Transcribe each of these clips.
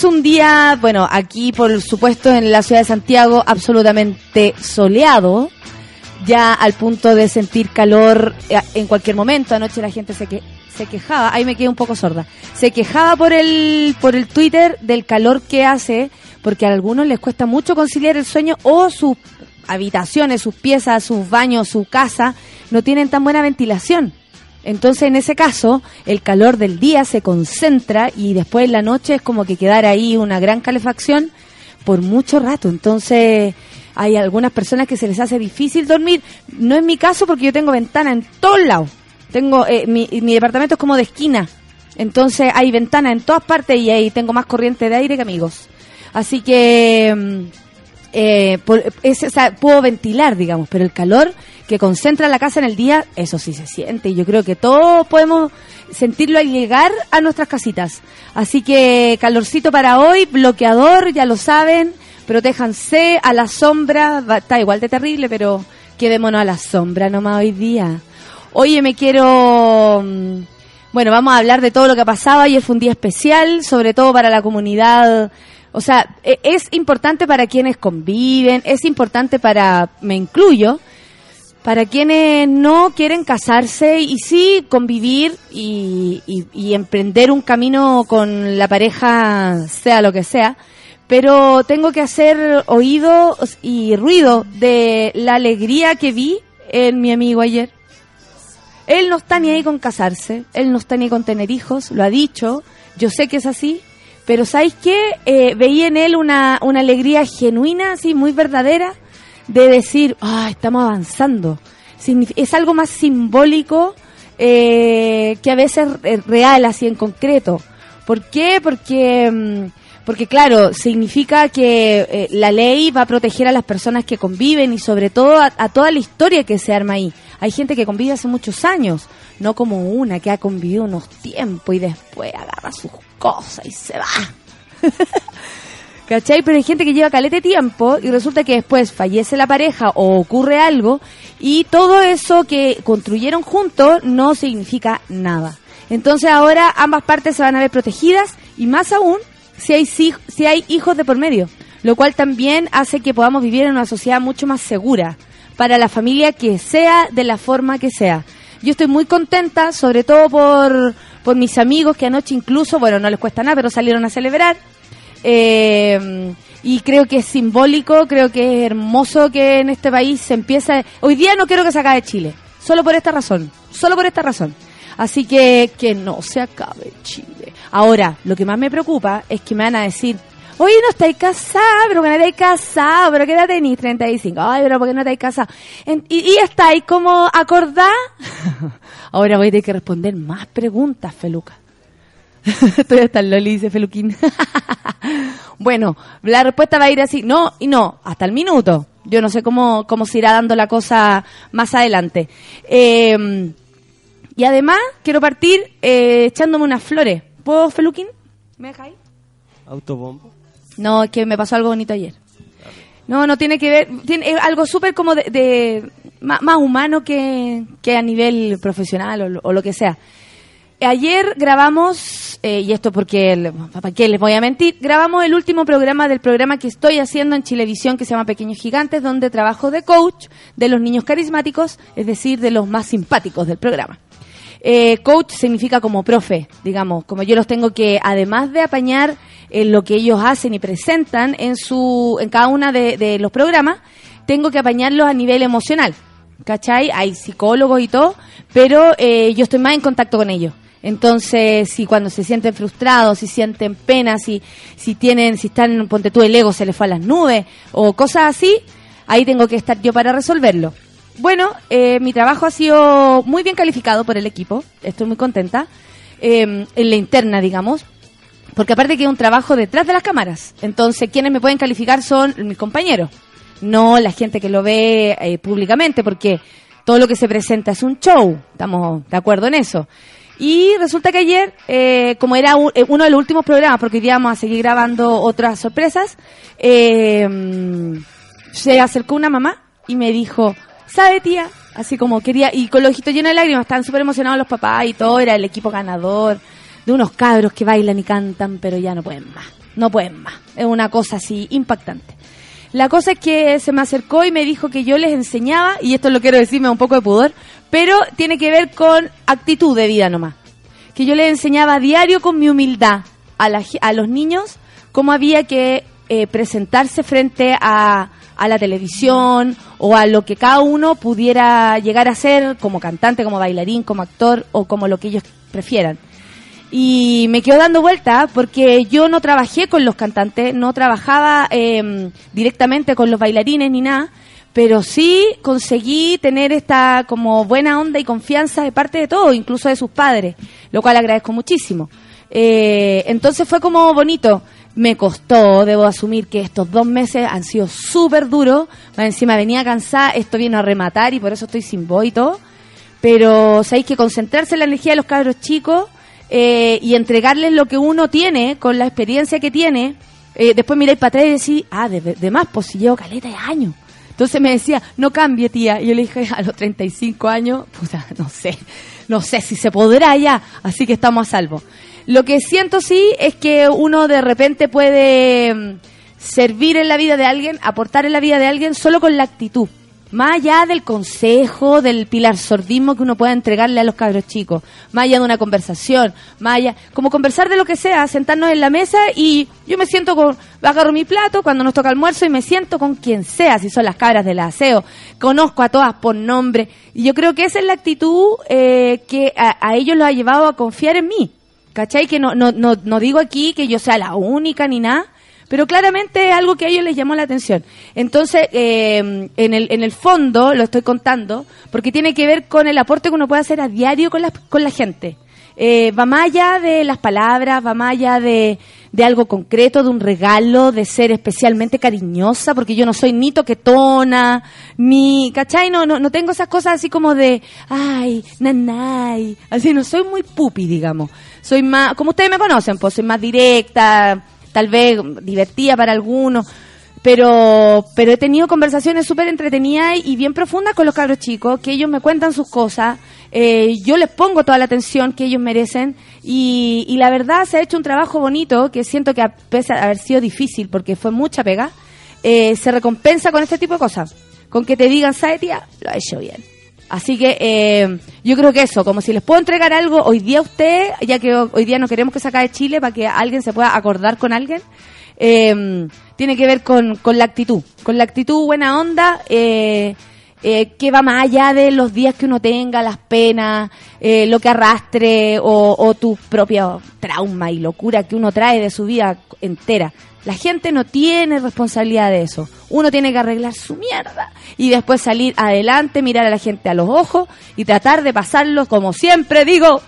es un día, bueno, aquí por supuesto en la ciudad de Santiago absolutamente soleado, ya al punto de sentir calor eh, en cualquier momento. Anoche la gente se, que, se quejaba, ahí me quedé un poco sorda, se quejaba por el, por el Twitter del calor que hace, porque a algunos les cuesta mucho conciliar el sueño o sus habitaciones, sus piezas, sus baños, su casa, no tienen tan buena ventilación. Entonces, en ese caso, el calor del día se concentra y después en la noche es como que quedar ahí una gran calefacción por mucho rato. Entonces, hay algunas personas que se les hace difícil dormir. No es mi caso porque yo tengo ventana en todos lados. Tengo, eh, mi, mi departamento es como de esquina. Entonces, hay ventana en todas partes y ahí tengo más corriente de aire que amigos. Así que, mm, eh, puedo ventilar, digamos, pero el calor que concentra la casa en el día, eso sí se siente. Y yo creo que todos podemos sentirlo al llegar a nuestras casitas. Así que calorcito para hoy, bloqueador, ya lo saben, protéjanse a la sombra, está igual de terrible, pero quedémonos a la sombra nomás hoy día. Oye, me quiero... Mm, bueno, vamos a hablar de todo lo que ha pasado. Ayer fue un día especial, sobre todo para la comunidad o sea, e, es importante para quienes conviven, es importante para, me incluyo, para quienes no quieren casarse y sí convivir y, emprender un camino con la pareja, sea lo que sea, pero tengo que hacer oído y ruido de la alegría que vi en mi amigo ayer. Él no está ni ahí con casarse, él no está ni con tener hijos, lo ha dicho, yo sé que es así, pero ¿sabéis qué? Eh, veía en él una, una alegría genuina, así, muy verdadera, de decir, ah, estamos avanzando. es algo más simbólico eh, que a veces es real, así en concreto. ¿Por qué? Porque, mm, porque claro, significa que eh, la ley va a proteger a las personas que conviven y sobre todo a, a, toda la historia que se arma ahí. Hay gente que convive hace muchos años, no como una que ha convivido unos tiempos y después agarra sus cosas y se va. ¿Cachai? Pero hay gente que lleva calete tiempo y resulta que después fallece la pareja o ocurre algo y todo eso que construyeron juntos no significa nada. Entonces ahora ambas partes se van a ver protegidas y más aún si hay, si hay hijos de por medio, lo cual también hace que podamos vivir en una sociedad mucho más segura para la familia que sea de la forma que sea. Yo estoy muy contenta, sobre todo por, por mis amigos que anoche incluso, bueno, no les cuesta nada, pero salieron a celebrar. Eh, y creo que es simbólico, creo que es hermoso que en este país se empiece... Hoy día no quiero que se acabe Chile, solo por esta razón, solo por esta razón. Así que que no se acabe Chile. Ahora, lo que más me preocupa es que me van a decir, Oye, no estáis casados, pero que no estáis casados, pero que edad tenéis 35. Ay, pero ¿por qué no estáis casados? y, y estáis como acordá. Ahora voy a tener que responder más preguntas, Feluca. Estoy hasta el Loli, dice Feluquín. bueno, la respuesta va a ir así, no y no, hasta el minuto. Yo no sé cómo, cómo se irá dando la cosa más adelante. Eh, y además, quiero partir eh, echándome unas flores. ¿Puedo, Feluquín? ¿Me dejáis? Autobombo. No, es que me pasó algo bonito ayer. No, no tiene que ver, tiene algo súper como de, más, humano que, que, a nivel profesional o, lo que sea. Ayer grabamos, eh, y esto porque, ¿para qué les voy a mentir? Grabamos el último programa del programa que estoy haciendo en Chilevisión que se llama Pequeños Gigantes, donde trabajo de coach de los niños carismáticos, es decir, de los más simpáticos del programa. Eh, coach significa como profe, digamos, como yo los tengo que, además de apañar en lo que ellos hacen y presentan en su, en cada una de, los programas, tengo que apañarlos a nivel emocional. ¿Cachai? Hay psicólogos y todo, pero eh, yo estoy más en contacto con ellos. Entonces, si cuando se sienten frustrados, si sienten pena, si, si tienen, si están, ponte tú, el ego se les fue a las nubes o cosas así, ahí tengo que estar yo para resolverlo. Bueno, eh, mi trabajo ha sido muy bien calificado por el equipo, estoy muy contenta, eh, en la interna, digamos, porque aparte que es un trabajo detrás de las cámaras, entonces quienes me pueden calificar son mis compañeros, no la gente que lo ve eh, públicamente, porque todo lo que se presenta es un show, estamos de acuerdo en eso. Y resulta que ayer, como era uno de los últimos programas, porque hoy a seguir grabando otras sorpresas, se acercó una mamá y me dijo, ¿sabe tía? Así como quería, y con los ojitos llenos de lágrimas, estaban súper emocionados los papás y todo, era el equipo ganador, de unos cabros que bailan y cantan, pero ya no pueden más. no pueden más. Es una cosa así impactante. La cosa es que se me acercó y me dijo que yo les enseñaba, y esto lo quiero decirme un poco de pudor, pero tiene que ver con actitud de vida nomás. Que yo les enseñaba a diario con mi humildad a, a los niños cómo había que eh, presentarse frente a, a la televisión o a lo que cada uno pudiera llegar a ser como cantante, como bailarín, como actor o como lo que ellos prefieran. Y me quedo dando vuelta porque yo no trabajé con los cantantes, no trabajaba em, directamente con los bailarines ni nada, pero sí conseguí tener esta como buena onda y confianza de parte de todos, incluso de sus padres, lo cual agradezco muchísimo. Eh, entonces fue como bonito. Me costó, debo asumir que estos dos meses han sido súper duros. encima venía cansada, esto vino a rematar y por eso estoy sin voz y todo. Pero sabéis que concentrarse en la energía de los cabros chicos eh, y entregarles lo que uno tiene con la experiencia que tiene. Eh, después miráis para atrás y decís, ah, de, más, pues si llevo caleta de años. Entonces me decía, no cambie, tía. Y yo le dije, a los 35 años, puta, no sé, no sé si se podrá ya, así que estamos a salvo. Lo que siento sí es que uno de repente puede mm, servir en la vida de alguien, aportar en la vida de alguien solo con la actitud más allá del consejo, del pilar sordismo que uno pueda entregarle a los cabros chicos, más allá de una conversación, más allá, como conversar de lo que sea, sentarnos en la mesa y yo me siento con, agarro mi plato cuando nos toca almuerzo y me siento con quien sea, si son las cabras del aseo, conozco a todas por nombre. Y yo creo que esa es la actitud eh, que a, ellos los ha llevado a confiar en mí, ¿cachai? Que no, no, no, no digo aquí que yo sea la única ni nada, pero claramente es algo que a ellos les llamó la atención. Entonces, eh, en, el, en el fondo, lo estoy contando, porque tiene que ver con el aporte que uno puede hacer a diario con la, con la gente. Eh, va más allá de las palabras, va más allá de, de algo concreto, de un regalo, de ser especialmente cariñosa, porque yo no soy ni toquetona, ni, ¿cachai? No, no, no tengo esas cosas así como de, ay, nanay, así, no soy muy pupi, digamos. Soy más, como ustedes me conocen, pues soy más directa, tal vez divertida para algunos, pero, pero he tenido conversaciones súper entretenidas y bien profundas con los cabros chicos, que ellos me cuentan sus cosas, eh, yo les pongo toda la atención que ellos merecen y, y, la verdad se ha hecho un trabajo bonito que siento que a pesar de haber sido difícil porque fue mucha pega, eh, se recompensa con este tipo de cosas, con que te digan, ¿sabes tía? Lo ha hecho bien. Así que eh, yo creo que eso, como si les puedo entregar algo hoy día a usted, ya que hoy día no queremos que se acabe Chile para que alguien se pueda acordar con alguien, eh, tiene que ver con, con, la actitud, con la actitud buena onda, eh, eh, que va más allá de los días que uno tenga, las penas, eh, lo que arrastre o, o tu propio trauma y locura que uno trae de su vida entera. La gente no tiene responsabilidad de eso. Uno tiene que arreglar su mierda y después salir adelante, mirar a la gente a los ojos y tratar de pasarlo, como siempre digo,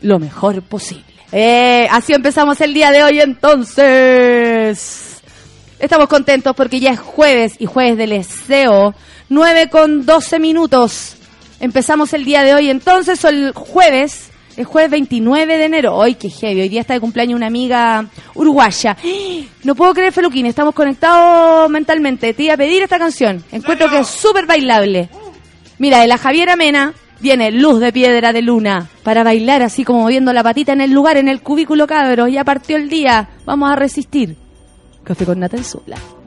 lo mejor posible. Eh, así empezamos el día de hoy entonces. Estamos contentos porque ya es jueves y jueves del SEO. 9 con 12 minutos. Empezamos el día de hoy entonces, el jueves es jueves 29 de enero. ¡Ay, qué heavy! Hoy día está de cumpleaños una amiga uruguaya. No puedo creer, Feluquín, estamos conectados mentalmente. Te iba a pedir esta canción. Encuentro que es súper bailable. Mira, de la Javiera Mena viene Luz de Piedra de Luna para bailar así como moviendo la patita en el lugar, en el cubículo cabros. Ya partió el día. Vamos a resistir. Café con nata en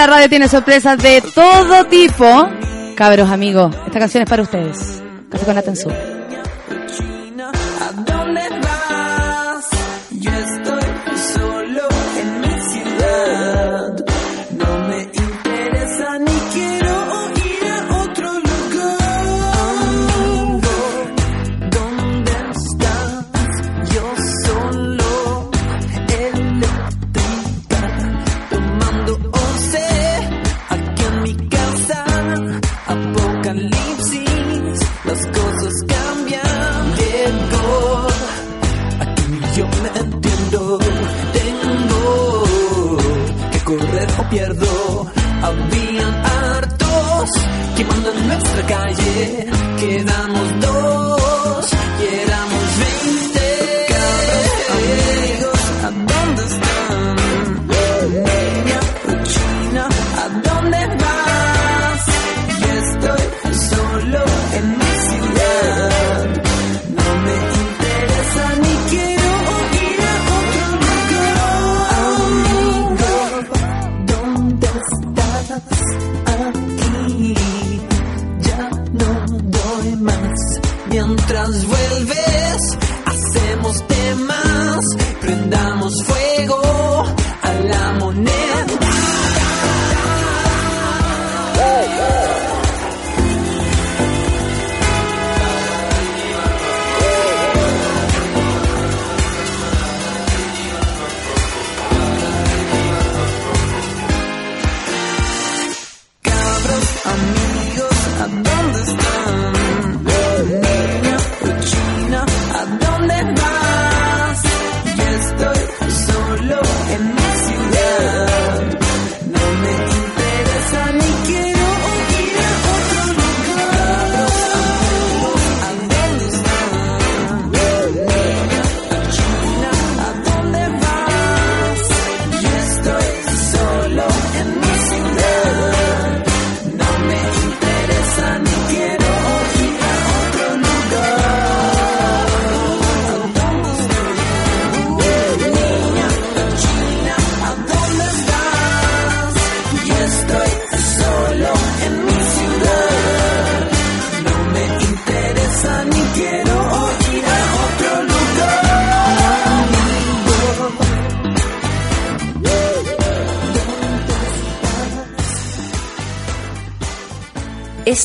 la radio, tiene sorpresas de todo tipo. Cabros, amigos, esta canción es para ustedes. Café con Nata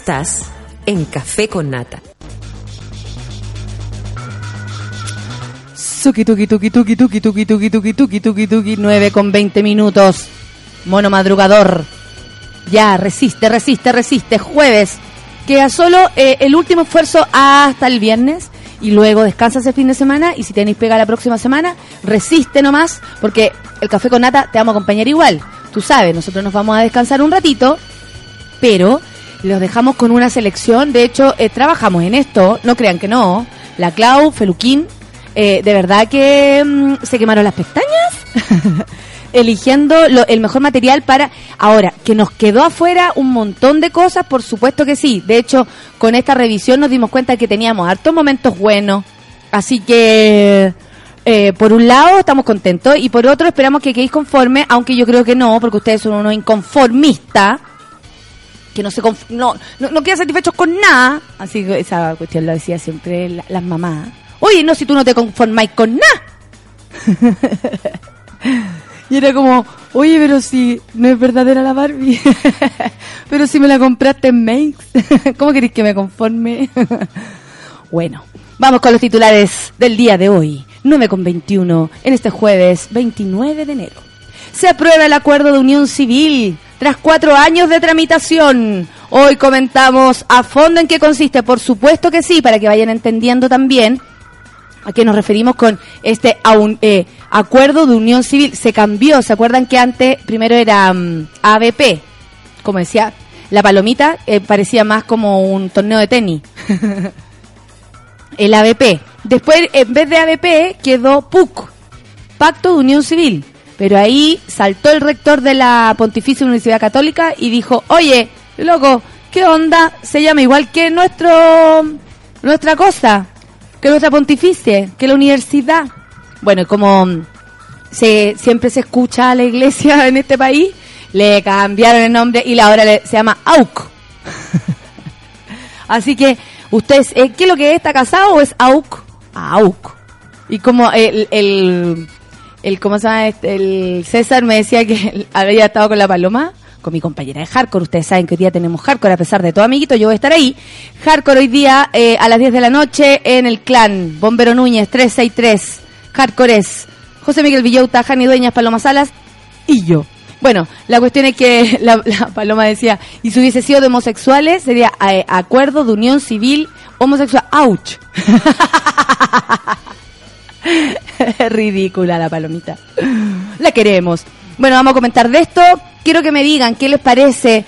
Estás en Café con Nata. Suki tuki tuki tuki tuki tuki tuki tuki tuki tuki tuki 9 con 20 minutos. Mono madrugador. Ya, resiste, resiste, resiste. Jueves. Queda solo eh, el último esfuerzo hasta el viernes y luego descansa ese fin de semana y si tenéis pega la próxima semana, resiste nomás porque el café con nata te vamos a acompañar igual. Tú sabes, nosotros nos vamos a descansar un ratito, pero los dejamos con una selección. De hecho, eh, trabajamos en esto, no crean que no. La Clau, Feluquín, eh, de verdad que mm, se quemaron las pestañas eligiendo lo- el mejor material para... Ahora, que nos quedó afuera un montón de cosas, por supuesto que sí. De hecho, con esta revisión nos dimos cuenta que teníamos hartos momentos buenos. Así que... eh, por un lado estamos contentos y por otro esperamos que quedéis conformes, aunque yo creo que no, porque ustedes son unos inconformistas que no se conf- no, no, no quedan satisfechos con nada. Así que esa cuestión lo decía siempre la- las mamás. Oye, no, si tú no te conformáis con nada. y era como, Oye, pero si no es verdadera la Barbie. pero si me la compraste en Makes. ¿Cómo querés que me conforme? bueno, vamos con los titulares del día de hoy. 9 con 21, en este jueves 29 de enero. Se aprueba el acuerdo de unión civil tras cuatro años de tramitación. Hoy comentamos a fondo en qué consiste. Por supuesto que sí, para que vayan entendiendo también a qué nos referimos con este eh, acuerdo de unión civil. Se cambió, ¿se acuerdan que antes primero era mm, ABP? Como decía, la palomita eh, parecía más como un torneo de tenis. El ABP. Después, en vez de ABP, quedó PUC, Pacto de Unión Civil. Pero ahí saltó el rector de la Pontificia Universidad Católica y dijo, oye, loco, ¿qué onda? Se llama igual que nuestro nuestra cosa, que nuestra pontificia, que la universidad. Bueno, como se, siempre se escucha a la iglesia en este país, le cambiaron el nombre y la ahora le- se llama AUC. Así que, ustedes, eh, ¿qué es lo que es? ¿Está casado o es AUC? AUC. Y como el, el, el, ¿cómo se llama? este? El César me decía que había estado con la paloma, con mi compañera de Hardcore. Ustedes saben que hoy día tenemos Hardcore, a pesar de todo, amiguito, yo voy a estar ahí. Hardcore hoy día eh, a las 10 de la noche en el clan Bombero Núñez 363. Hardcore es José Miguel Villauta, Jani Dueñas, Paloma Salas y yo. Bueno, la cuestión es que la, la Paloma decía, y si hubiese sido de homosexuales, sería eh, acuerdo de unión civil homosexual. ¡Auch! Ridícula la palomita. La queremos. Bueno, vamos a comentar de esto. Quiero que me digan qué les parece.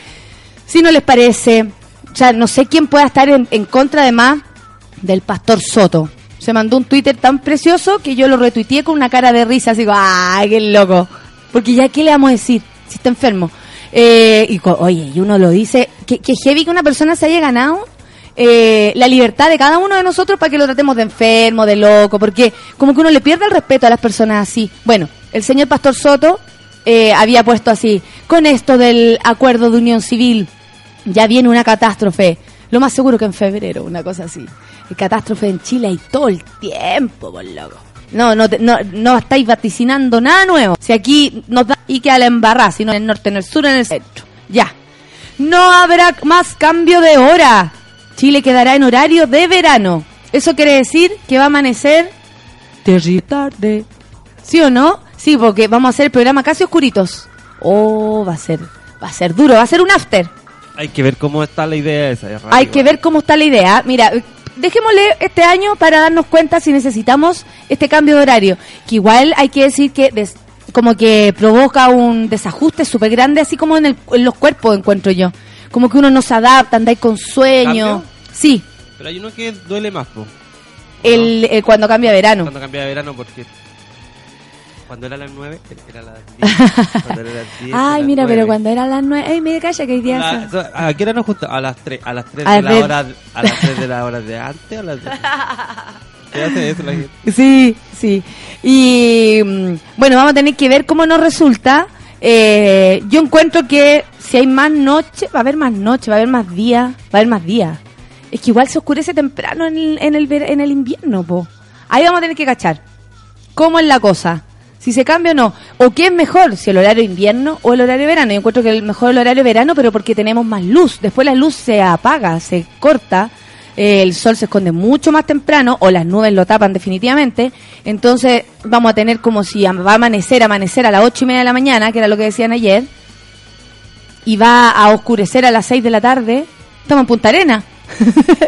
Si no les parece, ya no sé quién pueda estar en, en contra además del pastor Soto. Se mandó un Twitter tan precioso que yo lo retuiteé con una cara de risa, así como, ¡ay, qué loco! Porque ya, ¿qué le vamos a decir si está enfermo? Eh, y oye, y uno lo dice, que, que heavy que una persona se haya ganado eh, la libertad de cada uno de nosotros para que lo tratemos de enfermo, de loco, porque como que uno le pierde el respeto a las personas así. Bueno, el señor Pastor Soto eh, había puesto así, con esto del acuerdo de unión civil, ya viene una catástrofe. Lo más seguro que en febrero, una cosa así. Catástrofe en Chile y todo el tiempo, por loco. No, no, no, no estáis vaticinando nada nuevo. Si aquí nos da y que a la embarrada, sino en el norte, en el sur, en el centro. Ya. No habrá más cambio de hora. Chile quedará en horario de verano. Eso quiere decir que va a amanecer terrible tarde. ¿Sí o no? Sí, porque vamos a hacer el programa casi oscuritos. Oh, va a ser, va a ser duro, va a ser un after. Hay que ver cómo está la idea esa. es Hay que ver cómo está la idea. Mira, dejémosle este año para darnos cuenta si necesitamos este cambio de horario. Que igual hay que decir que des- como que provoca un desajuste súper grande, así como en, el- en los cuerpos encuentro yo. Como que uno no se adapta, andáis con sueño. ¿Cambio? Sí, Pero hay uno que duele más, po. el, el cuando cambia verano. Cuando cambia de verano, porque cuando era las 9, era las 10. Cuando era las 10, Ay, mira, pero 9. cuando era las nueve, ay, mira, calla que hoy día La- ¿A qué hora nos juntamos? A las 3, a las 3 A de la tres. hora a las 3 de la hora de antes o a las de... ¿Qué hace eso la gente? Sí, sí. Y mm, bueno, vamos a tener que ver cómo nos resulta. Eh, yo encuentro que si hay más noche, va a haber más noche, va a haber más días, va a haber más días. Es que igual se oscurece temprano en el, en el, en el invierno, po. Ahí vamos a tener que cachar. ¿Cómo es la cosa? Si se cambia o no. ¿O qué es mejor? Si el horario invierno o el horario verano. Yo encuentro que el mejor el horario verano, pero porque tenemos más luz. Después la luz se apaga, se corta. eh, el sol se esconde mucho más temprano o las nubes lo tapan definitivamente. Entonces vamos a tener como si va a amanecer, amanecer a las ocho y media de la mañana, que era lo que decían ayer. Y va a oscurecer a las seis de la tarde. Estamos en Punta Arena.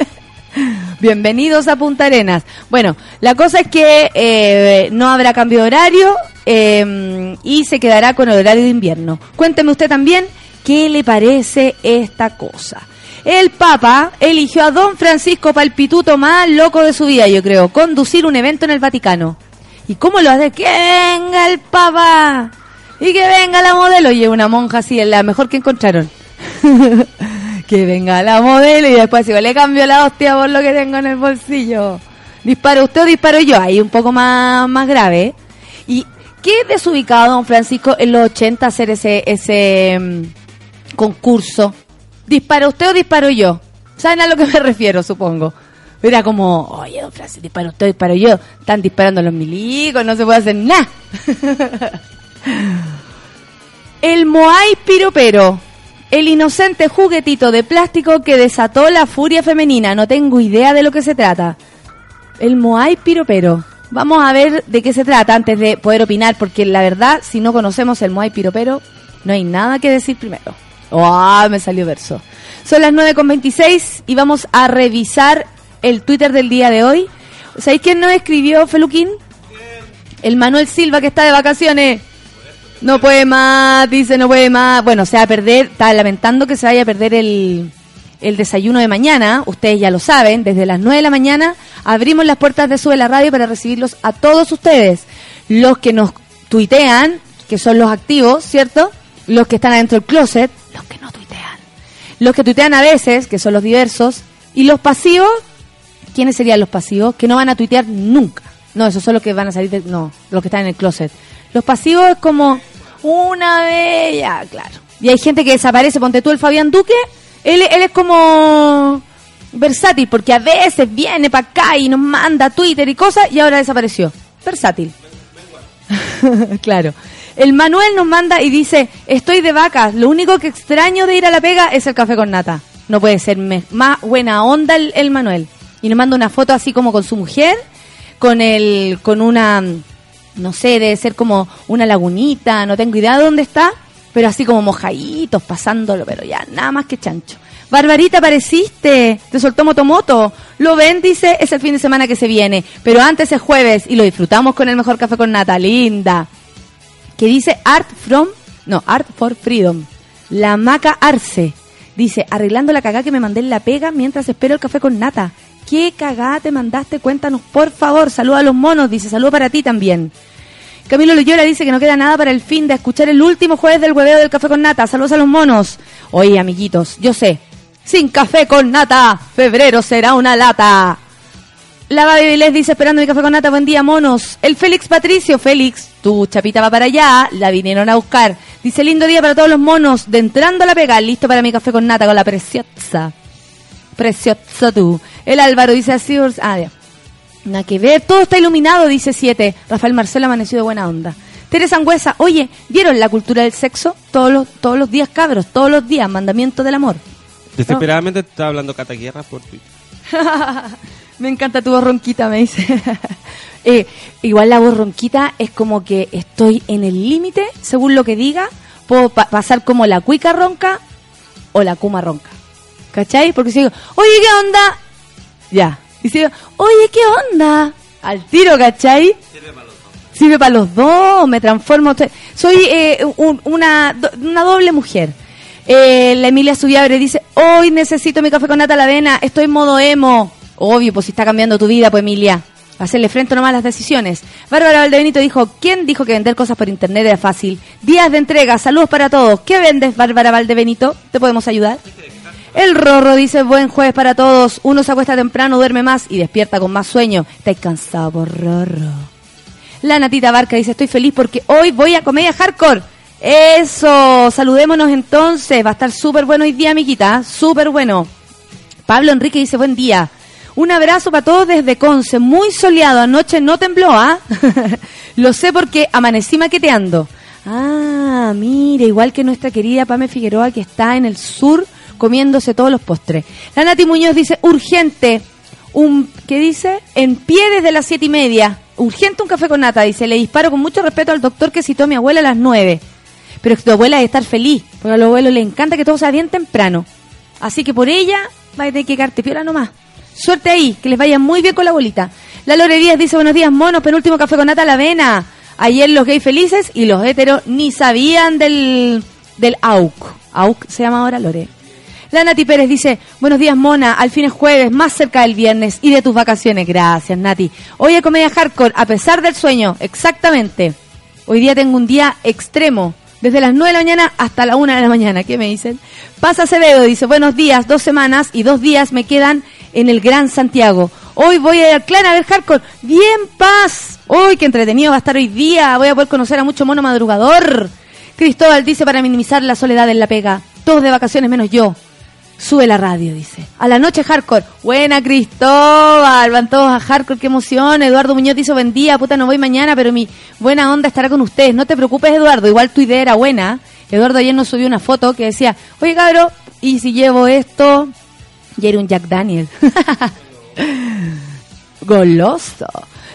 Bienvenidos a Punta Arenas. Bueno, la cosa es que eh, no habrá cambio de horario eh, y se quedará con el horario de invierno. Cuénteme usted también qué le parece esta cosa. El Papa eligió a Don Francisco Palpituto más loco de su vida, yo creo, conducir un evento en el Vaticano. ¿Y cómo lo hace? ¡Que venga el Papa! Y que venga la modelo. Y es una monja así, la mejor que encontraron. que venga la modelo y después digo, le cambio la hostia por lo que tengo en el bolsillo. Disparo usted o disparo yo, ahí un poco más, más grave. ¿Y qué desubicado, don Francisco, en los 80 hacer ese, ese mm, concurso? ¿Dispara usted o disparo yo? ¿Saben a lo que me refiero, supongo? Era como, oye, don Francisco, dispara usted o disparo yo. Están disparando los milicos, no se puede hacer nada. El Moai Piropero. El inocente juguetito de plástico que desató la furia femenina. No tengo idea de lo que se trata. El Moai Piropero. Vamos a ver de qué se trata antes de poder opinar, porque la verdad, si no conocemos el Moai Piropero, no hay nada que decir primero. ¡Oh! Me salió verso. Son las 9.26 y vamos a revisar el Twitter del día de hoy. ¿Sabéis quién nos escribió, Feluquín? El Manuel Silva que está de vacaciones. No puede más, dice, no puede más. Bueno, se va a perder, está lamentando que se vaya a perder el, el desayuno de mañana. Ustedes ya lo saben, desde las 9 de la mañana abrimos las puertas de Sube la Radio para recibirlos a todos ustedes. Los que nos tuitean, que son los activos, ¿cierto? Los que están adentro del closet, los que no tuitean. Los que tuitean a veces, que son los diversos. Y los pasivos, ¿quiénes serían los pasivos? Que no van a tuitear nunca. No, esos son los que van a salir de... No, los que están en el closet. Los pasivos es como una bella, claro. Y hay gente que desaparece, ponte tú el Fabián Duque, él, él es como versátil, porque a veces viene para acá y nos manda Twitter y cosas y ahora desapareció. Versátil. claro. El Manuel nos manda y dice, estoy de vacas, lo único que extraño de ir a la pega es el café con nata. No puede ser más buena onda el, el Manuel. Y nos manda una foto así como con su mujer, con el, con una, no sé, debe ser como una lagunita, no tengo idea de dónde está, pero así como mojaditos, pasándolo, pero ya, nada más que chancho. Barbarita, apareciste, te soltó Motomoto. Lo ven, dice, es el fin de semana que se viene, pero antes es jueves y lo disfrutamos con el mejor café con nata, linda. Que dice Art from, no, Art for Freedom. La maca Arce. Dice, arreglando la cagada que me mandé en la pega mientras espero el café con nata. ¿Qué cagada te mandaste? Cuéntanos, por favor. Saluda a los monos, dice, saludo para ti también. Camilo Loyola dice que no queda nada para el fin de escuchar el último jueves del hueveo del café con nata. Saludos a los monos. Oye, amiguitos, yo sé, sin café con nata, febrero será una lata. La Baby les dice esperando mi café con nata, buen día, monos. El Félix Patricio, Félix, tu chapita va para allá, la vinieron a buscar. Dice lindo día para todos los monos, de entrando a la pega, listo para mi café con nata con la preciosa. Preciosa tú. El Álvaro dice así, ah, ya. Nada que ver, todo está iluminado, dice 7. Rafael Marcelo amaneció de buena onda. Teresa Angüesa, oye, ¿vieron la cultura del sexo? Todos los, todos los días, cabros, todos los días, mandamiento del amor. Desesperadamente te estaba hablando Cata Guerra por Twitter. Me encanta tu voz ronquita, me dice. Eh, igual la voz ronquita es como que estoy en el límite, según lo que diga, puedo pa- pasar como la cuica ronca o la kuma ronca. ¿Cachai? Porque si digo, oye, ¿qué onda? Ya. Y si digo, oye, ¿qué onda? Al tiro, ¿cachai? Sirve para los dos, me transformo. Soy eh, un- una, una doble mujer. Eh, la Emilia Subiabre dice, hoy necesito mi café con nata a la avena, estoy en modo emo. Obvio, pues si está cambiando tu vida, pues Emilia. Hacerle frente nomás a las decisiones. Bárbara Valdebenito dijo, ¿quién dijo que vender cosas por internet era fácil? Días de entrega, saludos para todos. ¿Qué vendes, Bárbara Valdebenito? ¿Te podemos ayudar? El Rorro dice, buen jueves para todos. Uno se acuesta temprano, duerme más y despierta con más sueño. Estáis cansado por Rorro. La Natita Barca dice, estoy feliz porque hoy voy a comedia hardcore. Eso, saludémonos entonces. Va a estar súper bueno hoy día, amiguita. Súper bueno. Pablo Enrique dice, buen día. Un abrazo para todos desde Conce. Muy soleado. Anoche no tembló, ¿ah? Lo sé porque amanecí maqueteando. Ah, mire, igual que nuestra querida Pame Figueroa que está en el sur comiéndose todos los postres. La Nati Muñoz dice, urgente, un, ¿qué dice? En pie desde las siete y media. Urgente un café con nata, dice. Le disparo con mucho respeto al doctor que citó a mi abuela a las nueve. Pero tu abuela debe estar feliz, porque a los abuelos le encanta que todo sea bien temprano. Así que por ella va a tener que quedarte piola nomás. Suerte ahí, que les vaya muy bien con la bolita. La Lore Díaz dice, buenos días, monos, penúltimo café con nata a la avena. Ayer los gays felices y los heteros ni sabían del, del AUC. AUC se llama ahora Lore. La Nati Pérez dice, buenos días Mona, al fin es jueves, más cerca del viernes y de tus vacaciones. Gracias Nati. Hoy hay comedia hardcore, a pesar del sueño, exactamente. Hoy día tengo un día extremo, desde las 9 de la mañana hasta la 1 de la mañana. ¿Qué me dicen? Pasa Acevedo, dice, buenos días, dos semanas y dos días me quedan en el Gran Santiago. Hoy voy a ir clan a ver hardcore. Bien, paz. Uy, qué entretenido va a estar hoy día. Voy a poder conocer a mucho mono madrugador. Cristóbal dice para minimizar la soledad en la pega. Todos de vacaciones menos yo. Sube la radio, dice. A la noche hardcore. Buena Cristóbal, van todos a hardcore, qué emoción. Eduardo Muñoz dice buen día, puta no voy mañana, pero mi buena onda estará con ustedes. No te preocupes Eduardo, igual tu idea era buena. Eduardo ayer nos subió una foto que decía, oye cabro, ¿y si llevo esto? Y era un Jack Daniel. Goloso.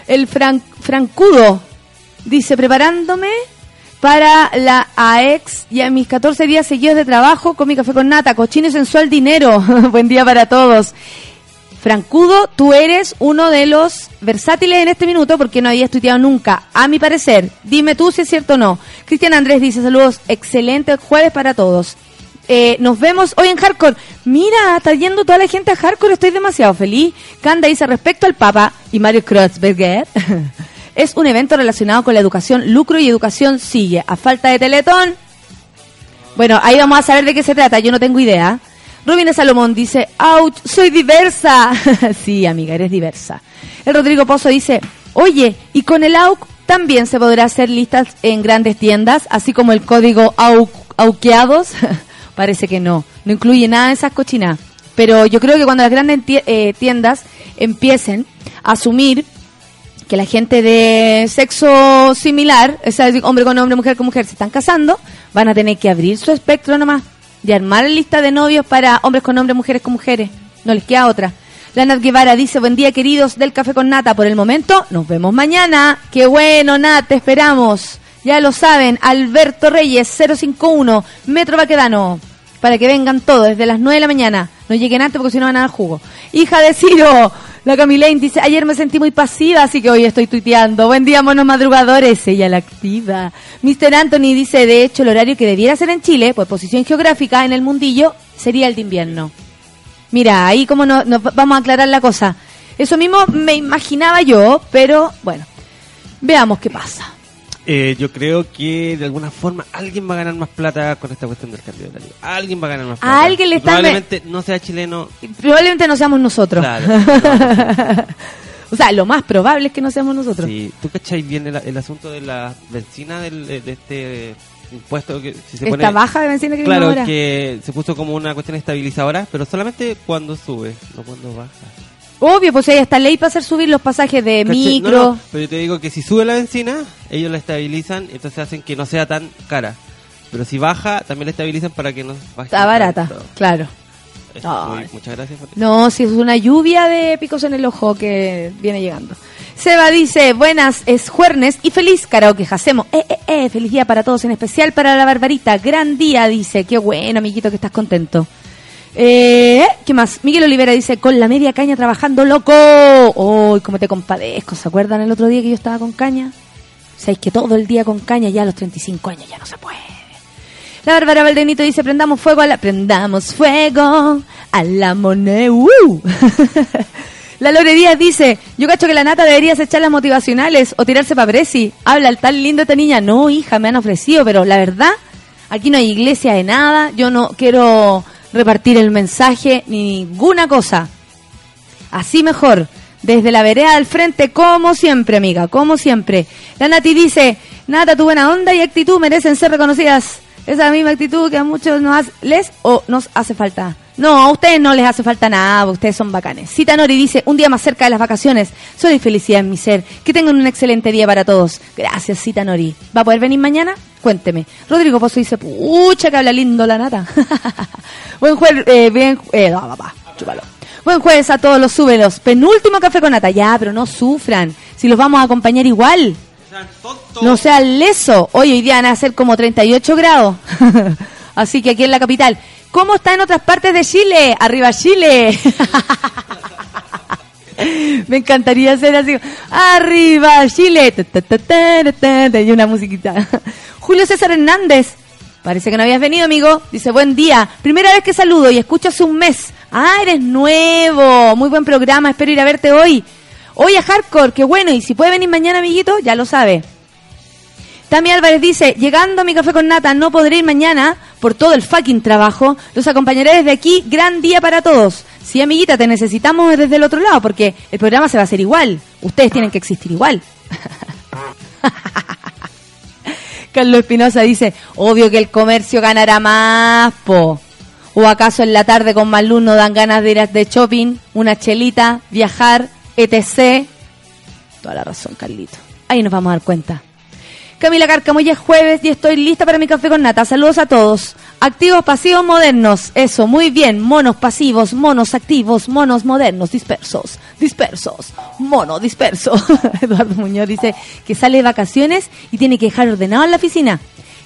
El Fran- Francudo dice, preparándome para la AEX y a mis 14 días seguidos de trabajo con mi café con nata, cochino y sensual dinero. Buen día para todos. Francudo, tú eres uno de los versátiles en este minuto porque no habías tuiteado nunca, a mi parecer. Dime tú si es cierto o no. Cristian Andrés dice saludos, excelente jueves para todos. Eh, nos vemos hoy en Hardcore. Mira, está yendo toda la gente a Hardcore, estoy demasiado feliz. Canda dice respecto al Papa y Mario Kreuzberger. es un evento relacionado con la educación, lucro y educación sigue. A falta de Teletón, bueno, ahí vamos a saber de qué se trata, yo no tengo idea. Rubina Salomón dice, ¡ouch! ¡Soy diversa! sí, amiga, eres diversa. El Rodrigo Pozo dice, oye, y con el AUC también se podrá hacer listas en grandes tiendas, así como el código AUC, AUQeados. Parece que no, no incluye nada de esas cochinas. Pero yo creo que cuando las grandes eh, tiendas empiecen a asumir que la gente de sexo similar, es decir, hombre con hombre, mujer con mujer, se están casando, van a tener que abrir su espectro nomás y armar lista de novios para hombres con hombres, mujeres con mujeres. No les queda otra. La Nat Guevara dice, buen día queridos del Café con Nata. Por el momento, nos vemos mañana. Qué bueno, Nat, te esperamos. Ya lo saben, Alberto Reyes, 051, Metro Baquedano. Para que vengan todos desde las 9 de la mañana. No lleguen antes porque si no van a dar jugo. Hija de Ciro, la Camilaine dice, ayer me sentí muy pasiva, así que hoy estoy tuiteando. Buen día, monos madrugadores. Ella la activa. Mr. Anthony dice, de hecho, el horario que debiera ser en Chile, por posición geográfica en el mundillo, sería el de invierno. Mira, ahí como no, no- vamos a aclarar la cosa. Eso mismo me imaginaba yo, pero bueno, veamos qué pasa. Eh, yo creo que de alguna forma alguien va a ganar más plata con esta cuestión del cambio de horario. Alguien va a ganar más plata. alguien le está- Probablemente no sea chileno. Probablemente no seamos nosotros. Claro. no, o sea, lo más probable es que no seamos nosotros. sí. ¿Tú cachai bien el, el asunto de la benzina del, de este impuesto que si se Esta pone... baja de benzina que viene Claro, ahora. que se puso como una cuestión estabilizadora, pero solamente cuando sube, no cuando baja. Obvio, pues hay hasta ley para hacer subir los pasajes de micro. No, no, pero yo te digo que si sube la benzina, ellos la estabilizan, entonces hacen que no sea tan cara. Pero si baja, también la estabilizan para que no baje. Está barata, claro. Muy- muchas gracias. No, si es una lluvia de picos en el ojo que viene llegando. Seba dice, buenas, es jueves y feliz karaoke hacemos. Eh, eh, eh, feliz día para todos, en especial para la Barbarita. Gran día, dice. Qué bueno, amiguito, que estás contento. Eh, ¿Qué más? Miguel Olivera dice, con la media caña trabajando, loco. Uy, cómo te compadezco. ¿Se acuerdan el otro día que yo estaba con caña? ¿Sabéis que todo el día con caña ya a los 35 años ya no se puede? La Bárbara Valdenito dice, prendamos fuego a la... Prendamos fuego a la moneda. ¡Uh! la Lore Díaz dice, yo cacho que la nata deberías echar las motivacionales o tirarse para Presi. Habla el tan lindo esta niña. No, hija, me han ofrecido, pero la verdad, aquí no hay iglesia de nada. Yo no quiero repartir el mensaje ni ninguna cosa. Así mejor. Desde la vereda al frente, como siempre, amiga, como siempre. La Nati dice, Nata, tu buena onda y actitud merecen ser reconocidas. Esa misma actitud que a muchos nos les o nos hace falta. No, a ustedes no les hace falta nada, ustedes son bacanes. Cita Nori dice, un día más cerca de las vacaciones, soy felicidad en mi ser. Que tengan un excelente día para todos. Gracias, Cita Nori. ¿Va a poder venir mañana? Cuénteme. Rodrigo Pozo dice, pucha que habla lindo la nata. Buen jueves, eh, bien, eh, no, papá, chúpalo. Buen jueves a todos los súbelos. Penúltimo café con nata. Ya, pero no sufran. Si los vamos a acompañar igual. No sea leso. Hoy hoy día van a ser como 38 grados. Así que aquí en la capital. ¿Cómo está en otras partes de Chile? Arriba Chile. Me encantaría hacer así. Arriba Chile. Y una musiquita. Julio César Hernández. Parece que no habías venido, amigo. Dice, buen día. Primera vez que saludo y escucho hace un mes. Ah, eres nuevo. Muy buen programa. Espero ir a verte hoy. Hoy a Hardcore. Qué bueno. Y si puede venir mañana, amiguito, ya lo sabe. Tami Álvarez dice, llegando a mi café con nata, no podré ir mañana por todo el fucking trabajo. Los acompañaré desde aquí. Gran día para todos. Sí, amiguita, te necesitamos desde el otro lado porque el programa se va a hacer igual. Ustedes tienen que existir igual. Carlos Espinosa dice, obvio que el comercio ganará más, po. ¿O acaso en la tarde con luz no dan ganas de ir de shopping, una chelita, viajar, etc.? Toda la razón, Carlito. Ahí nos vamos a dar cuenta. Camila Cárcamo, ya es jueves y estoy lista para mi café con nata. Saludos a todos. Activos, pasivos, modernos. Eso, muy bien. Monos pasivos, monos activos, monos modernos, dispersos, dispersos, mono disperso. Eduardo Muñoz dice que sale de vacaciones y tiene que dejar ordenado en la oficina.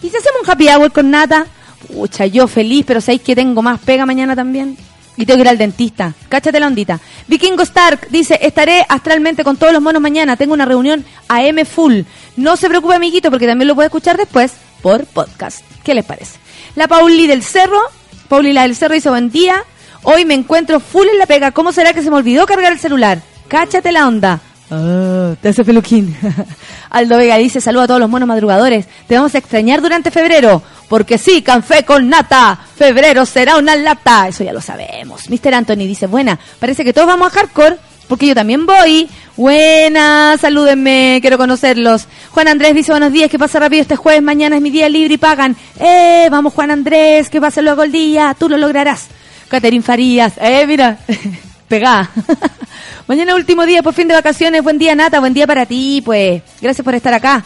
¿Y si hacemos un happy hour con nata? Pucha, yo feliz, pero ¿sabéis que tengo más pega mañana también? Y tengo que ir al dentista. Cáchate la ondita. Vikingo Stark dice, estaré astralmente con todos los monos mañana. Tengo una reunión AM full. No se preocupe, amiguito, porque también lo puede escuchar después por podcast. ¿Qué les parece? La Pauli del Cerro. Pauli la del Cerro dice, buen día. Hoy me encuentro full en la pega. ¿Cómo será que se me olvidó cargar el celular? Cáchate la onda. Ah, te hace peluquín. Aldo Vega dice, saludo a todos los monos madrugadores. Te vamos a extrañar durante febrero. Porque sí, café con nata. Febrero será una lata. Eso ya lo sabemos. Mr. Anthony dice, buena, parece que todos vamos a hardcore. Porque yo también voy. Buena, salúdenme, quiero conocerlos. Juan Andrés dice, buenos días, que pasa rápido este jueves, mañana es mi día libre y pagan. Eh, vamos Juan Andrés, que pase luego el día, tú lo lograrás. Caterín Farías, eh, mira, pegá. mañana último día por fin de vacaciones, buen día Nata, buen día para ti, pues. Gracias por estar acá.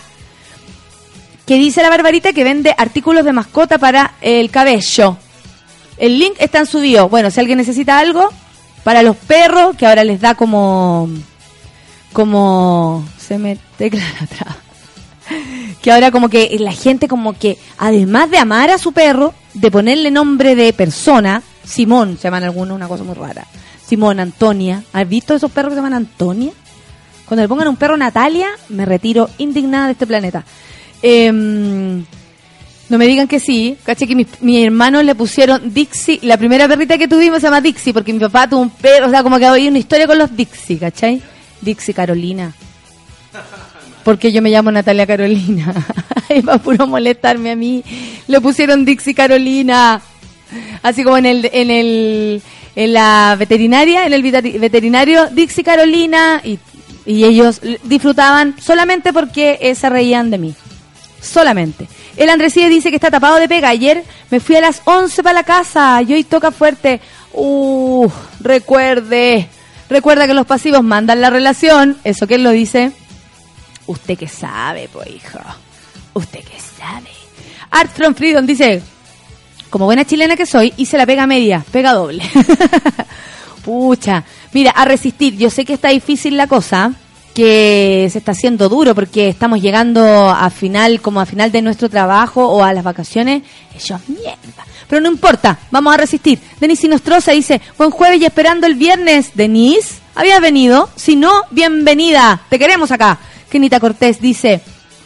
Que dice la Barbarita que vende artículos de mascota para el cabello. El link está en su bio. Bueno, si alguien necesita algo, para los perros, que ahora les da como. como. se me tecla atrás. Que ahora como que la gente como que, además de amar a su perro, de ponerle nombre de persona, Simón, se llaman algunos, una cosa muy rara. Simón, Antonia. ¿Has visto esos perros que se llaman Antonia? Cuando le pongan un perro Natalia, me retiro indignada de este planeta. Em, no me digan que sí. Caché que mis, mis hermanos le pusieron Dixie. La primera perrita que tuvimos se llama Dixie porque mi papá tuvo un perro. O sea, como que había una historia con los Dixie, ¿cachai? Dixie Carolina. Porque yo me llamo Natalia Carolina. Y va puro molestarme a mí. Le pusieron Dixie Carolina. Así como en el, en el, en la veterinaria, en el veteri- veterinario Dixie Carolina. Y, ellos disfrutaban solamente porque eh, se reían de mí. Solamente. El Andresíes dice que está tapado de pega. Ayer me fui a las 11 para la casa y hoy toca fuerte. Uh, recuerde. Recuerda que los pasivos mandan la relación. ¿Eso quién lo dice? Usted que sabe, pues, hijo. Usted que sabe. Art from Freedom dice, como buena chilena que soy, hice la pega media, pega doble. Pucha, mira, a resistir. Yo sé que está difícil la cosa, que se está haciendo duro porque estamos llegando a final, como a final de nuestro trabajo o a las vacaciones. Es mierda. Pero no importa, vamos a resistir. Denise Nostroza dice, buen jueves y esperando el viernes. Denise, ¿habías venido? Si no, bienvenida. Te queremos acá. Kenita Cortés dice,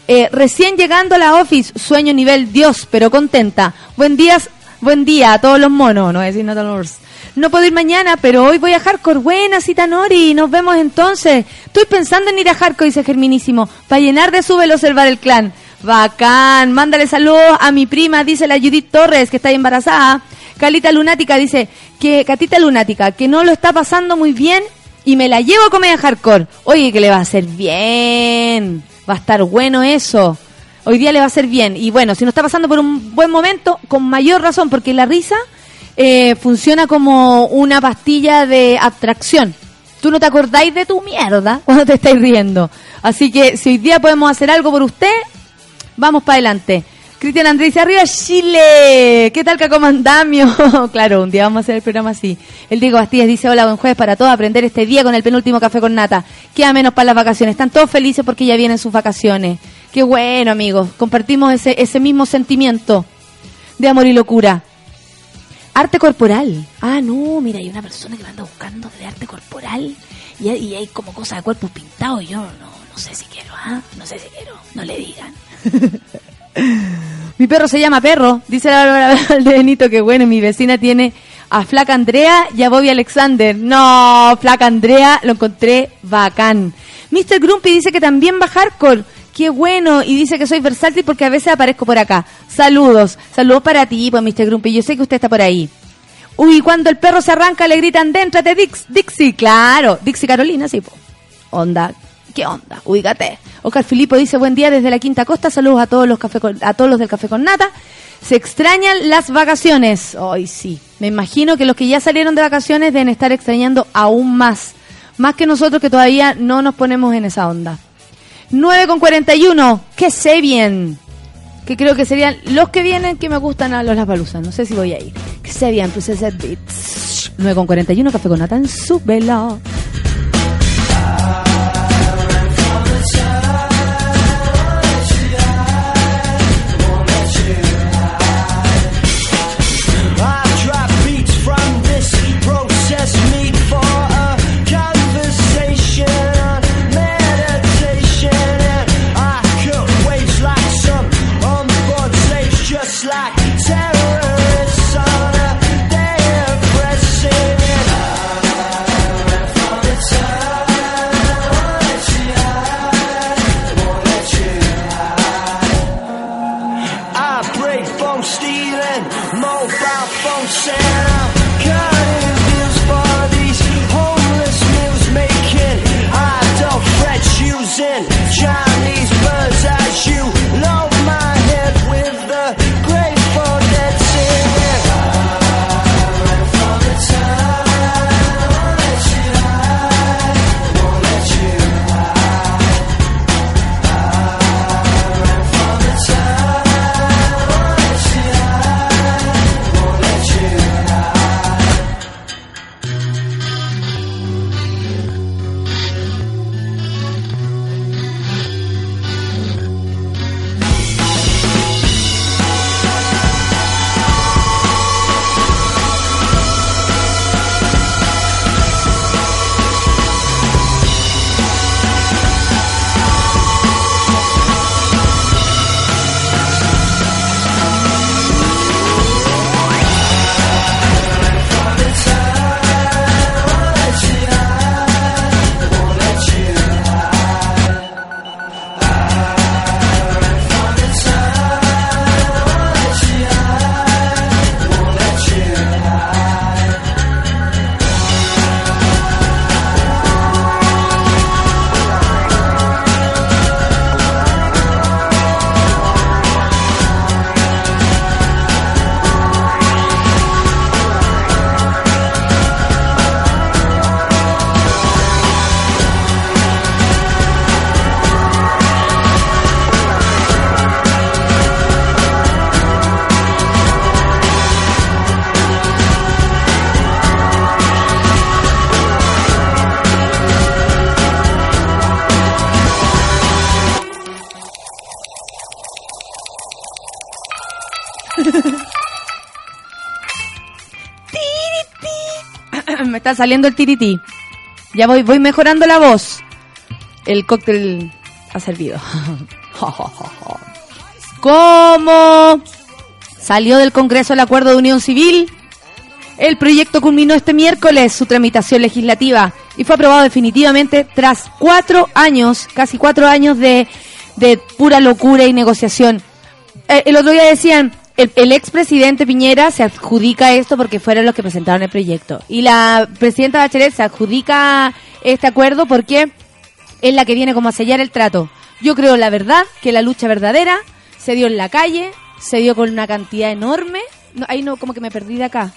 eh, recién llegando a la office, sueño nivel Dios, pero contenta. Buen día, buen día a todos los monos, no voy a decir los- No puedo ir mañana, pero hoy voy a Hardcore. Buena cita, Nori. Nos vemos entonces. Estoy pensando en ir a Hardcore, dice Germinísimo, para llenar de observar el clan. Bacán. Mándale saludos a mi prima, dice la Judith Torres, que está embarazada. Calita Lunática dice que, Catita Lunática, que no lo está pasando muy bien y me la llevo a comer a hardcore. Oye, que le va a hacer bien. Va a estar bueno eso. Hoy día le va a hacer bien. Y bueno, si no está pasando por un buen momento, con mayor razón, porque la risa eh, funciona como una pastilla de abstracción. Tú no te acordáis de tu mierda cuando te estáis riendo. Así que si hoy día podemos hacer algo por usted, vamos para adelante. Cristian Andrés arriba Chile, ¿qué tal Cacomandamio? claro, un día vamos a hacer el programa así. El Diego Bastías dice, hola, buen jueves para todos, aprender este día con el penúltimo café con nata. Queda menos para las vacaciones, están todos felices porque ya vienen sus vacaciones. Qué bueno, amigos, compartimos ese, ese mismo sentimiento de amor y locura. Arte corporal. Ah, no, mira, hay una persona que me anda buscando de arte corporal y hay, y hay como cosas de cuerpos pintados y yo no, no sé si quiero, ¿ah? No sé si quiero, no le digan. Mi perro se llama Perro, dice la Bárbara de Benito, que bueno, mi vecina tiene a Flaca Andrea y a Bobby Alexander. No, Flaca Andrea lo encontré bacán. Mr. Grumpy dice que también va hardcore. Qué bueno, y dice que soy versátil porque a veces aparezco por acá. Saludos, saludos para ti, pues Mr. Grumpy, yo sé que usted está por ahí. Uy, cuando el perro se arranca le gritan, déntrate Dix, Dixie, claro, Dixie Carolina, sí, po. Onda, ¿Qué onda? Ubícate. Oscar Filipo dice, buen día desde la Quinta Costa, saludos a todos los café con- a todos los del Café con Nata. Se extrañan las vacaciones. Hoy sí. Me imagino que los que ya salieron de vacaciones deben estar extrañando aún más. Más que nosotros que todavía no nos ponemos en esa onda. 9 con 41. Que sé bien. Que creo que serían los que vienen que me gustan a los Las Balusas. No sé si voy a ir. Que sé bien, pues ese beats. 9 con 41. Café con Nata en su está saliendo el tirití. Ya voy, voy mejorando la voz. El cóctel ha servido. ¿Cómo salió del Congreso el acuerdo de unión civil? El proyecto culminó este miércoles su tramitación legislativa y fue aprobado definitivamente tras cuatro años, casi cuatro años de, de pura locura y negociación. Eh, el otro día decían, el, el expresidente Piñera se adjudica esto porque fueron los que presentaron el proyecto. Y la presidenta Bachelet se adjudica este acuerdo porque es la que viene como a sellar el trato. Yo creo, la verdad, que la lucha verdadera se dio en la calle, se dio con una cantidad enorme. No, ahí no, como que me perdí de acá.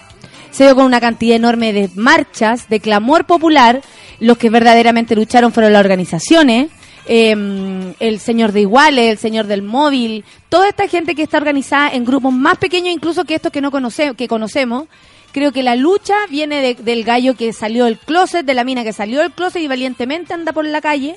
Se dio con una cantidad enorme de marchas, de clamor popular. Los que verdaderamente lucharon fueron las organizaciones. Eh, el señor de Iguales, el señor del móvil, toda esta gente que está organizada en grupos más pequeños incluso que estos que no conoce, que conocemos. Creo que la lucha viene de- del gallo que salió del closet, de la mina que salió del closet y valientemente anda por la calle.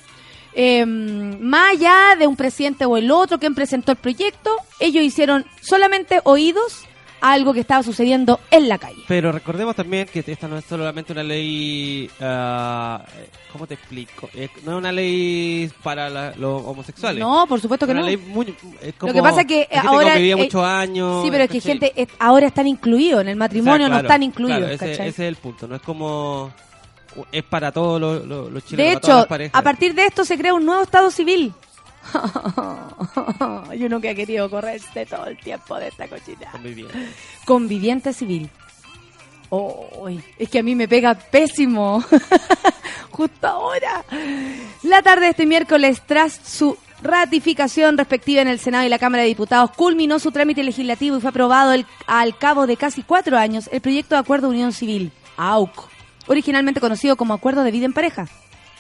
Eh, más allá de un presidente o el otro que presentó el proyecto, ellos hicieron solamente oídos algo que estaba sucediendo en la calle. Pero recordemos también que esta no es solamente una ley. ah, ¿Cómo te explico? Eh, no es una ley para la- los homosexuales. No, por supuesto que Una no. ley muy- es como Lo que pasa es que ahora... convivía eh, muchos años. Sí, pero es que ¿cachai? gente eh, ahora están incluidos en el O sea, matrimonio, no están incluidos. claro, ese, es el punto. No es como. Es para todos los, los, los chilenos. De hecho, a partir de esto se crea un nuevo estado civil. Yo nunca he querido correrse todo el tiempo de esta cochina. Bien. Conviviente civil. Oh, es que a mí me pega pésimo. Justo ahora. La tarde de este miércoles, tras su ratificación respectiva en el Senado y la Cámara de Diputados, culminó su trámite legislativo y fue aprobado el- al cabo de casi cuatro años el proyecto de Acuerdo de Unión Civil, AUC, originalmente conocido como Acuerdo de Vida en Pareja,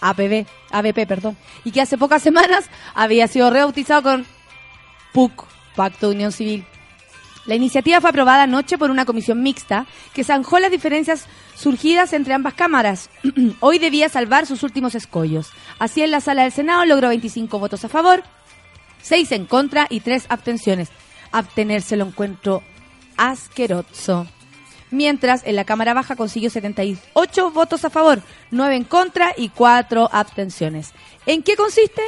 APB, ABP, perdón, y que hace pocas semanas había sido rebautizado con PUC, Pacto de Unión Civil. La iniciativa fue aprobada anoche por una comisión mixta que zanjó las diferencias surgidas entre ambas cámaras. Hoy debía salvar sus últimos escollos. Así en la sala del Senado logró 25 votos a favor, 6 en contra y 3 abstenciones. Abstenerse lo encuentro asqueroso. Mientras en la Cámara Baja consiguió 78 votos a favor, 9 en contra y 4 abstenciones. ¿En qué consiste?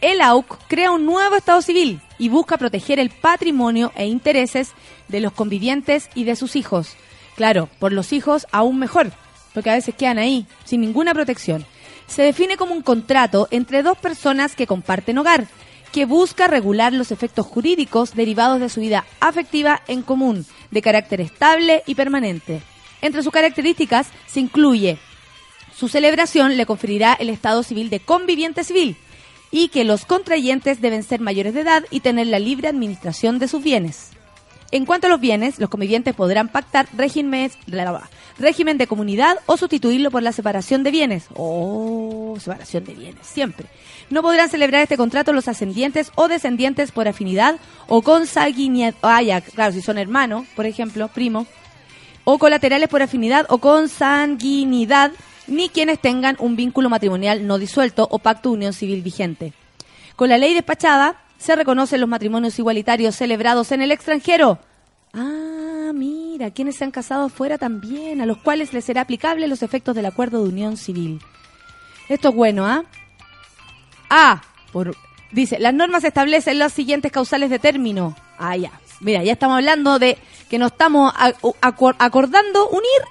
El AUC crea un nuevo Estado civil y busca proteger el patrimonio e intereses de los convivientes y de sus hijos. Claro, por los hijos aún mejor, porque a veces quedan ahí, sin ninguna protección. Se define como un contrato entre dos personas que comparten hogar, que busca regular los efectos jurídicos derivados de su vida afectiva en común, de carácter estable y permanente. Entre sus características se incluye su celebración le conferirá el estado civil de conviviente civil y que los contrayentes deben ser mayores de edad y tener la libre administración de sus bienes. En cuanto a los bienes, los convivientes podrán pactar régimen de comunidad o sustituirlo por la separación de bienes. Oh, separación de bienes, siempre. No podrán celebrar este contrato los ascendientes o descendientes por afinidad o consanguinidad. Ah, ya, claro, si son hermanos, por ejemplo, primo, o colaterales por afinidad o consanguinidad, ni quienes tengan un vínculo matrimonial no disuelto o pacto de unión civil vigente. Con la ley despachada se reconocen los matrimonios igualitarios celebrados en el extranjero. Ah, mira, quienes se han casado fuera también, a los cuales les será aplicable los efectos del acuerdo de unión civil. Esto es bueno, ¿ah? Ah, por, dice, las normas establecen las siguientes causales de término. Ah, ya. Mira, ya estamos hablando de que nos estamos acordando unir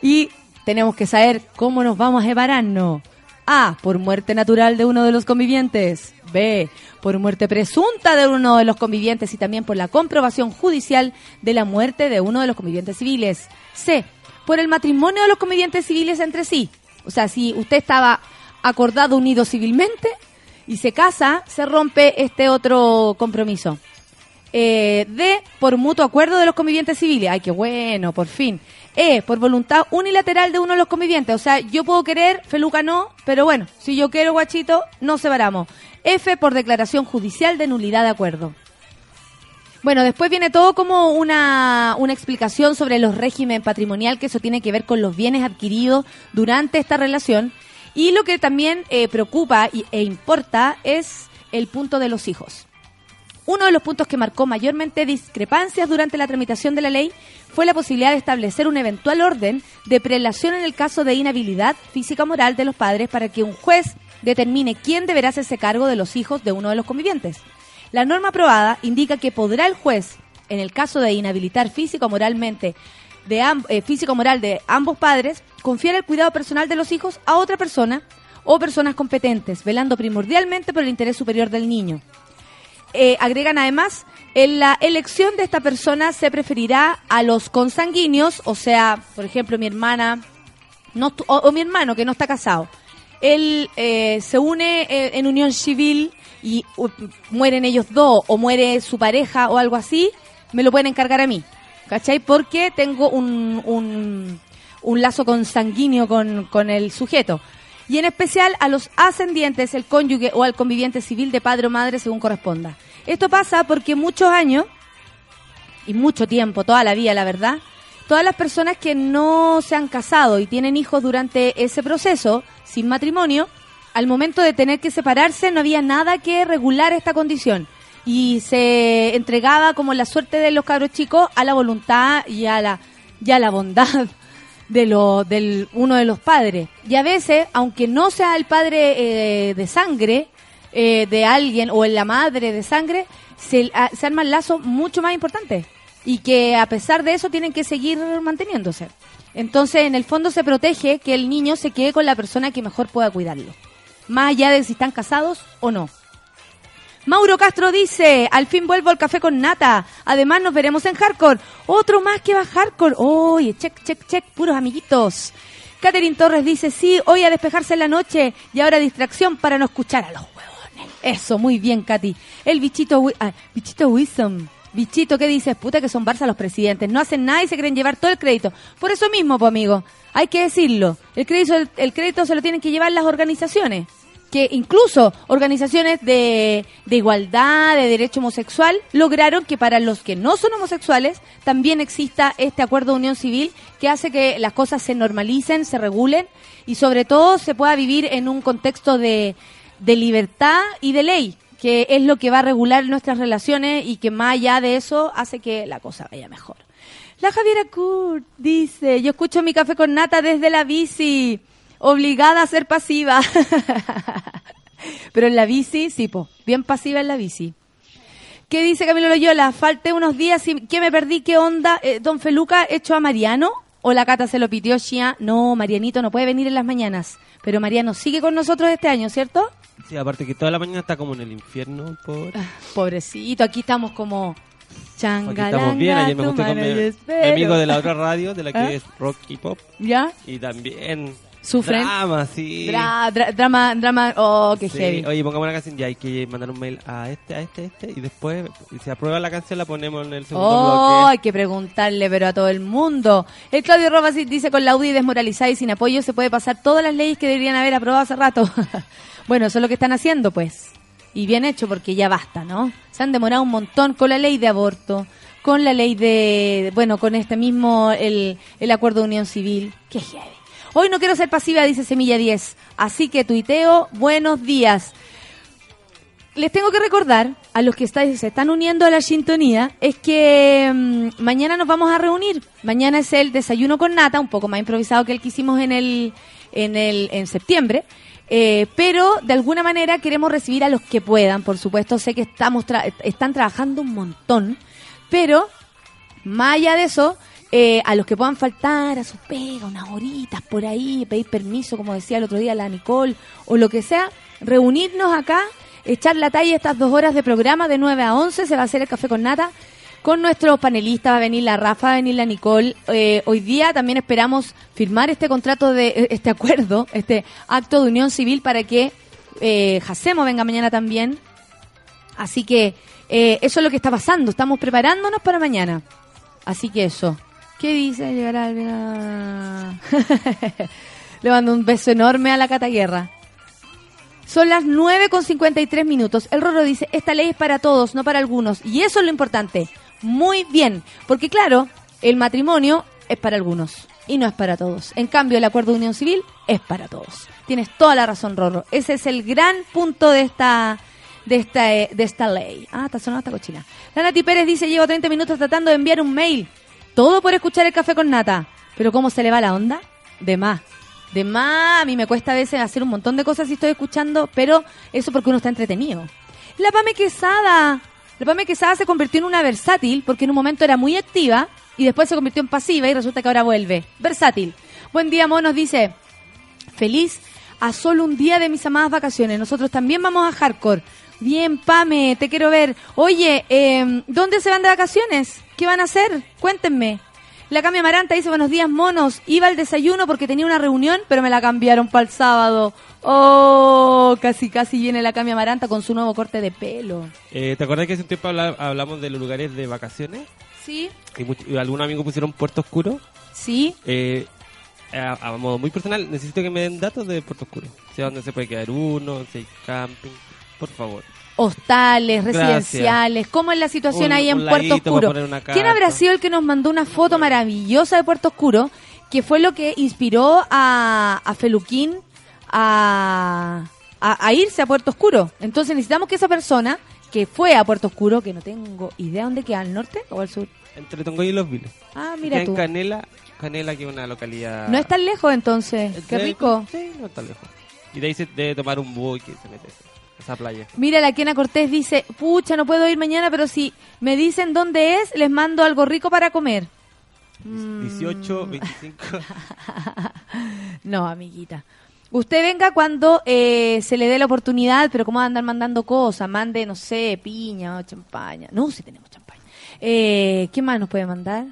y tenemos que saber cómo nos vamos a separarnos. A, por muerte natural de uno de los convivientes. B, por muerte presunta de uno de los convivientes y también por la comprobación judicial de la muerte de uno de los convivientes civiles. C, por el matrimonio de los convivientes civiles entre sí. O sea, si usted estaba acordado unido civilmente y se casa, se rompe este otro compromiso. Eh, D, por mutuo acuerdo de los convivientes civiles. Ay, qué bueno, por fin. E, por voluntad unilateral de uno de los convivientes. O sea, yo puedo querer, Feluca no, pero bueno, si yo quiero, guachito, nos separamos. F, por declaración judicial de nulidad de acuerdo. Bueno, después viene todo como una, una explicación sobre los régimen patrimonial, que eso tiene que ver con los bienes adquiridos durante esta relación. Y lo que también eh, preocupa y- e importa es el punto de los hijos. Uno de los puntos que marcó mayormente discrepancias durante la tramitación de la ley fue la posibilidad de establecer un eventual orden de prelación en el caso de inhabilidad física o moral de los padres para que un juez determine quién deberá hacerse cargo de los hijos de uno de los convivientes. La norma aprobada indica que podrá el juez, en el caso de inhabilitar físico o moralmente de eh, físico moral de ambos padres, confiar el cuidado personal de los hijos a otra persona o personas competentes, velando primordialmente por el interés superior del niño. Eh, agregan además, en la elección de esta persona se preferirá a los consanguíneos, o sea, por ejemplo, mi hermana no, o, o mi hermano que no está casado. Él eh, se une eh, en unión civil y uh, mueren ellos dos o muere su pareja o algo así, me lo pueden encargar a mí. ¿Cachai? Porque tengo un, un, un lazo consanguíneo con, con el sujeto. Y en especial a los ascendientes, el cónyuge o al conviviente civil de padre o madre según corresponda. Esto pasa porque muchos años y mucho tiempo, toda la vida, la verdad, todas las personas que no se han casado y tienen hijos durante ese proceso, sin matrimonio, al momento de tener que separarse no había nada que regular esta condición. Y se entregaba como la suerte de los cabros chicos a la voluntad y a la, y a la bondad de lo, del uno de los padres. Y a veces, aunque no sea el padre eh, de sangre eh, de alguien o la madre de sangre, se, a- se arman lazos mucho más importantes y que a pesar de eso tienen que seguir manteniéndose. Entonces, en el fondo se protege que el niño se quede con la persona que mejor pueda cuidarlo, más allá de si están casados o no. Mauro Castro dice, al fin vuelvo al café con nata. Además nos veremos en hardcore. Otro más que va hardcore. Oye, check, check, check, puros amiguitos. Catherine Torres dice, sí, hoy a despejarse en la noche y ahora distracción para no escuchar a los huevones. Eso, muy bien, Katy. El bichito, ah, bichito Wisdom. Bichito, ¿qué dices? Puta que son Barça los presidentes. No hacen nada y se quieren llevar todo el crédito. Por eso mismo, pues, amigo, hay que decirlo. El crédito, el, crédito se lo tienen que llevar las organizaciones. Que incluso organizaciones de, de igualdad, de derecho homosexual, lograron que para los que no son homosexuales también exista este acuerdo de unión civil que hace que las cosas se normalicen, se regulen y sobre todo se pueda vivir en un contexto de, de libertad y de ley, que es lo que va a regular nuestras relaciones y que más allá de eso hace que la cosa vaya mejor. La Javiera Kurt dice, yo escucho mi café con nata desde la bici, obligada a ser pasiva. Pero en la bici, sí, po, bien pasiva en la bici. ¿Qué dice Camilo Loyola? Falté unos días y ¿qué me perdí? ¿Qué onda? Eh, ¿Don Feluca hecho a Mariano? ¿O la Cata se lo pitió Shia? No, Marianito no puede venir en las mañanas. Pero Mariano sigue con nosotros este año, ¿cierto? Sí, aparte que toda la mañana está como en el infierno. Por... Ah, Pobrecito, aquí estamos como Aquí changalanga, estamos bien. Ayer me junté con mi, mi amigo de la otra radio, de la que ¿Ah? es rock y pop. ¿Ya? Y también. ¿Sufren? Drama, sí. Dra- dra- drama, drama, oh, qué Sí, heavy. Oye, pongamos una canción ya. Hay que mandar un mail a este, a este, a este. Y después, si se aprueba la canción, la ponemos en el segundo Oh, bloque. hay que preguntarle, pero a todo el mundo. El Claudio Rojas dice, con la UDI desmoralizada y sin apoyo se puede pasar todas las leyes que deberían haber aprobado hace rato. bueno, eso es lo que están haciendo, pues. Y bien hecho, porque ya basta, ¿no? Se han demorado un montón con la ley de aborto, con la ley de, bueno, con este mismo, el, el acuerdo de unión civil. Qué heavy. Hoy no quiero ser pasiva, dice Semilla 10. Así que tuiteo, buenos días. Les tengo que recordar a los que se están uniendo a la sintonía es que mm, mañana nos vamos a reunir. Mañana es el desayuno con nata, un poco más improvisado que el que hicimos en el en el en septiembre. Eh, pero de alguna manera queremos recibir a los que puedan, por supuesto. Sé que estamos tra- están trabajando un montón, pero más allá de eso, eh, a los que puedan faltar, a sus pega, unas horitas por ahí, pedir permiso, como decía el otro día la Nicole, o lo que sea, reunirnos acá, echar la talla estas dos horas de programa de 9 a 11, se va a hacer el café con nata. Con nuestros panelistas va a venir la Rafa, va a venir la Nicole. Eh, hoy día también esperamos firmar este contrato de este acuerdo, este acto de unión civil para que eh, Jacemo venga mañana también. Así que eh, eso es lo que está pasando. Estamos preparándonos para mañana. Así que eso. ¿Qué dice? Llegará el... Le mando un beso enorme a la Cataguerra. Son las 9 con 53 minutos. El Roro dice, esta ley es para todos, no para algunos. Y eso es lo importante. Muy bien. Porque claro, el matrimonio es para algunos y no es para todos. En cambio, el acuerdo de unión civil es para todos. Tienes toda la razón, Roro. Ese es el gran punto de esta de esta eh, de esta ley. Ah, está sonando esta cochina. La Nati Pérez dice, llevo 30 minutos tratando de enviar un mail. Todo por escuchar el café con nata. Pero ¿cómo se le va la onda? De más. De más, a mí me cuesta a veces hacer un montón de cosas si estoy escuchando, pero eso porque uno está entretenido. La Pame Quesada. La Pame Quesada se convirtió en una versátil porque en un momento era muy activa y después se convirtió en pasiva y resulta que ahora vuelve. Versátil. Buen día, Monos dice, feliz a solo un día de mis amadas vacaciones. Nosotros también vamos a Hardcore. Bien, Pame, te quiero ver. Oye, eh, ¿dónde se van de vacaciones? ¿Qué van a hacer? Cuéntenme. La Cami Amaranta dice, buenos días, monos. Iba al desayuno porque tenía una reunión, pero me la cambiaron para el sábado. Oh, casi, casi viene la Cami Amaranta con su nuevo corte de pelo. Eh, ¿Te acuerdas que hace un tiempo habla- hablamos de los lugares de vacaciones? ¿Sí? Y, algunos amigos pusieron Puerto Oscuro. ¿Sí? Eh, a, a modo muy personal, necesito que me den datos de Puerto Oscuro. Sé dónde se puede quedar uno, si hay camping. Por favor. Hostales, Gracias. residenciales. ¿Cómo es la situación Un- ahí en Puerto Oscuro? ¿Quién habrá sido el que nos mandó una foto maravillosa de Puerto Oscuro? Que fue lo que inspiró a, a Feluquín a, a, a irse a Puerto Oscuro. Entonces necesitamos que esa persona que fue a Puerto Oscuro, que no tengo idea dónde queda, al norte o al sur. Entre Tongoy y Los Viles. Ah, mira en tú. Canela, Canela que es una localidad... No es tan lejos entonces. Qué rico. Sí, no está lejos. Y de ahí se debe tomar un búho y que se mete esa playa. Mira, la Kena Cortés dice, pucha, no puedo ir mañana, pero si me dicen dónde es, les mando algo rico para comer. Mm. 18, 25... No, amiguita. Usted venga cuando eh, se le dé la oportunidad, pero ¿cómo va a andar mandando cosas? Mande, no sé, piña o champaña. No, sí tenemos champaña. Eh, ¿Qué más nos puede mandar?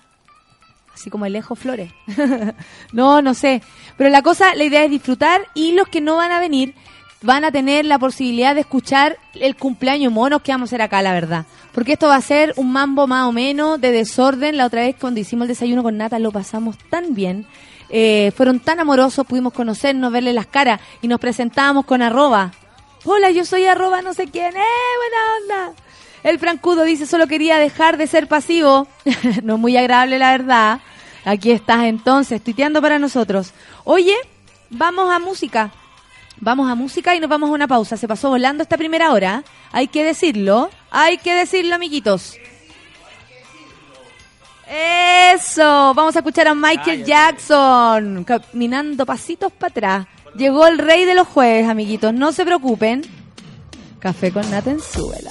Así como el Lejo Flores. no, no sé. Pero la cosa, la idea es disfrutar y los que no van a venir van a tener la posibilidad de escuchar el cumpleaños monos que vamos a hacer acá, la verdad. Porque esto va a ser un mambo más o menos de desorden. La otra vez cuando hicimos el desayuno con Nata lo pasamos tan bien. Eh, fueron tan amorosos, pudimos conocernos, verle las caras y nos presentábamos con arroba. Hola, yo soy arroba no sé quién. ¡Eh, buena onda! El Francudo dice, solo quería dejar de ser pasivo. no muy agradable, la verdad. Aquí estás entonces, tuiteando para nosotros. Oye, vamos a música. Vamos a música y nos vamos a una pausa. Se pasó volando esta primera hora. Hay que decirlo. Hay que decirlo, amiguitos. Eso. Vamos a escuchar a Michael Jackson caminando pasitos para atrás. Llegó el rey de los jueves, amiguitos. No se preocupen. Café con nata en suela.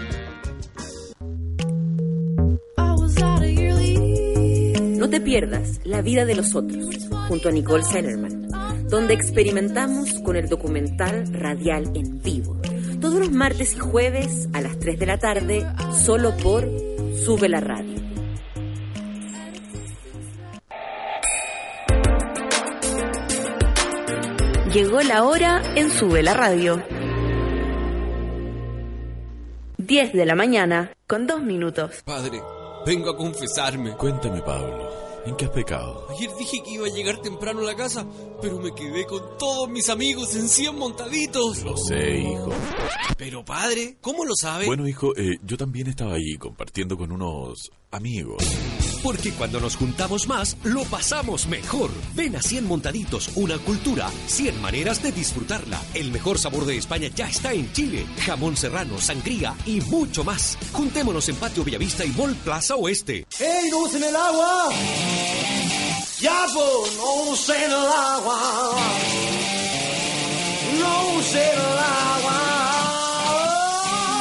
Te pierdas La vida de los otros, junto a Nicole Sellerman, donde experimentamos con el documental radial en vivo. Todos los martes y jueves a las 3 de la tarde, solo por Sube la Radio. Llegó la hora en Sube la Radio. 10 de la mañana con 2 minutos. Padre, vengo a confesarme. Cuéntame, Pablo, ¿en qué has pecado? Ayer dije que iba a llegar temprano a la casa, pero me quedé con todos mis amigos en 100 montaditos. Lo sé, hijo. Pero padre, ¿cómo lo sabe? Bueno, hijo, eh, yo también estaba ahí compartiendo con unos amigos. Porque cuando nos juntamos más, lo pasamos mejor. Ven a 100 Montaditos, una cultura, 100 maneras de disfrutarla. El mejor sabor de España ya está en Chile. Jamón serrano, sangría y mucho más. Juntémonos en Patio Bellavista y Mall Plaza Oeste. ¡Ey, no usen el agua! ¡Ya, pues, no usen el agua! ¡No usen el agua!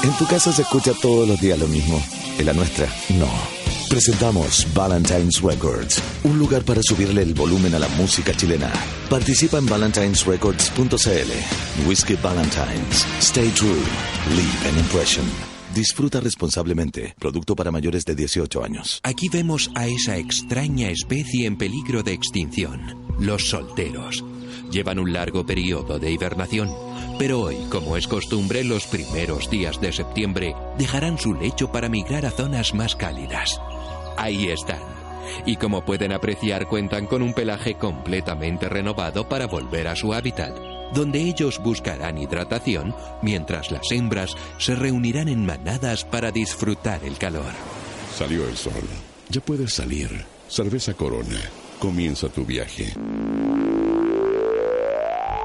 En tu casa se escucha todos los días lo mismo. En la nuestra, no. Presentamos Valentine's Records, un lugar para subirle el volumen a la música chilena. Participa en valentinesrecords.cl. Whiskey Valentines. Stay true. Leave an impression. Disfruta responsablemente. Producto para mayores de 18 años. Aquí vemos a esa extraña especie en peligro de extinción, los solteros. Llevan un largo periodo de hibernación, pero hoy, como es costumbre, los primeros días de septiembre dejarán su lecho para migrar a zonas más cálidas. Ahí están. Y como pueden apreciar, cuentan con un pelaje completamente renovado para volver a su hábitat, donde ellos buscarán hidratación mientras las hembras se reunirán en manadas para disfrutar el calor. Salió el sol. Ya puedes salir. Cerveza Corona. Comienza tu viaje.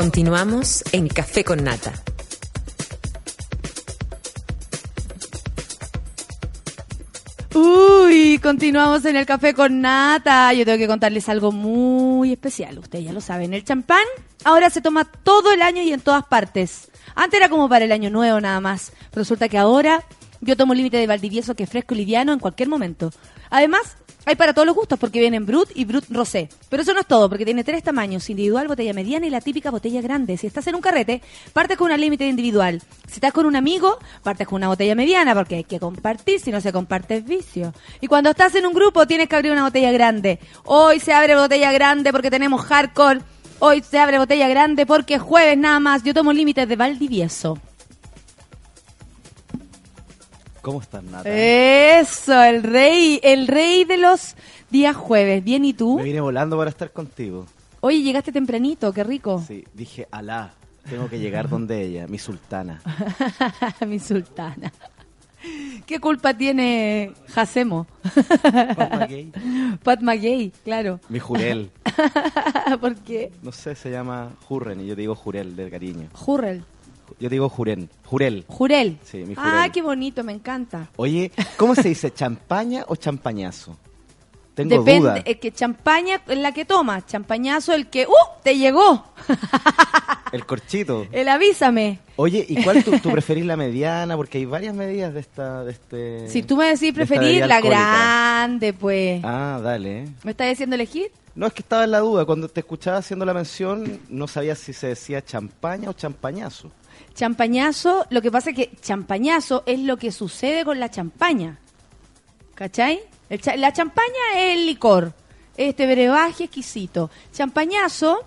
Continuamos en Café con Nata. Uy, continuamos en el café con nata. Yo tengo que contarles algo muy especial. Ustedes ya lo saben. El champán ahora se toma todo el año y en todas partes. Antes era como para el año nuevo nada más. Resulta que ahora yo tomo límite de Valdivieso que es fresco y liviano en cualquier momento. Además, hay para todos los gustos porque vienen Brut y Brut Rosé. Pero eso no es todo porque tiene tres tamaños, individual, botella mediana y la típica botella grande. Si estás en un carrete, partes con una límite individual. Si estás con un amigo, partes con una botella mediana porque hay que compartir, si no se comparte es vicio. Y cuando estás en un grupo tienes que abrir una botella grande. Hoy se abre botella grande porque tenemos hardcore. Hoy se abre botella grande porque es jueves nada más. Yo tomo límites de Valdivieso. ¿Cómo estás, Nata? Eso, el rey, el rey de los días jueves. Bien, ¿y tú? Me vine volando para estar contigo. Oye, llegaste tempranito, qué rico. Sí, dije, alá, tengo que llegar donde ella, mi sultana. Mi sultana. ¿Qué culpa tiene Jacemo? Pat McGay. Pat McGay, claro. Mi jurel. ¿Por qué? No sé, se llama Jurren y yo digo jurel del cariño. Jurrel. Yo digo juren, jurel. Jurel. Sí, mi jurel. Ah, qué bonito, me encanta. Oye, ¿cómo se dice, champaña o champañazo? Tengo Depende, duda. es que champaña es la que toma, champañazo el que, ¡uh! Te llegó. El corchito. El avísame. Oye, ¿y cuál tú, tú preferís la mediana? Porque hay varias medidas de esta... De este, Si tú me decís preferir la grande, pues. Ah, dale. ¿Me estás diciendo elegir? No, es que estaba en la duda. Cuando te escuchaba haciendo la mención, no sabía si se decía champaña o champañazo. Champañazo, lo que pasa es que champañazo es lo que sucede con la champaña. ¿Cachai? Cha- la champaña es el licor. este brebaje exquisito. Champañazo,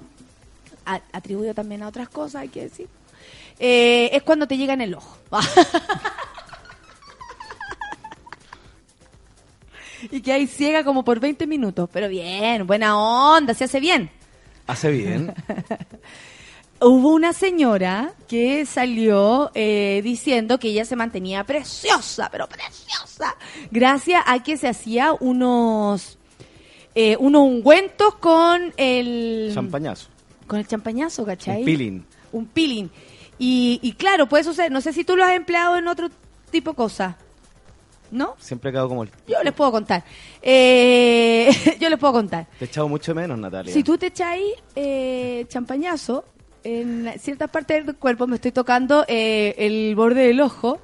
atribuido también a otras cosas, hay que decir, eh, es cuando te llega en el ojo. y que ahí ciega como por 20 minutos. Pero bien, buena onda, se hace bien. Hace bien. Hubo una señora que salió eh, diciendo que ella se mantenía preciosa, pero preciosa, gracias a que se hacía unos eh, unos ungüentos con el Champañazo. con el champañazo, ¿cachai? Un peeling. Un peeling. Y, y claro, puede suceder, no sé si tú lo has empleado en otro tipo de cosa, ¿no? Siempre he quedado como el... Yo les puedo contar. Eh, yo les puedo contar. Te he echado mucho menos, Natalia. Si tú te echáis eh, champañazo en ciertas partes del cuerpo, me estoy tocando eh, el borde del ojo,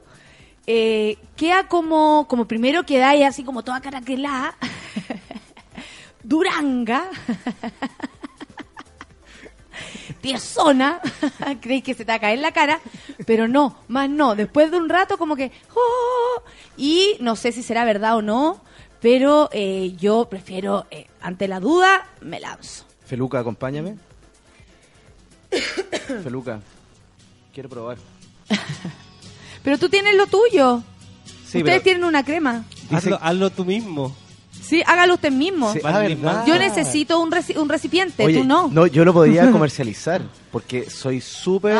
eh, queda como, como primero quedáis así como toda caraquelada, duranga, tiesona, creéis que se te va a caer la cara, pero no, más no. Después de un rato como que, ¡oh! y no sé si será verdad o no, pero eh, yo prefiero, eh, ante la duda, me lanzo. Feluca, acompáñame. Feluca, quiero probar. Pero tú tienes lo tuyo. Sí, Ustedes pero- tienen una crema. Hazlo, hazlo tú mismo. Sí, hágalo usted mismo. Sí, ah. Yo necesito un, reci- un recipiente, Oye, tú no. yo lo podría comercializar porque soy súper... eh,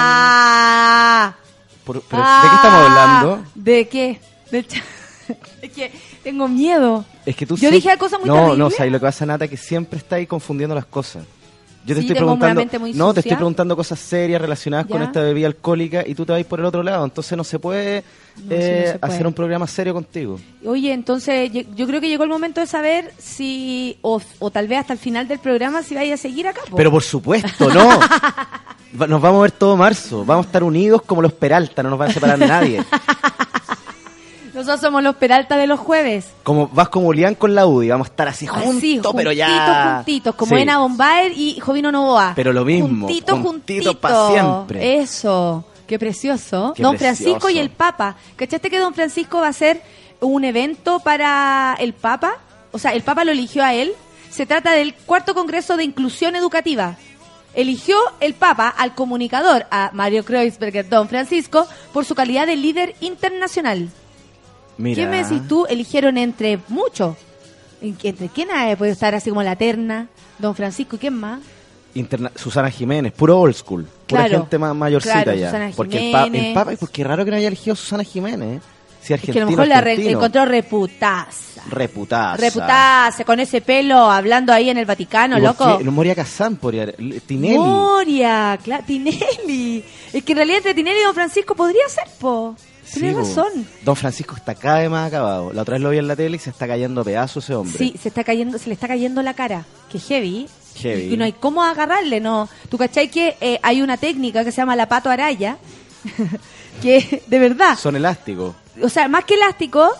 Ah, por- pero, ¿De qué estamos hablando? ¿De qué? Del es que tengo miedo. Es que tú Yo sí- dije cosas muy No, terribles. no, o sea, y lo que pasa, Nata, es que siempre está ahí confundiendo las cosas. Yo te Sí, estoy preguntando. no, te estoy preguntando cosas serias relacionadas con esta bebida alcohólica y tú te vas por el otro lado. Entonces no se puede, No, sí, eh, no se puede. hacer un programa serio contigo. Oye, entonces yo creo que llegó el momento de saber si, o, o tal vez hasta el final del programa, si vaya a seguir acá. Pero por supuesto, no. Nos vamos a ver todo marzo. Vamos a estar unidos como los Peralta, no nos va a separar nadie. Nosotros somos los Peralta de los jueves. Como vas como Lian con la UDI, vamos a estar así juntos, Así, pero ya. juntitos, juntitos, como Sí. Ena Bombaer y Jovino Novoa. Pero lo mismo, Juntito, juntito juntito. pa' siempre. Eso, qué precioso. Qué don precioso. Francisco y el Papa. ¿Cachaste que Don Francisco va a hacer un evento para el Papa? O sea, el Papa lo eligió a él. Se trata del cuarto Congreso de Inclusión Educativa. Eligió el Papa al comunicador, a Mario Kreuzberger, Don Francisco, por su calidad de líder internacional. Mira. ¿Qué me decís tú? Eligieron entre muchos. ¿En qué- ¿Entre quién ha- puede estar así como la terna? Don Francisco y quién más. Interna- Susana Jiménez, puro old school. Pura Claro, gente más mayorcita claro, ya. Susana porque el, pa- el Papa, porque raro que no haya elegido a Susana Jiménez. ¿eh? Si Es que a lo mejor la re- encontró reputaza. Reputaza. Reputaza, con ese pelo hablando ahí en el Vaticano, ¿Y loco. Moria Kazan, podría- Tinelli. Moria, claro, Tinelli. Es que en realidad entre Tinelli y Don Francisco podría ser, po. Tienes Sí, razón. Don Francisco está cada vez más acabado. La otra vez lo vi en la tele y se está cayendo a pedazos ese hombre. Sí, se está cayendo, se le está cayendo la cara. Que heavy. Heavy. Y no hay cómo agarrarle, no. ¿Tú cachai que eh, hay una técnica que se llama la pato araya? que, de verdad, Son elásticos. o sea, más que elástico,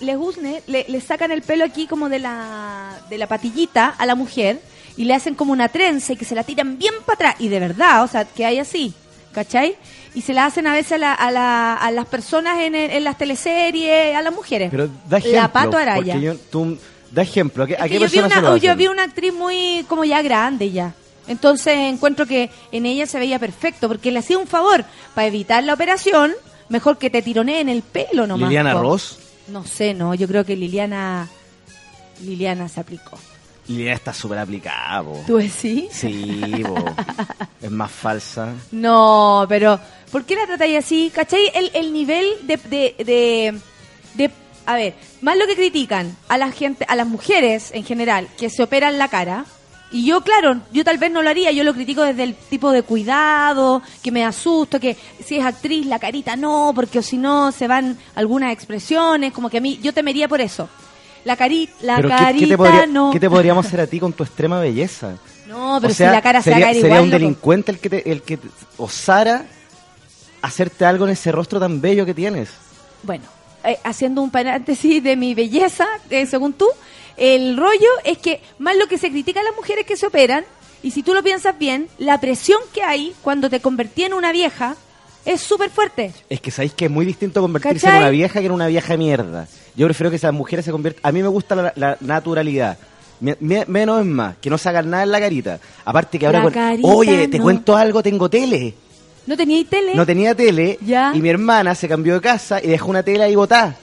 les usne, le, le sacan el pelo aquí como de la, de la patillita a la mujer y le hacen como una trenza y que se la tiran bien para atrás. Y de verdad, o sea, que hay así, ¿cachai? Y se la hacen a veces a, la- a, la- a las personas en, el- en las teleseries, a las mujeres. Pero da ejemplo. La pato araya. Yo, tú, da ejemplo. ¿A qué, a Es qué que yo vi, persona se lo una, yo hacen? vi una actriz muy como ya grande ya. Entonces encuentro que en ella se veía perfecto porque le hacía un favor para evitar la operación, mejor que te tironeen el pelo nomás. Liliana po. Ross. No sé, no, yo creo que Liliana Liliana se aplicó. Liliana está súper aplicada, po. ¿Tú? Sí, po. es más falsa. No, pero ¿por qué la tratáis así? ¿Cachai? El, el nivel de, de, de, de- A ver, más lo que critican a la gente, a las mujeres en general, que se operan la cara. Y yo, claro, yo tal vez no lo haría, yo lo critico desde el tipo de cuidado, que me asusto, que si es actriz la carita no, porque si no se van algunas expresiones, como que a mí, yo temería por eso. La, cari, la Pero ¿qué- carita ¿qué, te podría- no. qué te podríamos hacer a ti con tu extrema belleza? No, pero O sea, si la cara se sería, sería igual. un delincuente el que te, el que osara hacerte algo en ese rostro tan bello que tienes. Bueno, eh, haciendo un paréntesis de mi belleza, eh, según tú, el rollo es que más lo que se critica a las mujeres que se operan, y si tú lo piensas bien, la presión que hay cuando te convertí en una vieja es súper fuerte. Es que sabéis que es muy distinto convertirse ¿Cachai? en una vieja que en una vieja mierda. Yo prefiero que esas mujeres se conviertan... A mí me gusta la, la naturalidad. Me- me- menos es más, que no se hagan nada en la carita. Aparte que ahora, La con- carita oye, te no. cuento algo, tengo tele. ¿No teníais tele? No tenía tele Ya. y mi hermana se cambió de casa y dejó una tele ahí botada.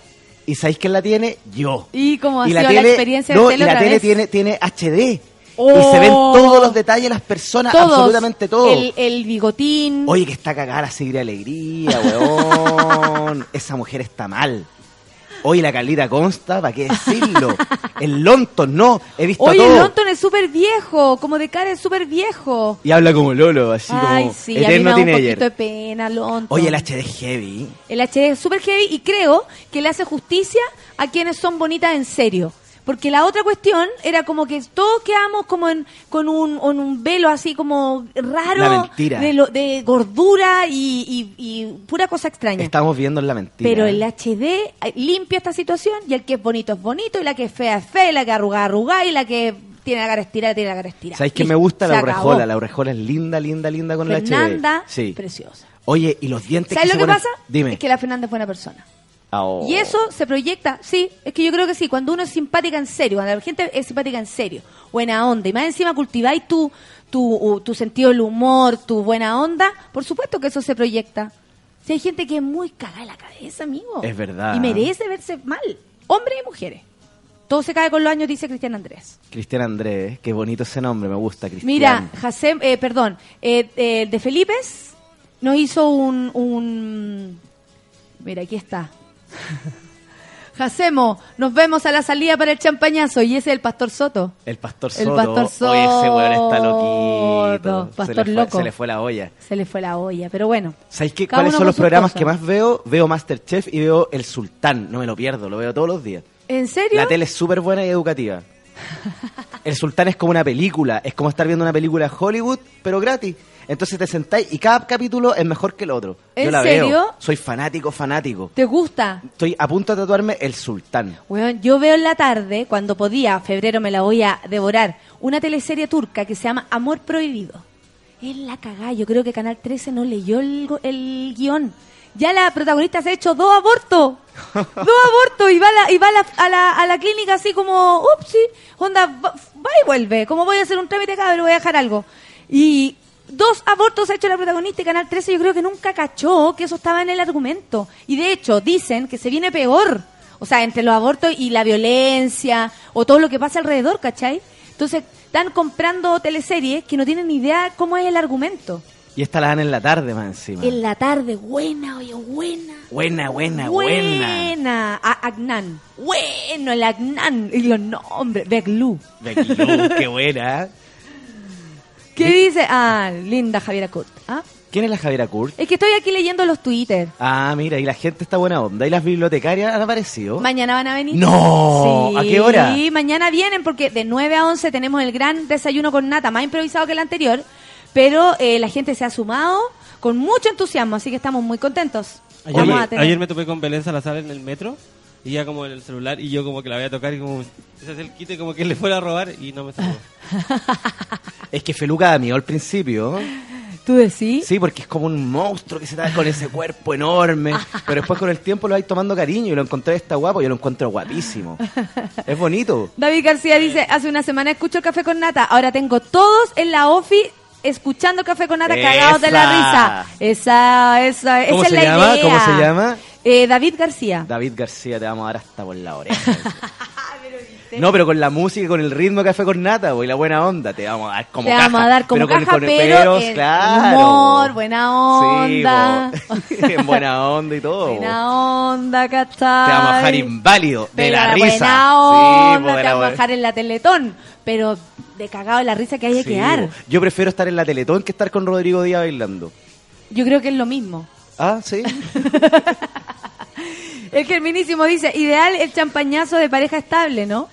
¿Y sabéis quién la tiene? Yo. ¿Y cómo ha y sido la la tele, experiencia no, de tele y la otra tele vez? tiene, tiene HD. Oh. Y se ven todos los detalles de las personas, Todos. absolutamente todo. El, el bigotín. Oye, que está cagada la Sigrid Alegría, weón. Esa mujer está mal. Oye, la Carlita Consta, ¿para qué decirlo? El Lonton, no, he visto Oye, todo. el Lonton es súper viejo, como de cara es súper viejo. Y habla como Lolo, así Ay, como sí, a mí me eterno da un poquito de pena, Lonton. Oye, el HD es heavy. El HD es súper heavy y creo que le hace justicia a quienes son bonitas en serio. Porque la otra cuestión era como que todos quedamos como en, con un, con un velo así como raro La mentira. De, lo, de gordura y, y- y pura cosa extraña. Estamos viendo en la mentira. Pero el HD eh, limpia esta situación y el que es bonito es bonito y la que es fea es fea y la que arruga arruga y la que tiene la cara estirada tiene la cara estirada. ¿Sabéis que me gusta la acabó. urrejola? La urrejola es linda, linda, linda con Fernanda, el HD. Sí. preciosa. Oye, y los dientes ¿Sabes que lo se que ponen- pasa? Dime. Es que la Fernanda es buena persona. Oh. Y eso se proyecta, sí, es que yo creo que sí, cuando uno es simpática en serio, cuando la gente es simpática en serio, buena onda, y más encima cultiváis tu, tu, tu sentido del humor, tu buena onda, por supuesto que eso se proyecta. Si hay gente que es muy cagada en la cabeza, amigo. Es verdad. Y merece verse mal, hombres y mujeres. Todo se cae con los años, dice Cristian Andrés. Cristian Andrés, qué bonito ese nombre, me gusta, Cristian. Mira, Jacem, eh, perdón, eh, eh, de Felipes nos hizo un, un... Mira, aquí está. Jacemo, nos vemos a la salida para el champañazo y ese es el Pastor Soto. El Pastor El Soto. Pastor Oye, ese weón está Soto, loquito. Pastor se le fue, loco. Se le fue la olla. Se le fue la olla, pero bueno. ¿Sabéis qué, cuáles son los programas que más veo? Veo Masterchef y veo El Sultán. No me lo pierdo, lo veo todos los días. ¿En serio? La tele es súper buena y educativa. El Sultán es como una película, es como estar viendo una película de Hollywood, pero gratis. Entonces te sentáis y cada capítulo es mejor que el otro. Yo ¿En la serio? veo. Soy fanático, fanático. ¿Te gusta? Estoy a punto de tatuarme El Sultán. Bueno, yo veo en la tarde, cuando podía, febrero me la voy a devorar, una teleserie turca que se llama Amor Prohibido. Es la cagá, yo creo que Canal 13 no leyó el, el guion. Ya la protagonista se ha hecho dos abortos. dos abortos y va, a la, y va a, la, a, la, a la clínica así como, upsi, onda, va, va y vuelve. Como voy a hacer un trámite acá, pero voy a dejar algo. Y dos abortos ha hecho la protagonista y Canal 13 yo creo que nunca cachó que eso estaba en el argumento. Y de hecho dicen que se viene peor. O sea, entre los abortos y la violencia o todo lo que pasa alrededor, ¿cachai? Entonces están comprando teleseries que no tienen ni idea cómo es el argumento. Y esta la dan en la tarde más encima. En la tarde, buena, oye, buena. Buena, buena, buena. Buena. A- Agnan. Bueno, el Agnan. Y los nombres. Beglu. Becky Lou, qué buena. ¿Qué dice? Ah, linda Javiera Kurt. ¿Ah? ¿Quién es la Javiera Kurt? Es que estoy aquí leyendo los Twitter. Ah, mira, y la gente está buena onda. ¿Y las bibliotecarias han aparecido? Mañana van a venir. ¡No! Sí, ¿A qué hora? mañana vienen porque de 9 a 11 tenemos el gran desayuno con nata, más improvisado que el anterior, pero eh, la gente se ha sumado con mucho entusiasmo, así que estamos muy contentos. Ayer, Vamos me, a tener- ayer me topé con Belén Salazar en el metro y ya como en el celular y yo como que la voy a tocar y como se hace el quite como que le fuera a robar y no me saludó. Es que Feluca da miedo al principio. ¿Tú decís? Sí, porque es como un monstruo que se da con ese cuerpo enorme. pero después con el tiempo lo vais tomando cariño y lo encontré está guapo. Yo lo encuentro guapísimo. Es bonito. David García dice, hace una semana escucho el café con nata, ahora tengo todos en la ofi escuchando el café con nata cagados de la risa. Esa, esa, ¿Cómo esa se es la llama? idea. ¿Cómo se llama? Eh, David García. David García, te vamos a dar hasta por la oreja. No, pero con la música y con el ritmo de Café con Nata, y la buena onda, te vamos a dar como Te caja. vamos a dar como pero con- caja, con- pero, en claro. humor, buena onda. Sí, en buena onda y todo. buena onda, ¿cachai? Te vamos a dejar inválido de la buena risa. onda, Sí, po, te la vamos a buena- dejar en la Teletón. Pero de cagado de la risa que hay que Sí, quedar. po. Yo prefiero estar en la Teletón que estar con Rodrigo Díaz bailando. Yo creo que es lo mismo. Ah, sí. El Germinísimo dice, ideal el champañazo de pareja estable, ¿no?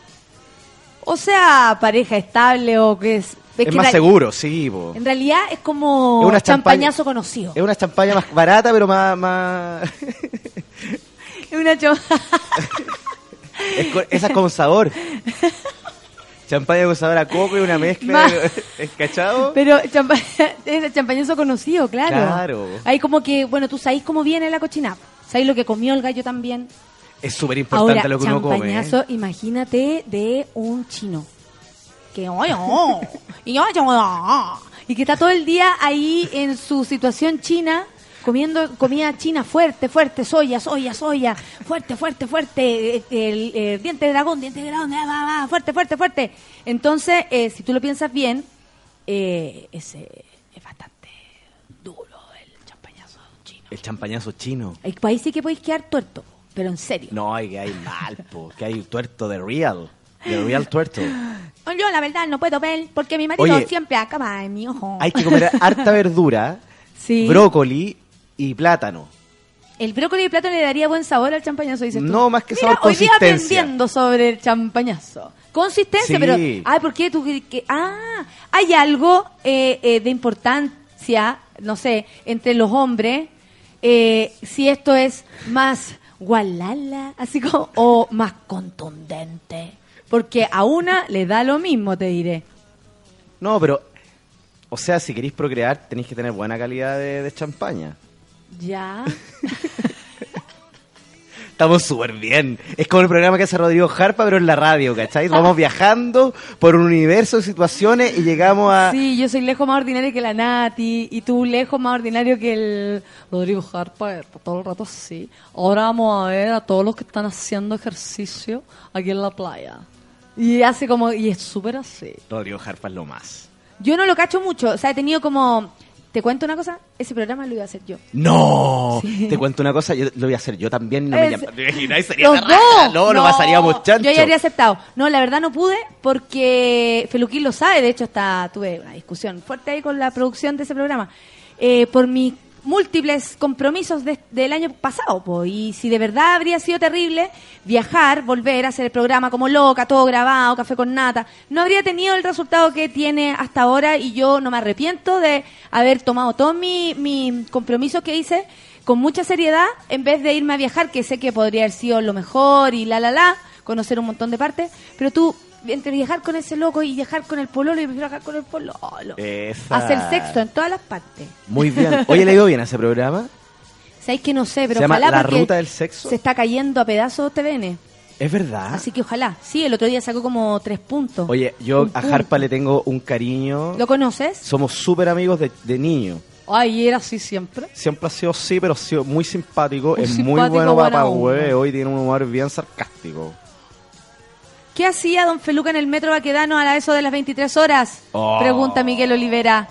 O sea, pareja estable o que es... Es, que más seguro, sí, po. En realidad es como Es una champañazo conocido. Es una champaña más barata, pero más... más... Es una cha- es con- esa es con sabor. Champaña con sabor a coco y una mezcla. ¿Es cachado? Pero champa es el champañazo conocido, claro. Claro. Hay como que, bueno, tú sabes cómo viene la cochinada. ¿Sabes lo que comió el gallo también? Es súper importante lo que uno come. ¿eh? imagínate de un chino. que "Oye, oh", y yo, oh", y que está todo el día ahí en su situación china comiendo comida china fuerte, fuerte, soya, soya, soya, fuerte, fuerte, fuerte, eh, el, diente de dragón, diente de dragón, ah, va, va, fuerte, fuerte, fuerte. Entonces, eh, si tú lo piensas bien, eh, ese es bastante duro el champañazo chino. El champañazo chino. El país sí que podéis quedar tuerto, pero en serio. No, hay que hay mal, po, que hay tuerto de real. De real tuerto. Yo la verdad no puedo ver porque mi marido Oye, siempre acaba en mi ojo. Hay que comer harta verdura, Sí. brócoli y plátano. El brócoli de plátano le daría buen sabor al champañazo, dices tú. No, más que Mira, sabor, hoy día consistencia. aprendiendo sobre el champañazo. Consistencia, Sí. pero... Ay, ¿por qué tú que...? Ah, hay algo eh, eh, de importancia, no sé, entre los hombres, eh, si esto es más gualala, así como, o más contundente. Porque a una le da lo mismo, te diré. No, pero, o sea, si queréis procrear, tenéis que tener buena calidad de, de champaña. Ya. Estamos súper bien. Es como el programa que hace Rodrigo Harpa, pero en la radio, ¿cachai? Vamos viajando por un universo de situaciones y llegamos a... Sí, yo soy lejos más ordinario que la Nati y tú lejos más ordinario que el Rodrigo Harpa, está todo el rato así. Ahora vamos a ver a todos los que están haciendo ejercicio aquí en la playa. Y hace como, y es súper así. Rodrigo Harpa es lo más. Yo no lo cacho mucho, o sea, he tenido como, ¿te cuento una cosa? Ese programa lo iba a hacer yo. ¡No! Sí. Te cuento una cosa, yo lo voy a hacer yo también. No me Es- ¿Te imaginas? Sería Los dos. No, no, pasaríamos chancho. Yo ya habría aceptado. No, la verdad no pude porque Feluquín lo sabe. De hecho, hasta tuve una discusión fuerte ahí con la producción de ese programa. Eh, por mis múltiples compromisos de- del año pasado. po. Y si de verdad habría sido terrible viajar, volver a hacer el programa como loca, todo grabado, café con nata, no habría tenido el resultado que tiene hasta ahora y yo no me arrepiento de haber tomado todos mis mis compromisos que hice con mucha seriedad en vez de irme a viajar, que sé que podría haber sido lo mejor y la la la, conocer un montón de partes, pero tú entre viajar con ese loco y viajar con el pololo y viajar con el pololo, Esa. hacer sexo en todas las partes. Muy bien. Oye, ¿le digo bien a ese programa? ¿Sabéis que no sé? Pero Se llama ojalá La porque Ruta del Sexo. Se está cayendo a pedazos TVN. ¿Es verdad? Así que ojalá. Sí, el otro día sacó como tres puntos. Oye, yo Un a punto. Harpa le tengo un cariño. ¿Lo conoces? Somos súper amigos de, de niño. Ay, era así siempre. Siempre ha sido sí, pero ha sido muy simpático. Es muy bueno para hueve. Hoy tiene un humor bien sarcástico. ¿Qué hacía don Feluca en el metro Baquedano a la eso de las 23 horas? Oh. Pregunta Miguel Olivera.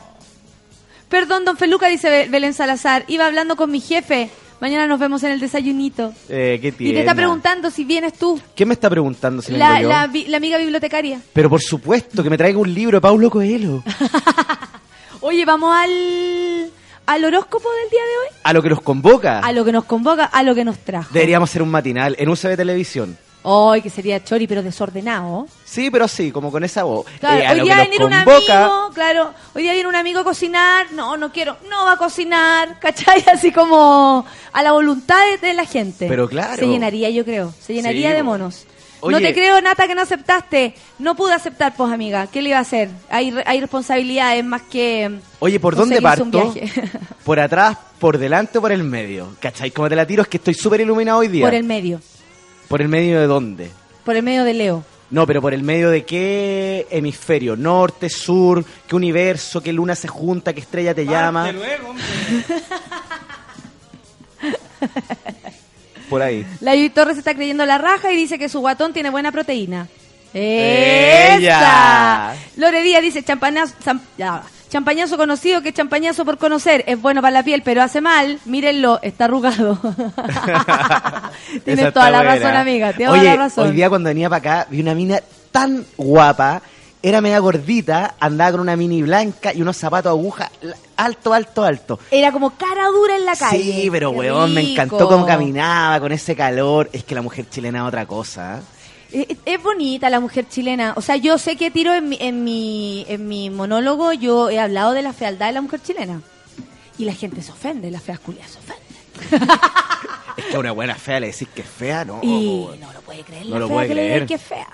Perdón, don Feluca, dice Be- Belén Salazar. Iba hablando con mi jefe. Mañana nos vemos en el desayunito. Eh, qué Y te está preguntando si vienes tú, ¿Qué me está preguntando si la, vengo la amiga bibliotecaria. Pero por supuesto, que me traiga un libro de Paulo Coelho. Oye, vamos al, al horóscopo del día de hoy. A lo que nos convoca. A lo que nos convoca, a lo que nos trajo. Deberíamos hacer un matinal en UCB Televisión. Ay, que sería chori, pero desordenado. Sí, pero sí, como con esa voz. Claro, Eh, hoy día viene un convoca, amigo, claro, hoy día viene un amigo a cocinar, no, no quiero, no va a cocinar, ¿cachai? Así como a la voluntad de, de la gente. Pero claro. Se llenaría, yo creo, se llenaría Sí, de monos. Oye. No te creo, Nata, que no aceptaste. No pude aceptar, pues, amiga. ¿Qué le iba a hacer? Hay, hay responsabilidades más que... Oye, ¿por dónde parto? ¿Por atrás, por delante o por el medio? ¿Cachai? Como te la tiro, es que estoy súper iluminado hoy día. Por el medio. ¿Por el medio de dónde? Por el medio de Leo. No, pero por el medio de qué hemisferio, norte, sur, qué universo, qué luna se junta, qué estrella te llama. Por ahí. La Yui Torres se está creyendo la raja y dice que su guatón tiene buena proteína. ¡Ella! ¡Esa! Lore Díaz dice va. Champañazo conocido que champañazo por conocer. Es bueno para la piel, pero hace mal. Mírenlo, está arrugado. Tienes toda la buena. razón, amiga. Tienes Oye, toda la razón. hoy día cuando venía para acá vi una mina tan guapa, era media gordita, andaba con una mini blanca y unos zapatos aguja alto, alto, alto. Era como cara dura en la calle. Sí, pero Qué weón, me encantó cómo caminaba con ese calor. Es que la mujer chilena es otra cosa. ¿eh? Es, es bonita la mujer chilena. O sea, yo sé que tiro en mi, en mi, en mi monólogo, yo he hablado de la fealdad de la mujer chilena. Y la gente se ofende, las feas culias se ofenden. Es que a una buena fea le decís que es fea, ¿no? Y no lo puede creer, No la lo fea puede que le creer. que es fea.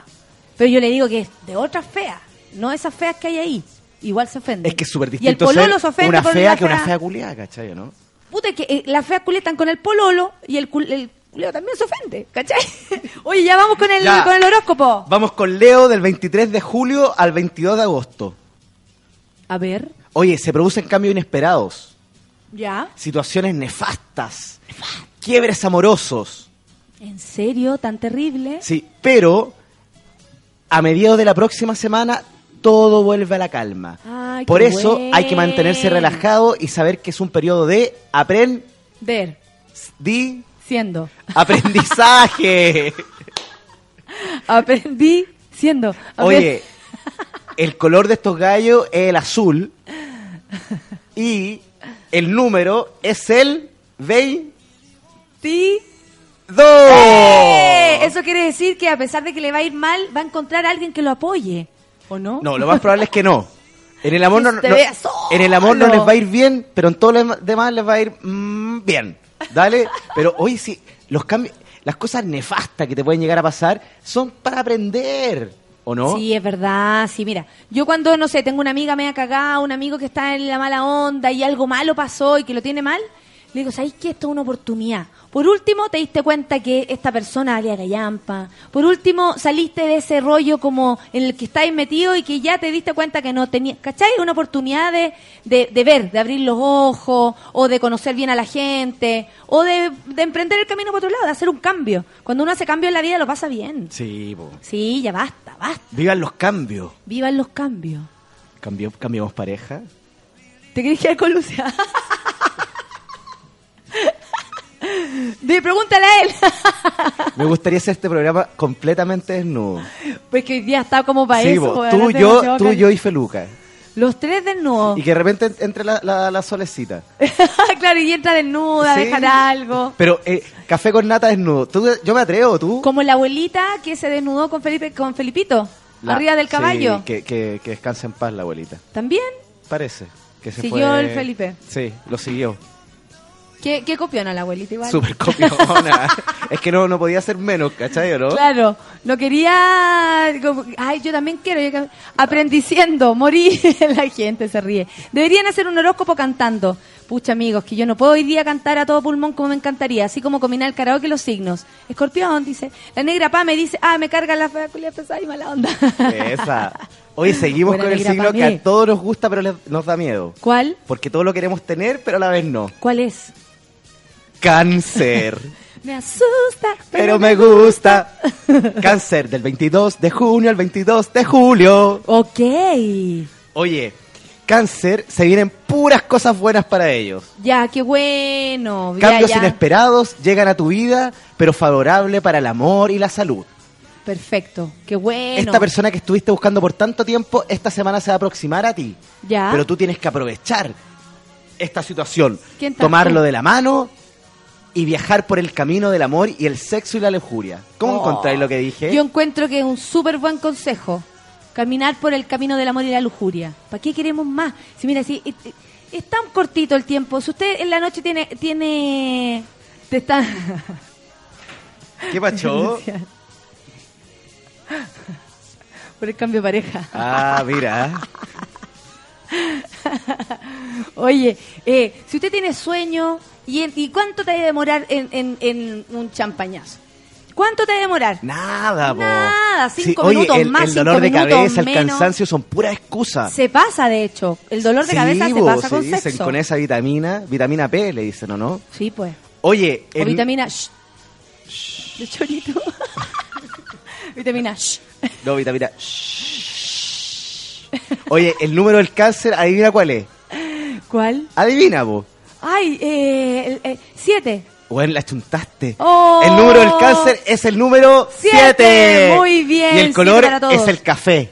Pero yo le digo que es de otras feas, no esas feas que hay ahí. Igual se ofende. Es que es súper Y el distinto pololo se ofende una por fea la que una fea culiada, ¿cachai? ¿no? Puta, que eh, las feas culias están con el pololo y el, cul- el Leo también se ofende, ¿cachai? Oye, ya vamos con el, Ya. con el horóscopo. Vamos con Leo del 23 de julio al 22 de agosto. A ver, Oye, se producen cambios inesperados, ya. situaciones nefastas, quiebres amorosos. ¿En serio? ¿Tan terrible? Sí, pero a mediados de la próxima semana todo vuelve a la calma. Ay, Por eso hay que mantenerse relajado y saber que es un periodo de aprendizaje. Ver, siendo. aprendizaje. Aprendí siendo. Oye, el color de estos gallos es el azul y el número es el 22. Sí. ¡Eh! Eso quiere decir que a pesar de que le va a ir mal, va a encontrar a alguien que lo apoye. ¿O no? No, lo más probable es que no. En el amor no, en el amor no les va a ir bien, pero en todo lo demás les va a ir mm, bien. Dale, pero hoy sí, los cambios, las cosas nefastas que te pueden llegar a pasar son para aprender, ¿o no? Sí, es verdad. Sí, mira, yo cuando, no sé, tengo una amiga media cagada, un amigo que está en la mala onda y algo malo pasó y que lo tiene mal, le digo, ¿sabes qué? Esto es una oportunidad. Por último, te diste cuenta que esta persona valía gallampa. Por último, saliste de ese rollo como en el que estáis metido y que ya te diste cuenta que no tenía, ¿cachai? Una oportunidad de, de, de ver, de abrir los ojos, o de conocer bien a la gente, o de, de emprender el camino por otro lado, de hacer un cambio. Cuando uno hace cambio en la vida lo pasa bien. Sí, po. Sí, ya basta, basta. Vivan los cambios. Vivan los cambios. Cambió, cambiamos pareja. ¿Te querés quedar con Lucia? De, pregúntale a él. Me gustaría hacer este programa completamente desnudo. Pues que hoy día está como para Sí, eso. tú, yo, tú, yo y Feluca. Los tres desnudos. Y que de repente entre la, la, la solecita. claro, y entra desnuda, Sí. dejar algo. Pero eh, café con nata desnudo. ¿Tú, yo me atrevo, tú. Como la abuelita que se desnudó con Felipe, con Felipito, La- arriba del sí, caballo. que, que, que descanse en paz la abuelita. También. Parece. Que se Siguió fue- el Felipe. Sí, lo siguió. ¿Qué, qué copiona la abuelita igual? Súper copiona. es que no, no podía ser menos, ¿cachai o no? Claro, no quería. como- Ay, yo también quiero. yo Aprendiciendo, morir. la gente se ríe. Deberían hacer un horóscopo cantando. Pucha, amigos, que yo no puedo hoy día cantar a todo pulmón como me encantaría. Así como combinar el karaoke y los signos. Escorpión, dice. La negra pa me dice, ah, me carga la fea culia pesada y mala onda. Esa. Hoy seguimos Buena con el signo que a todos nos gusta, pero les- nos da miedo. ¿Cuál? Porque todo lo queremos tener, pero a la vez no. ¿Cuál es? Cáncer. Me asusta. pero me gusta. Cáncer, del 22 de junio al 22 de julio. Ok. Oye, cáncer, se vienen puras cosas buenas para ellos. Ya, qué bueno. Cambios ya. inesperados llegan a tu vida, pero favorable para el amor y la salud. Perfecto. Qué bueno. Esta persona que estuviste buscando por tanto tiempo, esta semana se va a aproximar a ti. Ya. Pero tú tienes que aprovechar esta situación, ¿Quién está- tomarlo de la mano y viajar por el camino del amor y el sexo y la lujuria. ¿Cómo Oh. encontráis lo que dije? Yo encuentro que es un súper buen consejo. Caminar por el camino del amor y la lujuria. ¿Para qué queremos más? Si mira, si es, es tan cortito el tiempo. Si usted en la noche tiene tiene te está ¿Qué pacho? por el cambio de pareja. ah, mira. Oye, eh, si usted tiene sueño y, cuánto te va a demorar en, en- en un champañazo. ¿Cuánto te va a demorar? Nada, po. Nada, cinco oye, minutos el, más, el dolor de cabeza, el cansancio son puras excusas. Se pasa, de hecho. El dolor de Sí, cabeza se pasa con se dicen sexo. con esa vitamina, vitamina P le dicen, ¿o no? Sí, pues. Oye, O vitamina shh, de chorito. vitamina shh. No, vitamina. Oye, el número del cáncer, adivina cuál es. ¿Cuál? Adivina, vos. Ay, eh, el- eh, siete. Bueno, la chuntaste. Oh. El número del cáncer es el número Siete. 7. Muy bien, Y el color es el café.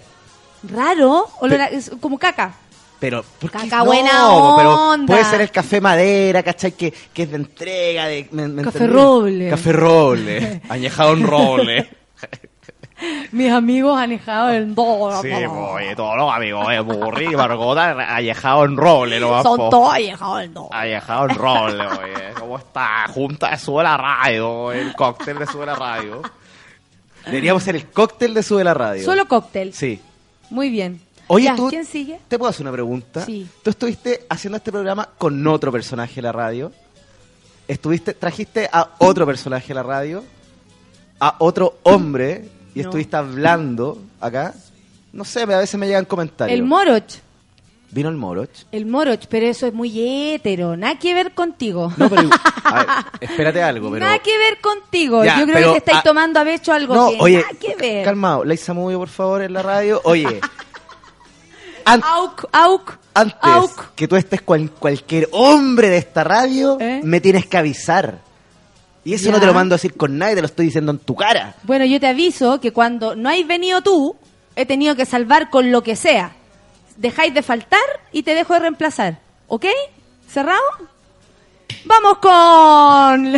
Raro, olor a- es como caca. Pero, ¿por qué Caca no? buena Pero onda. puede ser el café madera, ¿cachai? Que, que es de entrega, de... ¿me- me Café entendí? roble. Café roble. Añejado en roble. Mis amigos han dejado el dólar. Sí, oye, todos los amigos, eh, burri, margota, añejado en roble, no Son todos allejados del dólar. Añejado en roble, oye. ¿Cómo está? Junta de Sube la Radio, el cóctel de Sube la Radio. Deberíamos ser el cóctel de Sube la Radio. Solo cóctel. Sí. Muy bien. Oye, Ya, tú- ¿Quién sigue? ¿Te puedo hacer una pregunta? Sí. Tú estuviste haciendo este programa con otro personaje de la radio. estuviste, trajiste a otro personaje a la radio, a otro hombre, y No. estuviste hablando acá. No sé, a veces me llegan comentarios. El Moroch. Vino el Moroch. El Moroch, pero eso es muy hétero. Nada que ver contigo. No, pero a ver, espérate algo, pero Nada que ver contigo. Ya, Yo creo pero, que te estáis tomando a pecho algo no, que oye, nada que ver. calmado, Laisa por favor, en la radio. Oye, an- Auk, auk, antes auk. que tú estés con cualquier hombre de esta radio, ¿Eh? me tienes que avisar. Y eso Ya. no te lo mando a decir con nadie, te lo estoy diciendo en tu cara. Bueno, yo te aviso que cuando no has venido tú, he tenido que salvar con lo que sea. Dejáis de faltar y te dejo de reemplazar. ¿Ok? ¿Cerrado? Vamos con.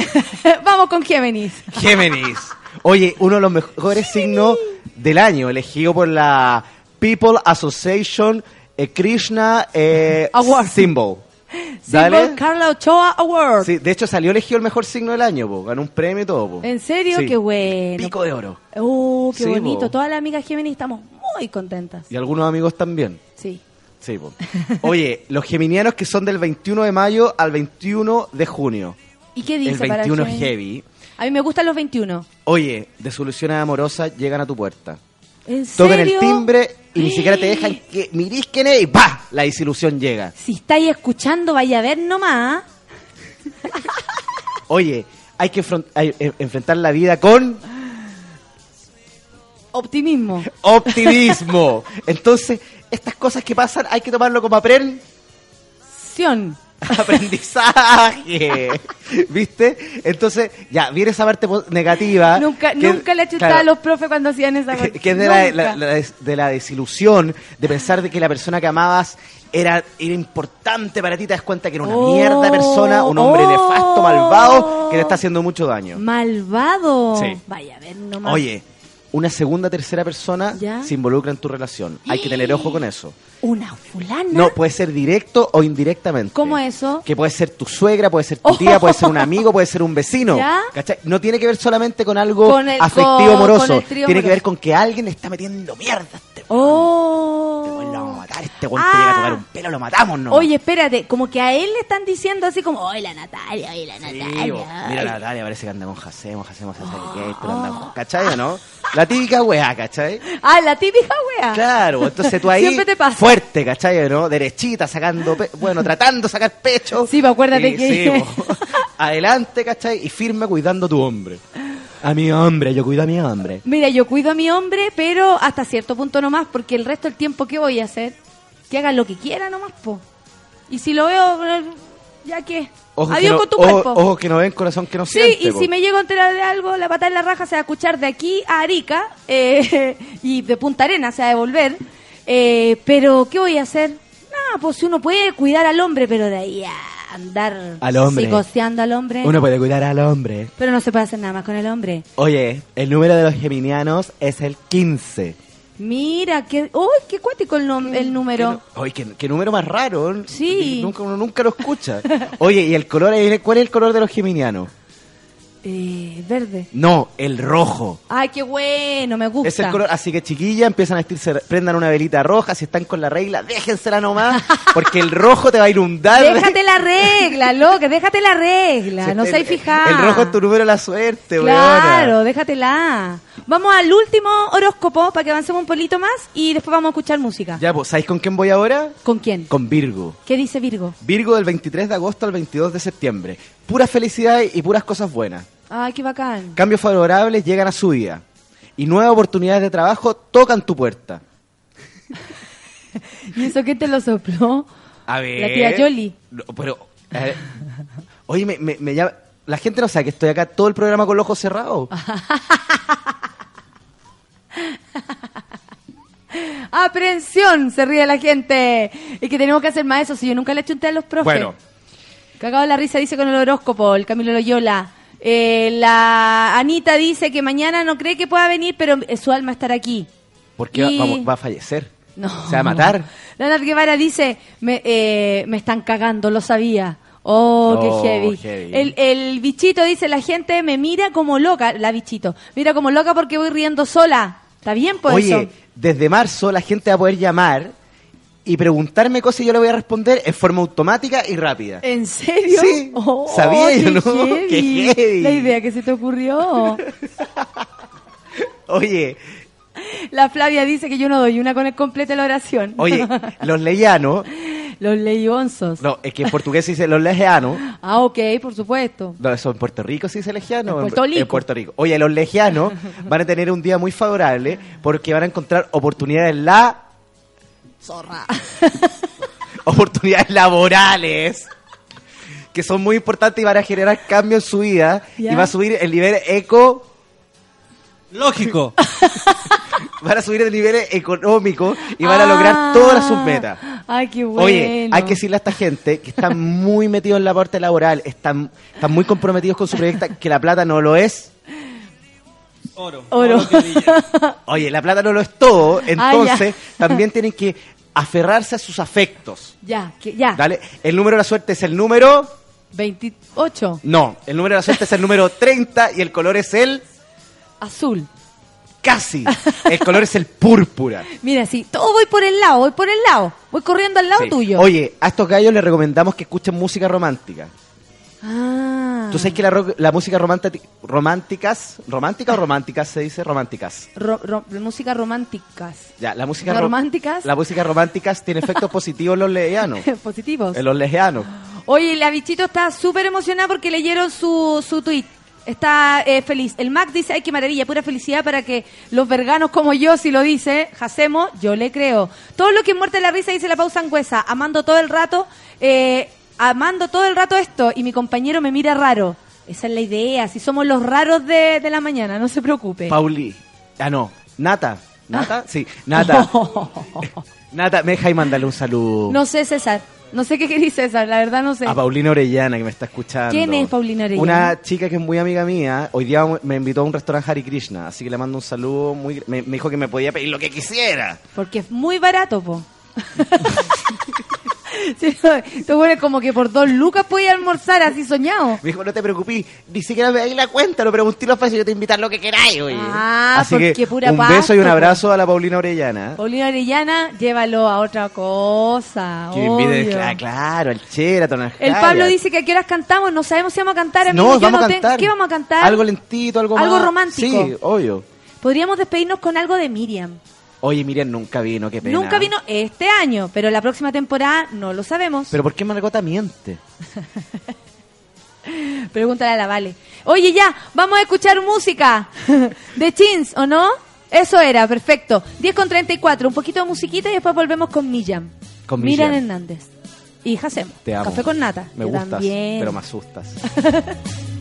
Vamos con Géminis. Géminis. Oye, uno de los mejores signos del año, elegido por la People Association eh, Krishna eh, Award. Symbol. Dale. Carla Ochoa Award. Sí, de hecho salió elegido el mejor signo del año, po. ganó un premio y todo. po. ¿En serio? Sí. Qué bueno. Pico de oro. Oh, qué Sí, bonito. po. Todas las amigas Géminis estamos muy contentas. Y algunos amigos también. Sí. Sí, po. Oye, los geminianos que son del 21 de mayo al 21 de junio. ¿Y qué dice el para 21 es Géminis? heavy. A mí me gustan los 21. Oye, desoluciones amorosas llegan a tu puerta. ¿En Tocan serio? el timbre y ni siquiera te dejan que mirís quién es y ¡pa! La desilusión llega. Si estáis escuchando, vaya a ver nomás. Oye, hay que hay- eh, enfrentar la vida con Optimismo. optimismo. Entonces, estas cosas que pasan hay que tomarlo como apren Sion. aprendizaje. ¿Viste? Entonces, ya, viene esa parte negativa. Nunca, que- nunca le chutaba claro, a los profes cuando hacían esa cosa. que, es de la, Nunca. la- la des- de la desilusión, de pensar de que la persona que amabas era, era importante para ti, te das cuenta que era una Oh, mierda de persona, un hombre oh. nefasto, malvado, que te está haciendo mucho daño. Malvado. Sí. Vaya a ver nomás. Oye, una segunda, tercera persona ¿Ya? se involucra en tu relación. Hay que tener ojo con eso. Una fulana. No, puede ser directo o indirectamente. ¿Cómo eso? Que puede ser tu suegra, puede ser tu tía, puede ser un amigo, puede ser un vecino. ¿Ya? ¿Cachai? No tiene que ver solamente con algo Con el- afectivo con- amoroso. con tiene que ver con que alguien le está metiendo mierda a este Oh. Matar. Este weón te llega a tocar un pelo, lo matamos, ¿no? Oye, espérate, como que a él le están diciendo así como, oye, la Natalia, oye, la Natalia. bo. ay". Mira la Natalia, parece que anda con hace que pero anda con- ¿Cachai o no? La típica weá, ¿cachai? Ah, la típica wea. Claro, entonces tú ahí Siempre te pasa. fuerte, ¿cachai? o ¿no? Derechita, sacando, pe- bueno, tratando de sacar pecho. Sí, pues acuérdate Y- que- sí, adelante, ¿cachai? Y firme cuidando a tu hombre. A mi hombre, yo cuido a mi hombre. Mira, yo cuido a mi hombre, pero hasta cierto punto nomás, porque el resto del tiempo, ¿qué voy a hacer? Que haga lo que quiera nomás, po. Y si lo veo, ya que... Ojo que Adiós no- con tu ojo- cuerpo. Ojo que no ven, corazón que no Sí, siente. y po. si me llego a enterar de algo, la patada en la raja se va a escuchar de aquí a Arica eh, y de Punta Arena se va a devolver. Eh, pero, ¿qué voy a hacer? Nada, pues si uno puede cuidar al hombre, pero de ahí a andar Al hombre. psicoseando al hombre. Uno puede cuidar al hombre. Pero no se puede hacer nada más con el hombre. Oye, el número de los geminianos es el 15. Mira, qué, uy, qué cuático el, nom- el número. ¿qué, qué número más raro. Sí. Nunca, uno nunca lo escucha. Oye, ¿y el color? ¿Cuál es el color de los geminianos? Eh, verde. No, el rojo. Ay, qué bueno, me gusta. Es el color, así que chiquillas empiezan a vestirse, prendan una velita roja, si están con la regla, déjensela nomás, porque el rojo te va a inundar. Déjate la regla, loca, déjate la regla, no El- seas fijada. El rojo es tu número de la suerte, Claro, weona. déjatela. Vamos al último horóscopo para que avancemos un polito más y después vamos a escuchar música. Ya, pues, ¿sabéis con quién voy ahora? ¿Con quién? Con Virgo. ¿Qué dice Virgo? Virgo del 23 de agosto al 22 de septiembre. Pura felicidad y puras cosas buenas. Ay, qué bacán. Cambios favorables llegan a su vida. Y nuevas oportunidades de trabajo tocan tu puerta. ¿Y eso qué te lo sopló? A ver. La tía Yoli. No, pero. oye, me, me- me llama- La gente no sabe que estoy acá todo el programa con los ojos cerrados. Aprensión, se ríe la gente. Y que tenemos que hacer más eso, si yo nunca le chunté a los profes. Bueno. Cagado la risa dice con el horóscopo, el Camilo Loyola. Eh, la Anita dice que mañana no cree que pueda venir, pero eh, su alma estará aquí. Porque Y- va, a fallecer. No. Se va a matar. Leonard Guevara dice, me, eh, me están cagando, lo sabía. Oh, Oh, qué heavy. heavy. El, el bichito dice, la gente me mira como loca, la bichito, mira como loca porque voy riendo sola. ¿Está bien, pues Oye, eso? desde marzo la gente va a poder llamar y preguntarme cosas y yo le voy a responder en forma automática y rápida. ¿En serio? Sí. Oh, Sabía yo, ¿no? heavy. Qué heavy. La idea que se te ocurrió. Oye, La Flavia dice que yo no doy una con el completo de la oración. oye, los leyanos, Los leionzos. no, es que en portugués se dice los legianos, Ah, ok, por supuesto. no, eso en Puerto Rico se dice legiano. En Puerto Rico. En Puerto Rico. Oye, los legianos van a tener un día muy favorable porque van a encontrar oportunidades en la Zorra. oportunidades laborales que son muy importantes y van a generar cambios en su vida Ya. y va a subir el nivel eco Lógico. van a subir el nivel económico y van a lograr todas sus metas. Ay, qué bueno. Oye, hay que decirle a esta gente que están muy metidos en la parte laboral, están, están muy comprometidos con su proyecto, que la plata no lo es. Oro. Oro. Oye, la plata no lo es todo, Ah, entonces también tienen que aferrarse a sus afectos. Ya, que, ya. ¿Dale? El número de la suerte es el número... 28. No, el número de la suerte es el número 30 y el color es el... Azul. Casi. El color es el púrpura. Mira, sí, todo voy por el lado, voy por el lado. Voy corriendo al lado Sí. tuyo. Oye, a estos gallos les recomendamos que escuchen música romántica. Ah. ¿Tú sabes que la, la música romántica, románticas, romántica o románticas se dice románticas? Ro- ro- música románticas. Ya, la música ¿No ro- románticas? La música románticas tiene efectos positivos en los lejanos. Positivos. En los lejanos. Oye, la bichito está súper emocionada porque leyeron su, su tweet. Está eh, feliz. El Mac dice, ay, qué maravilla, pura felicidad para que los verganos como yo, si lo dice, Jacemo, yo le creo. Todo lo que muerte la risa, dice la pausa angüesa, amando todo el rato, eh, amando todo el rato esto, y mi compañero me mira raro. Esa es la idea, si somos los raros de, de la mañana, no se preocupe. Pauli. Ah, no. Nata. ¿Nata? Sí. Nata. Nata, me deja y mandarle un saludo No sé, César. No sé qué querís, César, la verdad no sé. a Paulina Orellana que me está escuchando. ¿Quién es Paulina Orellana? Una chica que es muy amiga mía. Hoy día me invitó a un restaurante Hari Krishna. Así que le mando un saludo muy... Me, me dijo que me podía pedir lo que quisiera. Porque es muy barato, po. Sí, pones como que por dos lucas puedes almorzar así soñado. Me dijo, no te preocupes, ni siquiera me dais la cuenta, lo pregunté los precios y yo te invitar lo que queráis, oye. Ah, Así porque que pura un pasto, beso y un po. abrazo a la Paulina Orellana. Paulina Orellana, llévalo a otra cosa. Que me invite, claro, Sheraton, al El. Pablo dice que a qué horas cantamos, no sabemos si vamos a cantar, amigo. No, yo vamos no a cantar. ¿Qué vamos a cantar? Algo lentito, algo Algo más- romántico. Sí, obvio. Podríamos despedirnos con algo de Miriam. Oye, Miriam nunca vino, qué pena. Nunca vino este año, pero la próxima temporada no lo sabemos. Pero ¿por qué Margota miente? Pregúntale a la Vale. Oye, ya, vamos a escuchar música de Chins, ¿o no? Eso era, perfecto. 10 con 34, un poquito de musiquita y después volvemos con Millán. Con Miriam Millán. Hernández. Y Jacemo. Te amo. Café con nata. Me Yo gustas, también. pero me asustas.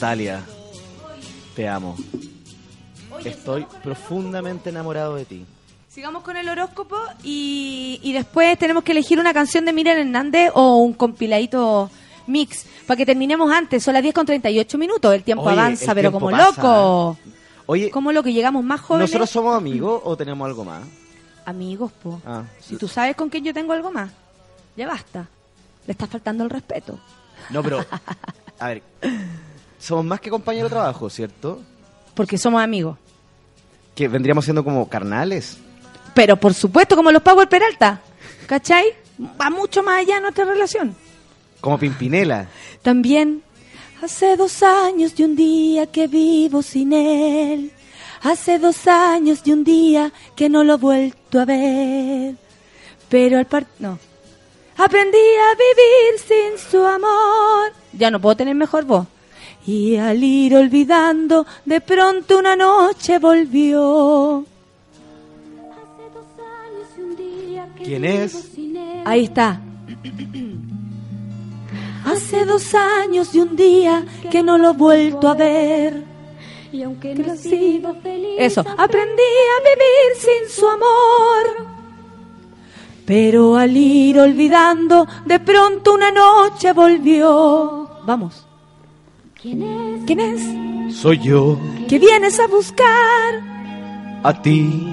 Natalia, te amo. Estoy profundamente enamorado de ti. Sigamos con el horóscopo y, y después tenemos que elegir una canción de Miriam Hernández o un compiladito mix para que terminemos antes. Son las 10 con 38 minutos. El tiempo Oye, avanza, el pero tiempo como pasa. loco. Oye, Como loco, llegamos más jóvenes. ¿nosotros somos amigos o tenemos algo más? Amigos, po. Ah, Si tú sabes con quién yo tengo algo más, ya basta. Le está faltando el respeto. no, pero, a ver, somos más que compañeros de trabajo, ¿cierto? Porque somos amigos. Que vendríamos siendo como carnales. Pero por supuesto, como los Power Peralta. ¿Cachai? Va mucho más allá nuestra relación. Como Pimpinela. También hace dos años de un día que vivo sin él. Hace dos años de un día que no lo he vuelto a ver. Pero al part... No. Aprendí a vivir sin su amor. Ya no puedo tener mejor voz. Y al ir olvidando, de pronto una noche volvió. ¿Quién es? Ahí está. Hace dos años de un día que no lo he vuelto a ver. Y aunque no he sido feliz, Eso, aprendí a vivir sin su amor. Pero al ir olvidando, de pronto una noche volvió. Vamos. ¿Quién es? ¿Quién es? Soy yo, ¿Qué vienes a buscar? a ti.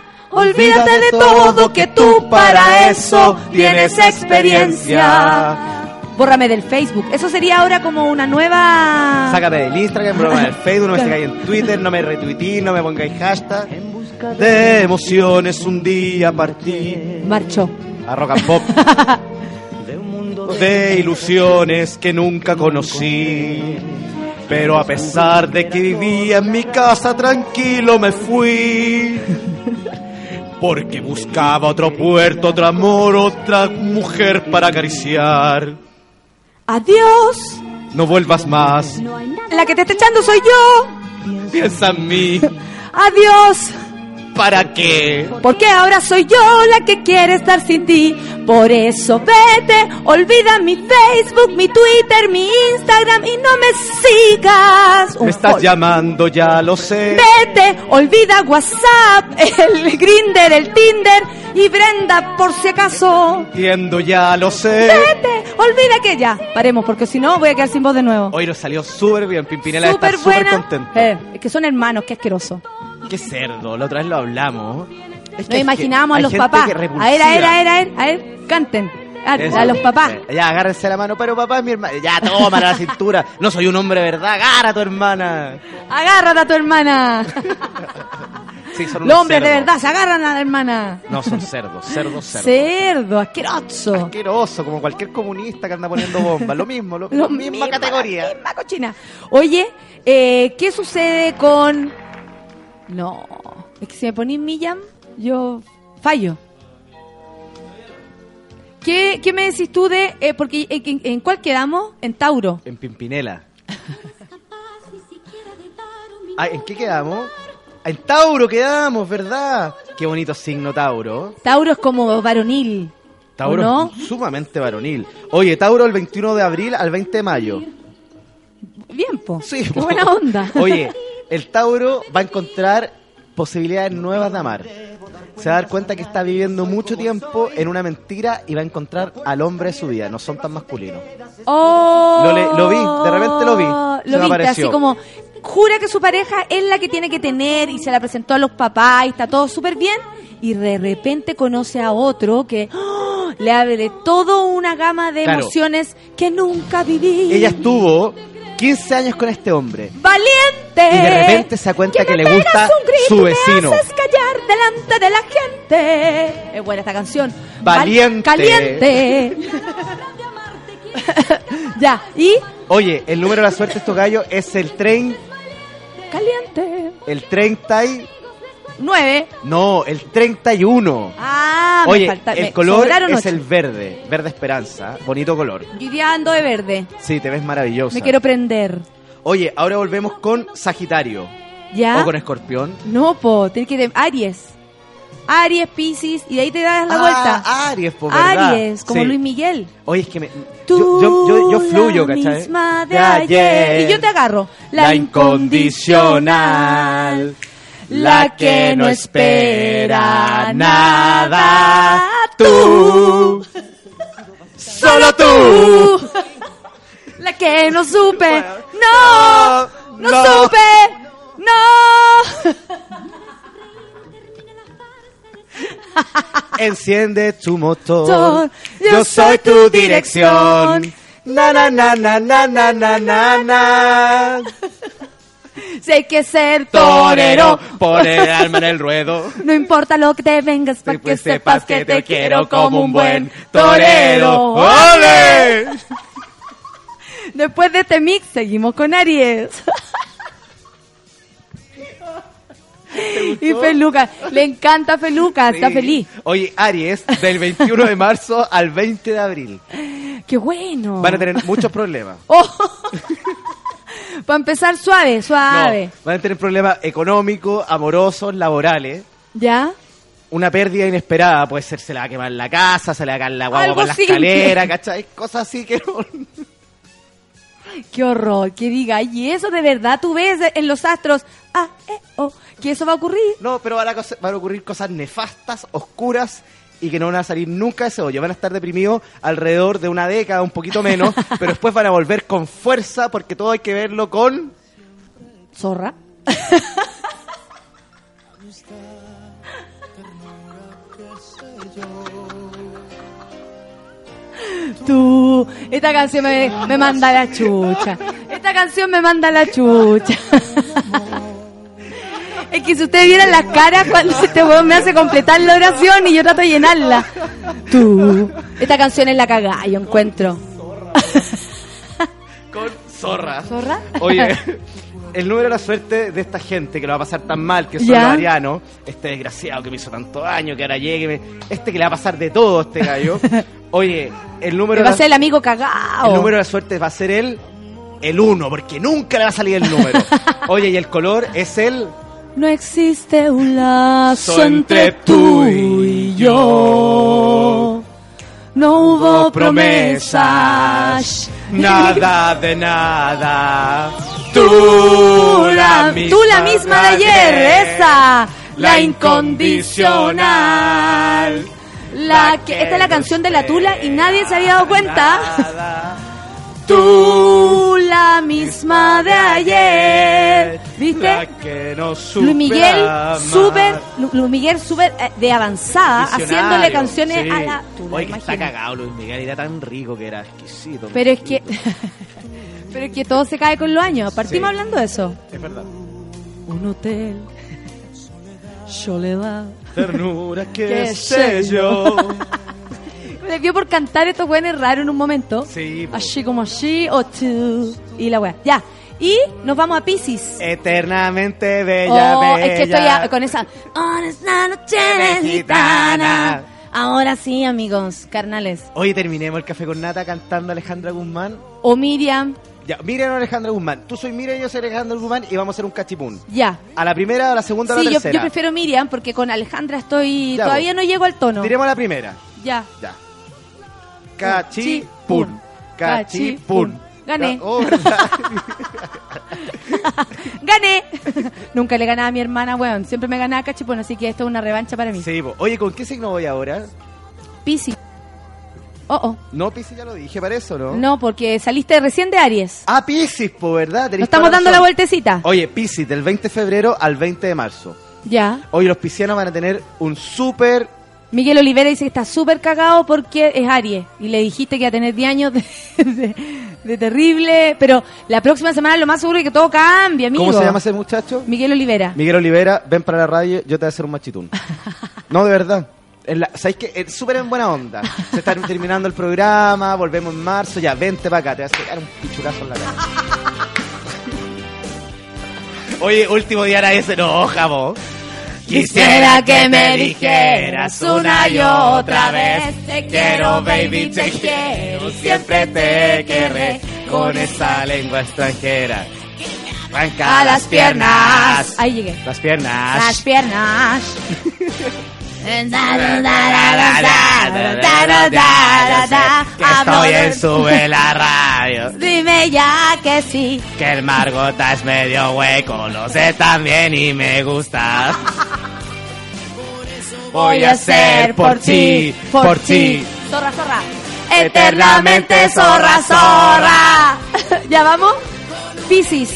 Olvídate de todo, que tú para eso tienes experiencia. Bórrame del Facebook. Eso sería ahora como una nueva... Sácame del Instagram, broma del Facebook, no me sigáis en Twitter, no me retuiteéis, no me pongáis hashtag. De emociones un día partí Marchó. a rock and pop. De ilusiones que nunca conocí. Pero a pesar de que vivía en mi casa tranquilo me fui. Porque buscaba otro puerto, otro amor, otra mujer para acariciar. Adiós. No vuelvas más. La que te está echando soy yo. Piensa en mí. Adiós. ¿Para qué? Porque ahora soy yo la que quiere estar sin ti. Por eso vete, olvida mi Facebook, mi Twitter, mi Instagram y no me sigas. Un Me estás follow. llamando, ya lo sé. Vete, olvida WhatsApp, el Grinder, el Tinder y Brenda por si acaso. Entiendo, ya lo sé. Vete, olvida que ya. Paremos porque si no voy a quedar sin voz de nuevo. Hoy nos salió súper bien. Pimpinela está Súper súper buena. contento. Eh, es que son hermanos, qué asqueroso. Qué cerdo, la otra vez lo hablamos. Es que Nos imaginábamos a los papás. A ver, repulsiva. a ver, a ver, a ver, a ver, canten. A, los papás. Ya, agárrense la mano, pero papá es mi hermana. Ya, toma la cintura. No soy un hombre, ¿verdad? Agarra a tu hermana. Agárrate a tu hermana. Sí, son Los hombres de verdad se agarran a la hermana. No, son cerdos, cerdos, cerdos. Cerdo, asqueroso. Asqueroso, como cualquier comunista que anda poniendo bombas. Lo mismo, lo, Lo misma categoría. la misma cochina. Oye, eh, ¿qué sucede con...? No, es que si me ponís Millam, yo fallo. ¿Qué, qué me decís tú de...? eh, porque en, en- ¿en cuál quedamos? En Tauro. En Pimpinela. Ah, ¿En qué quedamos? En Tauro quedamos, ¿verdad? Qué bonito signo Tauro. Tauro es como varonil. Tauro ¿O no? es sumamente varonil. Oye, Tauro el 21 de abril al 20 de mayo. Bien, po. Sí, Qué po. buena onda. Oye, el Tauro va a encontrar posibilidades nuevas de amar. Se va a dar cuenta que está viviendo mucho tiempo en una mentira y va a encontrar al hombre de su vida. No son tan masculinos. Oh, Lo le- lo vi, de repente lo vi. Se me Lo viste, apareció. así como jura que su pareja es la que tiene que tener y se la presentó a los papás y está todo súper bien y de repente conoce a otro que ¡oh! le abre toda una gama de Claro. emociones que nunca viví. Ella estuvo 15 años con este hombre. ¡Valiente! Y de repente se da cuenta que, me le gusta un grito su vecino. Me haces callar delante de la gente. Es buena esta canción. Val- Valiente. Caliente. ya, y Oye, el número de la suerte de estos gallos es el tren, caliente. el 30 y... 9. No, el 31. Ah, me Oye, falta- el me color es ocho. el verde, verde esperanza, bonito color. Yo ando de verde. Sí, te ves maravillosa. Me quiero prender. Oye, ahora volvemos con Sagitario. ¿Ya? O con Escorpión. No, po, tienes que ir Aries. Aries, Pisces, y de ahí te das la Ah, vuelta. Aries, pues, ¿verdad? Aries, como Sí. Luis Miguel. Oye, es que me, Tú, yo, yo, yo, yo fluyo, la ¿cachai? misma de ayer. Y yo te agarro. La incondicional. La que no espera nada. Tú. Solo tú. La que no supe. No, no, no. supe. No. Enciende tu motor. Yo soy tu dirección. Na na na na na na na na na. Si hay que ser Torero, por el alma en el ruedo. No importa lo que te vengas, para que pues sepas que te quiero como un buen torero. ¡Ole! Después de este mix, seguimos con Aries. y Feluca, le encanta Feluca, está feliz. Oye, Aries, del 21 de marzo al 20 de abril. Qué bueno. Van a tener muchos problemas. Oh. Para empezar, suave, suave. No, van a tener problemas económicos, amorosos, laborales. ¿Ya? Una pérdida inesperada, puede ser se le va a quemar la casa, se le va a caer la guagua por la simple. escalera, ¿cachai? Cosas así que no... Qué horror, que diga, y eso de verdad tú ves en los astros, ah, eh, oh, que eso va a ocurrir. No, pero van a, van a ocurrir cosas nefastas, oscuras y que no van a salir nunca de ese hoyo. Van a estar deprimidos alrededor de una década, un poquito menos, pero después van a volver con fuerza porque todo hay que verlo con... Zorra. Tú, esta canción me, me manda a la chucha. Esta canción me manda a la chucha. Es que si ustedes vieran las caras cuando este weón me hace completar la oración y yo trato de llenarla. Tú. Esta canción es la cagada, yo encuentro. Con zorra. ¿Zorra? Oye, el número de la suerte de esta gente que lo va a pasar tan mal, que son Ya. los arianos, este desgraciado que me hizo tanto daño, que ahora llegue, me- este que le va a pasar de todo a este gallo. Oye, el número, va a la, ser el amigo cagado. el número de la suerte va a ser el el 1, porque nunca le va a salir el número. Oye, y el color es el No existe un lazo entre tú y yo. No hubo promesas. nada de nada. Tú la misma, Tú la misma de ayer, esa. La incondicional. La que, esta es la canción de la Tula y nadie se había dado cuenta. Tú la misma de ayer. ¿Viste? Que no Luis Miguel, súper, Lu- Luis Miguel súper eh, de avanzada, haciéndole canciones sí. a la... No Oye, que está cagado Luis Miguel, era tan rico que era exquisito. Pero es que... Pero es que todo se cae con los años. Partimos Sí. hablando de eso. Es verdad. Un hotel Soledad. Ternura, qué, Qué sé sé yo. Me dio por cantar estos buenos raros en un momento. Sí, po. Así como así o tú. Y la wea. Ya. Y nos vamos a Pisces. Eternamente bella, oh, bella. es que estoy a- con esa. Oh, es la noche de gitana. Ahora sí, amigos, carnales. Hoy terminemos el café con nata cantando Alejandra Guzmán. O Miriam, Ya, Miriam o Alejandra Guzmán. Tú soy Miriam y yo soy Alejandra Guzmán y vamos a hacer un cachipún. ya. A la primera, a la segunda o a Sí, la yo, tercera. yo prefiero Miriam porque con Alejandra estoy. Ya, todavía no llego al tono. Diremos la primera. Ya. Ya. Cachipún. Cachipún. Gané. Oh. ¡Gané! Nunca le ganaba a mi hermana, weón. Siempre me ganaba cachipón, así que esto es una revancha para mí. Sí. Oye, ¿con qué signo voy ahora? Piscis. Oh, oh. No, Piscis ya lo dije, para eso, ¿no? No, porque saliste recién de Aries. Ah, Piscis, po, ¿verdad? Nos estamos dando la vueltecita. Oye, Piscis, del 20 de febrero al 20 de marzo. Ya. Hoy los piscianos van a tener un súper... Miguel Olivera dice que está súper cagado porque es Aries. Y le dijiste que iba a tener 10 años de, de- de terrible. Pero la próxima semana lo más seguro es que todo cambie, amigo. ¿Cómo se llama ese muchacho? Miguel Olivera. Miguel Olivera, ven para la radio, yo te voy a hacer un machitún. No, de verdad. La- ¿Sabes qué? Es súper en buena onda. Se está terminando el programa, volvemos en marzo, ya, vente para acá, te vas a pegar un pichurazo en la cara. Oye, último día era ese, no, jabo. Quisiera que me dijeras una y otra vez Te quiero, baby, te quiero siempre te querré con esa lengua extranjera. Arranca A las piernas. Ahí llegué. Las piernas. Las piernas. Estoy en sube la radio. Dime ya que sí. Que el Margota es medio hueco, lo sé también y me gusta. Voy a hacer por ti, por ti. Zorra, zorra. Eternamente zorra, zorra. ¿Ya vamos? Piscis.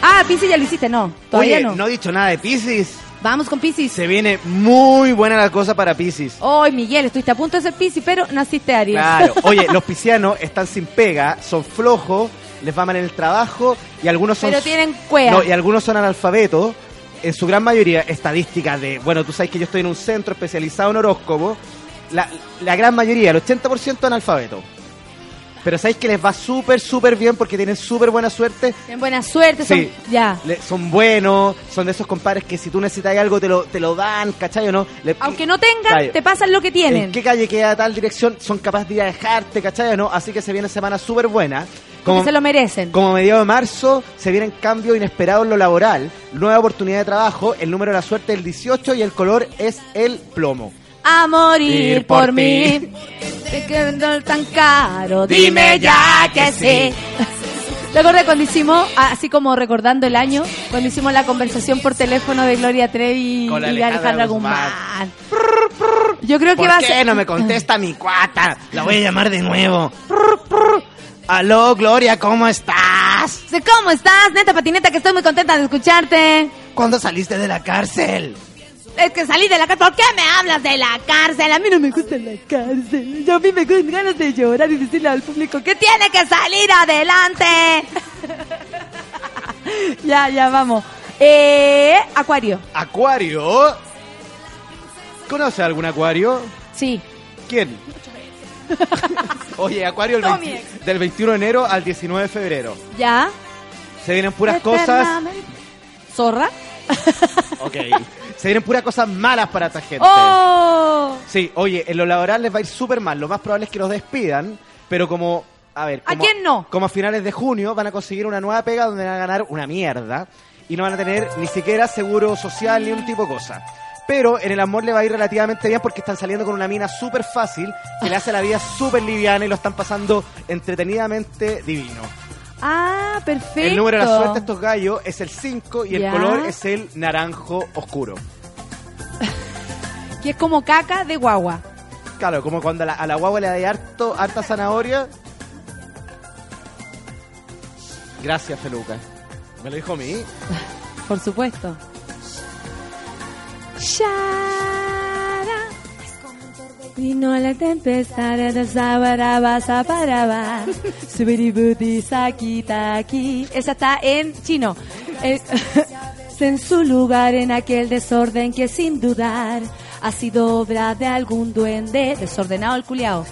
Ah, Piscis ya lo hiciste, no. Todavía Oye, no. no he dicho nada de Pisces. Vamos con Piscis. Se viene muy buena la cosa para Pisces. Hoy, Miguel, estuviste a punto de ser Piscis, pero naciste Aries. Claro. Oye, los piscianos están sin pega, son flojos, les va mal en el trabajo y algunos son... Pero tienen cuea. No, y algunos son analfabetos. En su gran mayoría, estadísticas de... Bueno, tú sabes que yo estoy en un centro especializado en horóscopo. La, la gran mayoría, el 80% analfabeto. Pero sabéis que les va súper, súper bien porque tienen súper buena suerte. Tienen buena suerte. Son... Sí. Ya. Le- son buenos, son de esos compadres que si tú necesitas algo te lo, te lo dan, ¿cachai o no? Le- Aunque no tengan, te pasan lo que tienen. ¿En qué calle queda tal dirección? Son capaces de ir a dejarte, ¿cachai o no? Así que se viene semana súper buena. Porque se lo merecen. Como mediados de marzo se vienen cambios inesperados en lo laboral, nueva oportunidad de trabajo, el número de la suerte es el 18 y el color es el plomo. A morir Ir por por, mí. Te quedó tan caro. Dime ya que sí. ¿Te acuerdas cuando hicimos, así como recordando el año, cuando hicimos la conversación por teléfono de Gloria Trevi Con y Alejandra Guzmán. Guzmán? Yo creo que ¿Por va a ser... no me contesta mi cuata? La voy a llamar de nuevo. Aló, Gloria, ¿cómo estás? ¿Cómo estás, neta patineta? Que estoy muy contenta de escucharte. ¿Cuándo saliste de la cárcel? Es que salí de la cárcel. ¿Por qué me hablas de la cárcel? A mí no me gusta la cárcel. Yo a mí me dan ganas de llorar y decirle al público que tiene que salir adelante. ya, ya, vamos. Eh, acuario. Acuario. ¿Conoce algún acuario? Sí. ¿Quién? Oye, Acuario el No, 20 mi ex. del 21 de enero al 19 de febrero. ¿Ya? Se vienen puras cosas. ¿Zorra? Ok. Se vienen puras cosas malas para esta gente. ¡Oh! Sí, oye, en lo laboral les va a ir súper mal. Lo más probable es que los despidan, pero como. A ver, ¿A como, quién no? Como a finales de junio van a conseguir una nueva pega donde van a ganar una mierda y no van a tener ni siquiera seguro social ni un tipo de cosa. Pero en el amor le va a ir relativamente bien porque están saliendo con una mina súper fácil que le hace la vida súper liviana y lo están pasando entretenidamente divino. Ah, perfecto. El número de la suerte de estos gallos es el 5 y el Ya. color es el naranjo oscuro. Que es como caca de guagua. Claro, como cuando a la, a la guagua le da harto, harta zanahoria. Gracias, Feluca. Me lo dijo a mí. Por supuesto. Shara. Vino la tempestad de sabaraba, sabaraba. Subiributi, saki, taki. Esa está en chino. Eh, en su lugar en aquel desorden que sin dudar ha sido obra de algún duende desordenado el culiao.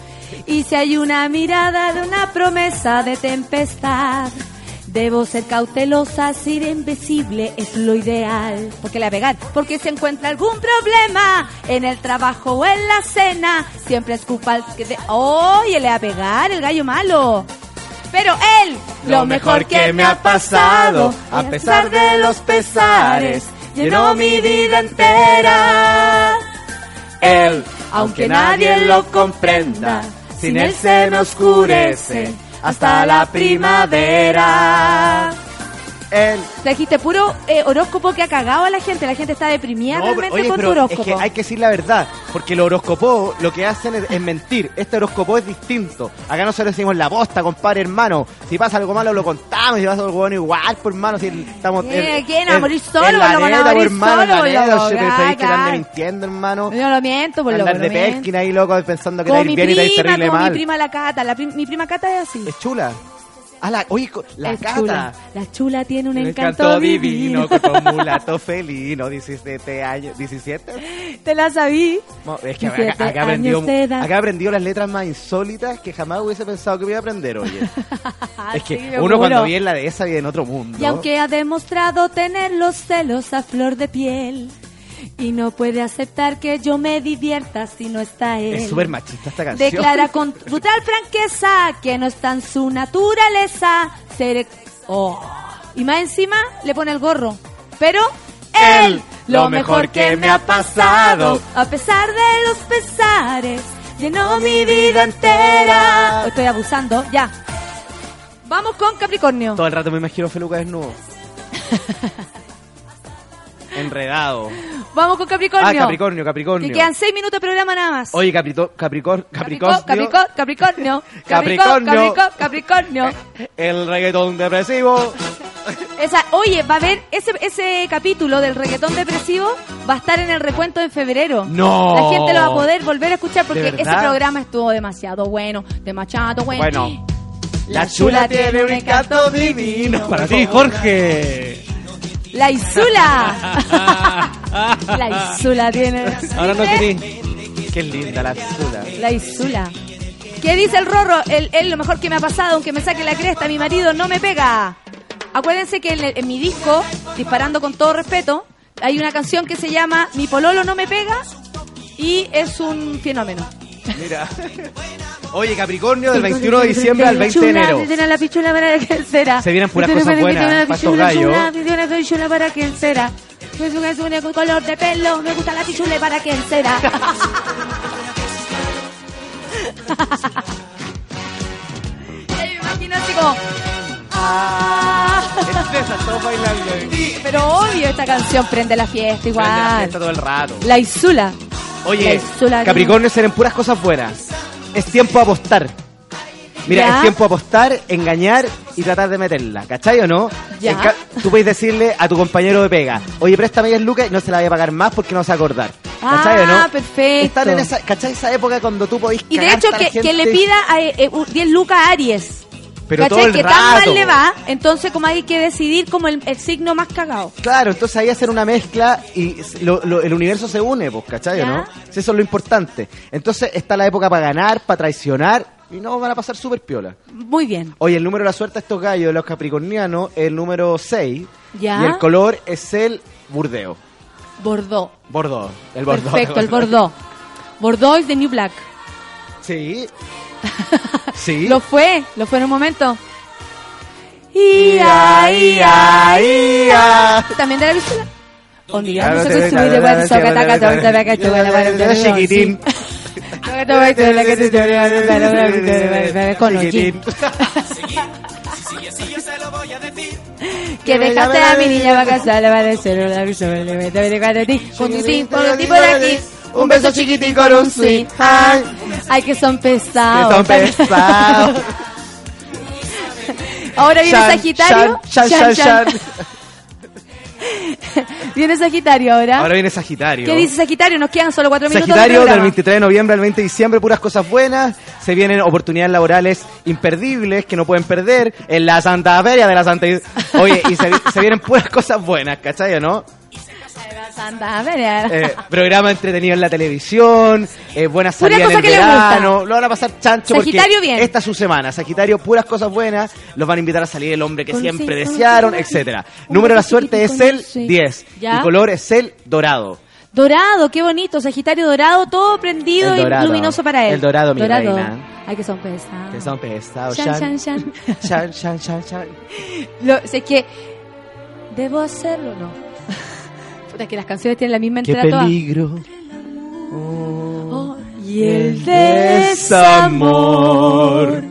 Y si hay una mirada de una promesa de tempestad, debo ser cautelosa, ser invisible es lo ideal. Porque le va a pegar, porque si encuentra algún problema en el trabajo o en la cena, siempre es culpa que de... ¡Oye, le va a pegar el gallo malo! Pero él, lo mejor que me ha pasado, a pesar de los pesares, llenó mi vida entera. Él, aunque nadie lo comprenda, sin él se me oscurece hasta la primavera. Él. Trajiste puro eh, horóscopo que ha cagado a la gente. La gente está deprimida No, realmente pero- oye, con tu pero es horóscopo. que hay que decir la verdad, porque el horóscopo lo que hacen es, es mentir. Este horóscopo es distinto. Acá nosotros decimos la posta, compadre, hermano. Si pasa algo malo lo contamos, si pasa algo bueno igual, por hermano, si estamos ¿Qué? en- ¿Quién? en- ¿A morir solo? en la ¿Lo neta, por hermano, en la solo? neta, Lo si pensáis que ande mintiendo, hermano. Yo lo miento, por lo Andar de pesquina ahí, loco, pensando que mi bien y prima, terrible como mi mal. prima la Cata. La prim- mi prima Cata es así. Es chula. Ah, la, oye, la Es cata. chula. La chula tiene un Un encanto, divino. con mulato felino, 17 años, 17. Te la sabí. No, es que 17 acá, edad. acá he aprendido las letras más insólitas que jamás hubiese pensado que me iba a aprender, oye. es que Sí, uno cuando viene la de esa vive en otro mundo. Y aunque ha demostrado tener los celos a flor de piel y no puede aceptar que yo me divierta si no está él. Es súper machista esta canción. Declara con brutal franqueza que no está en su naturaleza ser... Oh. Y más encima le pone el gorro. Pero él, lo mejor que me ha pasado, a pesar de los pesares, llenó mi vida entera. Estoy abusando, ya. Vamos con Capricornio. Todo el rato me imagino Feluca desnudo. Enredado. Vamos con Capricornio. Ah, Capricornio, Capricornio. Que quedan seis minutos de programa nada más. Oye, Caprito, Capricor, Capricornio. Capricornio, Capricornio. Capricornio. Capricornio. Capricornio. el reggaetón depresivo. Esa, oye, va a haber ese, ese capítulo del reggaetón depresivo va a estar en el recuento en febrero. No. La gente lo va a poder volver a escuchar porque ¿De ese programa estuvo demasiado bueno, demasiado bueno. Bueno. La chula tiene un encanto divino. Para ti, Jorge. La Isula. La Isula tiene. Ahora no querís. Qué linda la Zula. La Isula. ¿Qué dice el Rorro? Él, él lo mejor que me ha pasado, aunque me saque la cresta, mi marido no me pega. Acuérdense que en, el- en mi disco, disparando con todo respeto, hay una canción que se llama Mi pololo no me pega y es un fenómeno. Mira. Oye, Capricornio, del 21 de diciembre al 20 de enero. La pichula para que será. Se vienen puras cosas la buenas chula, Tiene la pichula para quien será. Es un, es un color de pelo, me gusta la pichula para quien será. Me imagino así como... Ah. todos bailando. Pero obvio, esta canción prende la fiesta Prende la igual. fiesta todo el rato. La Isula. La Oye, Isula Capricornio serán puras cosas buenas. Es tiempo de apostar. Mira, Ya. es tiempo de apostar, engañar y tratar de meterla. ¿Cachai o no? Ya. Tú puedes decirle a tu compañero de pega, oye, préstame 10 lucas y no se la voy a pagar más porque no se va a acordar. ¿Cachai o no? Ah, perfecto. Están en esa, ¿cachai? Esa época cuando tú podís Y de hecho, a que, le pida a, eh, un 10 lucas a Aries. Pero ¿Cachai? todo el que tan rato. mal le va, entonces como hay que decidir como el, el signo más cagado. Claro, entonces ahí hacer una mezcla y lo- lo- el universo se une, pues, ¿cachai Ya. no? Eso es lo importante. Entonces está la época para ganar, para traicionar y no van a pasar súper piola. Muy bien. Oye, el número de la suerte de estos gallos, de los capricornianos, es el número 6. Ya. Y el color es el burdeo. Bordeaux. Bordeaux. El Bordeaux. Perfecto, el Bordeaux. Bordeaux is the new black. Sí. Sí. Lo fue, lo fue en un momento. Ia, ia, ia. ¿También de la pistola? Chiquitín. Con. Que dejaste a mi niña para casar, le va a decir una de ti, con tu con un tipo de aquí, Un beso chiquitín con un swing. Ay, Ay, que son que pesados. son pesados. Ahora viene Shan, Sagitario. shan, shan, shan, shan. Viene Sagitario ahora. Ahora viene Sagitario. ¿Qué dice Sagitario? Nos quedan solo cuatro minutos. Sagitario del programa. 23 de noviembre al 20 de diciembre, puras cosas buenas. Se vienen oportunidades laborales imperdibles que no pueden perder en la Santa Feria de la Santa. Oye, y se, se vienen puras cosas buenas, ¿cachai o no? Eh, programa entretenido en la televisión, eh, buenas salidas en el verano, lo van a pasar chancho Sagitario, porque bien. esta es su semana. Sagitario, puras cosas buenas, los van a invitar a salir el hombre que Con siempre sí, desearon, etcétera. Número de la suerte es el 10 Ya. y color es el dorado. Dorado, qué bonito. Sagitario dorado, todo prendido y dorado. luminoso para él. El dorado, mi reina. Ay, que son pesados. Que son pesados. Shan, shan. shan, shan, shan, shan. Lo, sé que debo hacerlo, no. Puta, que las canciones tienen la misma Qué entera todas. peligro. Oh, y el desamor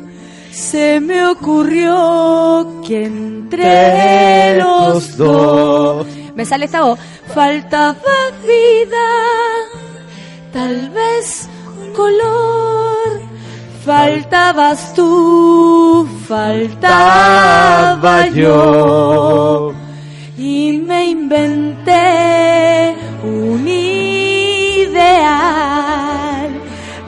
se me ocurrió que entre los dos me sale esta voz faltaba vida tal vez color faltabas tú faltaba yo y me inventé un ideal,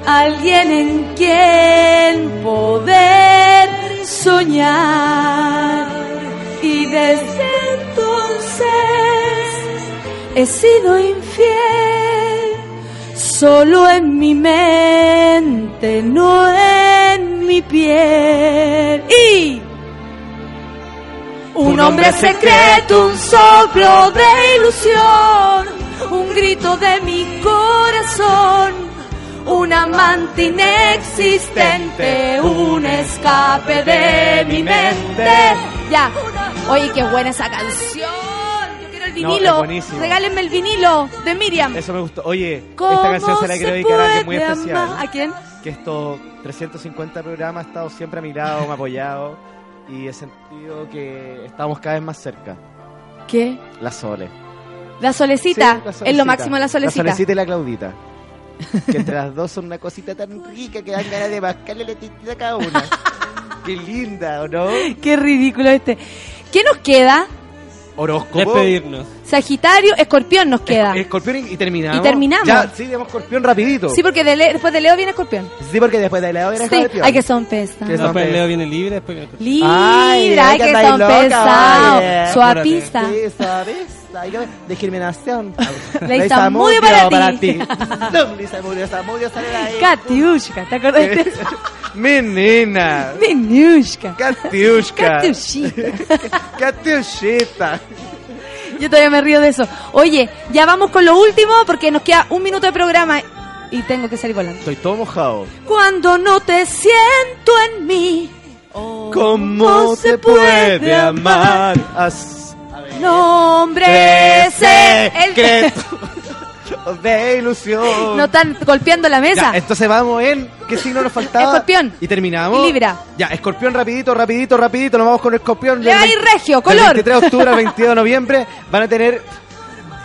alguien en quien poder soñar. Y desde entonces he sido infiel, solo en mi mente, no en mi piel. Y un hombre secreto, un soplo de ilusión, un grito de mi corazón, un amante inexistente, un escape de mi mente. Ya, oye, qué buena esa canción. Yo quiero el No, vinilo. buenísimo. Regálenme el vinilo de Miriam. Eso me gustó. Oye, ¿Cómo esta canción se la quiero dedicar a alguien muy especial. ¿A quién? Que estos 350 programas ha estado siempre a mi lado, me ha apoyado y he sentido que estamos cada vez más cerca. ¿Qué? La Sole. La solecita. Sí, la Es lo máximo la solecita. La Solecita y la Claudita. Que entre las dos son una cosita tan rica que dan ganas de mascarle la titita a cada una. Qué linda, ¿o no? Qué ridículo este. ¿Qué nos queda? Horóscopo. Despedirnos. Sagitario, Escorpión nos queda. Escorpión y, y terminamos. Y terminamos. Ya, sí, demos Escorpión rapidito. Sí, porque de Le- después de Leo viene Escorpión. Sí, porque después de la viene Sí, Escorpión. hay que son pesados. Que son Después pes- Leo viene libre, después viene Libra, Ay, hay que andáis son loca, pesados. oye. Sí, suavista. Que ver. Discriminación. Ley Zamudio para ti. No, Ley Zamudio, Zamudio, sale de ahí. Katiushka, ¿te acordás de eso? Minushka. Katiushka. Katiushita. Katiushita. Yo todavía me río de eso. Oye, ya vamos con lo último porque nos queda un minuto de programa y tengo que salir volando. Estoy todo mojado. Cuando no te siento en mí, ¿Cómo se puede amar? As- nombre secreto de ilusión. No están golpeando la mesa. Ya, entonces vamos en. ¿Qué signo nos faltaba? Escorpión. Y terminamos. Libra. Ya, escorpión rapidito, rapidito, rapidito. Nos vamos con escorpión. Le Del ir vein- regio, del color. 23 de octubre al 22 de noviembre van a tener.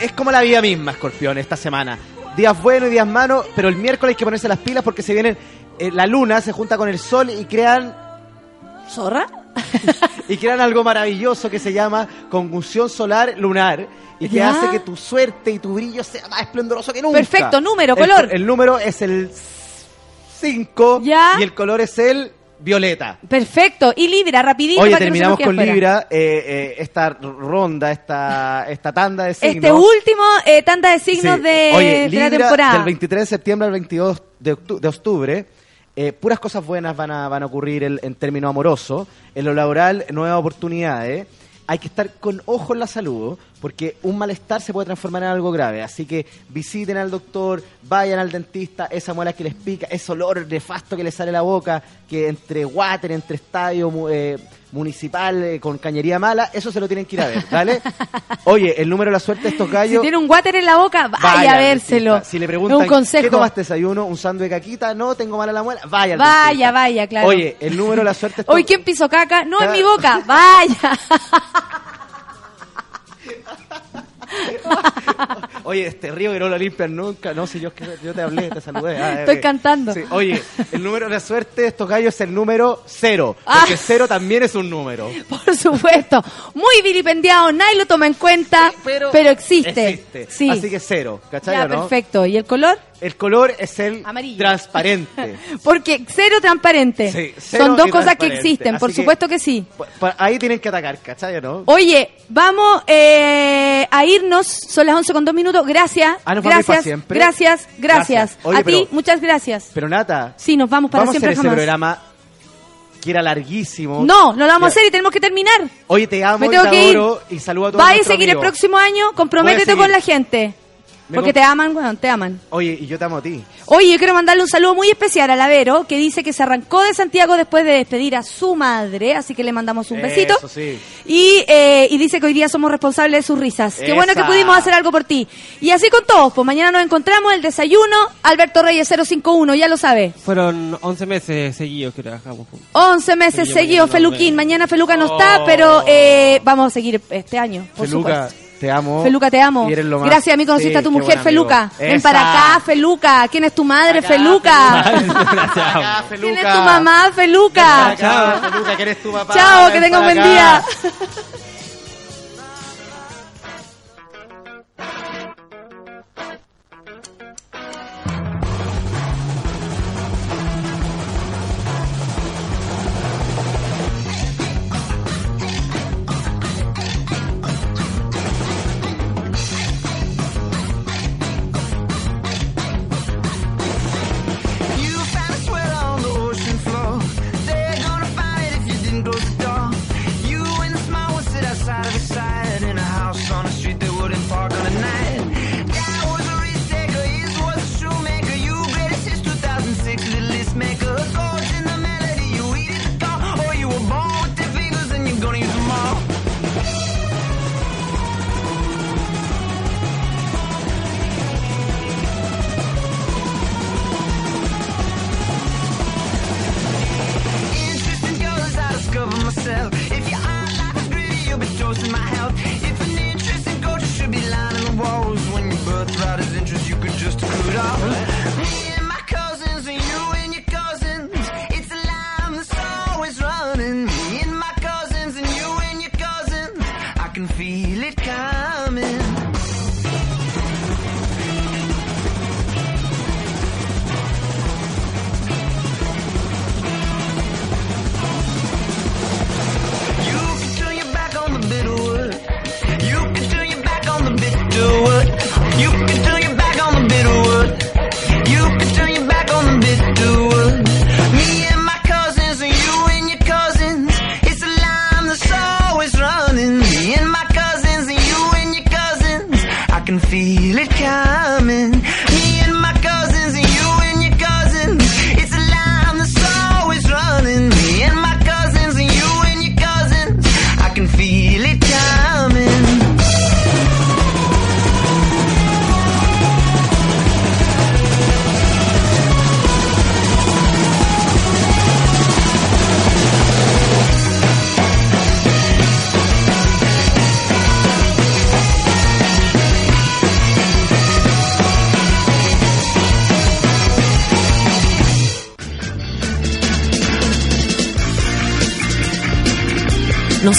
Es como la vida misma, escorpión, esta semana. Días buenos y días malos, pero el miércoles hay que ponerse las pilas porque se vienen. eh, la luna se junta con el sol y crean ¿Zorra? y crean algo maravilloso que se llama conjunción solar lunar y que Ya. hace que tu suerte y tu brillo sea más esplendoroso que nunca. Perfecto, número, El- color. El, número es el 5 Ya. y el color es el violeta. Perfecto. Y Libra, rapidito. Oye, para que no terminamos quede con. Libra, eh, eh, esta ronda, esta, esta tanda de signos. Este último eh, tanda de signos Sí. de, Oye, de la Libra, temporada. Del 23 de septiembre al 22 de, octu- de octubre, eh, puras cosas buenas van a, van a ocurrir en, en términos amorosos. En lo laboral, nuevas oportunidades. Hay que estar con ojo en la salud, porque un malestar se puede transformar en algo grave. Así que visiten al doctor, vayan al dentista, esa muela que les pica, ese olor nefasto que les sale la boca, que entre water, entre estadio eh, municipal, eh, con cañería mala, eso se lo tienen que ir a ver, ¿vale? Oye, el número de la suerte de estos Si gallos... tiene un water en la boca, vaya, Vaya a vérselo. dentista. Si le preguntan, un consejo. ¿qué tomaste desayuno? ¿Un sándwich de caquita? No, tengo mala la muela. Vaya Vaya, dentista. vaya, claro. Oye, el número de la suerte... Hoy, ¿quién pisó caca? No, en mi boca. Vaya. Oye, este río que no lo limpian nunca. No, si yo, yo te hablé, te saludé. Ah, Estoy cantando. Sí, Oye, el número de la suerte de estos gallos es el número cero. Ah. Porque cero también es un número. Por supuesto. Muy vilipendiado, nadie lo toma en cuenta, pero, existe. Existe. Sí. Así que cero. ¿Cachai Ya, o no? perfecto. ¿Y el color? El color es el Amarillo. transparente. Porque cero transparente. Sí, cero Son dos y cosas que existen, por que- supuesto que sí. Ahí tienen que atacar, ¿cachai o no? Oye, vamos eh, a irnos. Son las 11 con dos minutos. Gracias. Ah, ¿nos vamos a ir para gracias, siempre? gracias, gracias. Gracias. Oye, a ti, muchas gracias. Pero Nata, Sí, nos vamos para vamos a hacer siempre ese jamás. programa que era larguísimo. No, no lo vamos a hacer y tenemos que terminar. Oye, te amo Me y tengo te que ir. adoro y saludo a todos Va a seguir el próximo año. Comprométete con la gente. Porque te aman, bueno, te aman. Oye, y yo te amo a ti. Oye, yo quiero mandarle un saludo muy especial a Lavero, que dice que se arrancó de Santiago después de despedir a su madre, así que le mandamos un besito. Eso sí. Y, eh, y dice que hoy día somos responsables de sus risas. Qué bueno que Esa. pudimos hacer algo por ti. Y así con todos, pues mañana nos encontramos, el desayuno, Alberto Reyes 051, ya lo sabe. Fueron 11 meses seguidos que trabajamos juntos. 11 meses seguidos, Feluquín. me- Mañana Feluca no está, Oh. pero eh, vamos a seguir este año, por Feluca, supuesto. Te amo. Feluca, te amo. Y eres lo más. Gracias, a mí conociste Sí, a tu mujer. Feluca. Ven para acá, Feluca. ¿Quién es tu madre, Feluca? Acá, ¿Quién Feluca. es tu mamá, Feluca? Acá, Feluca, que eres tu papá. Chao, ven que tenga un buen día.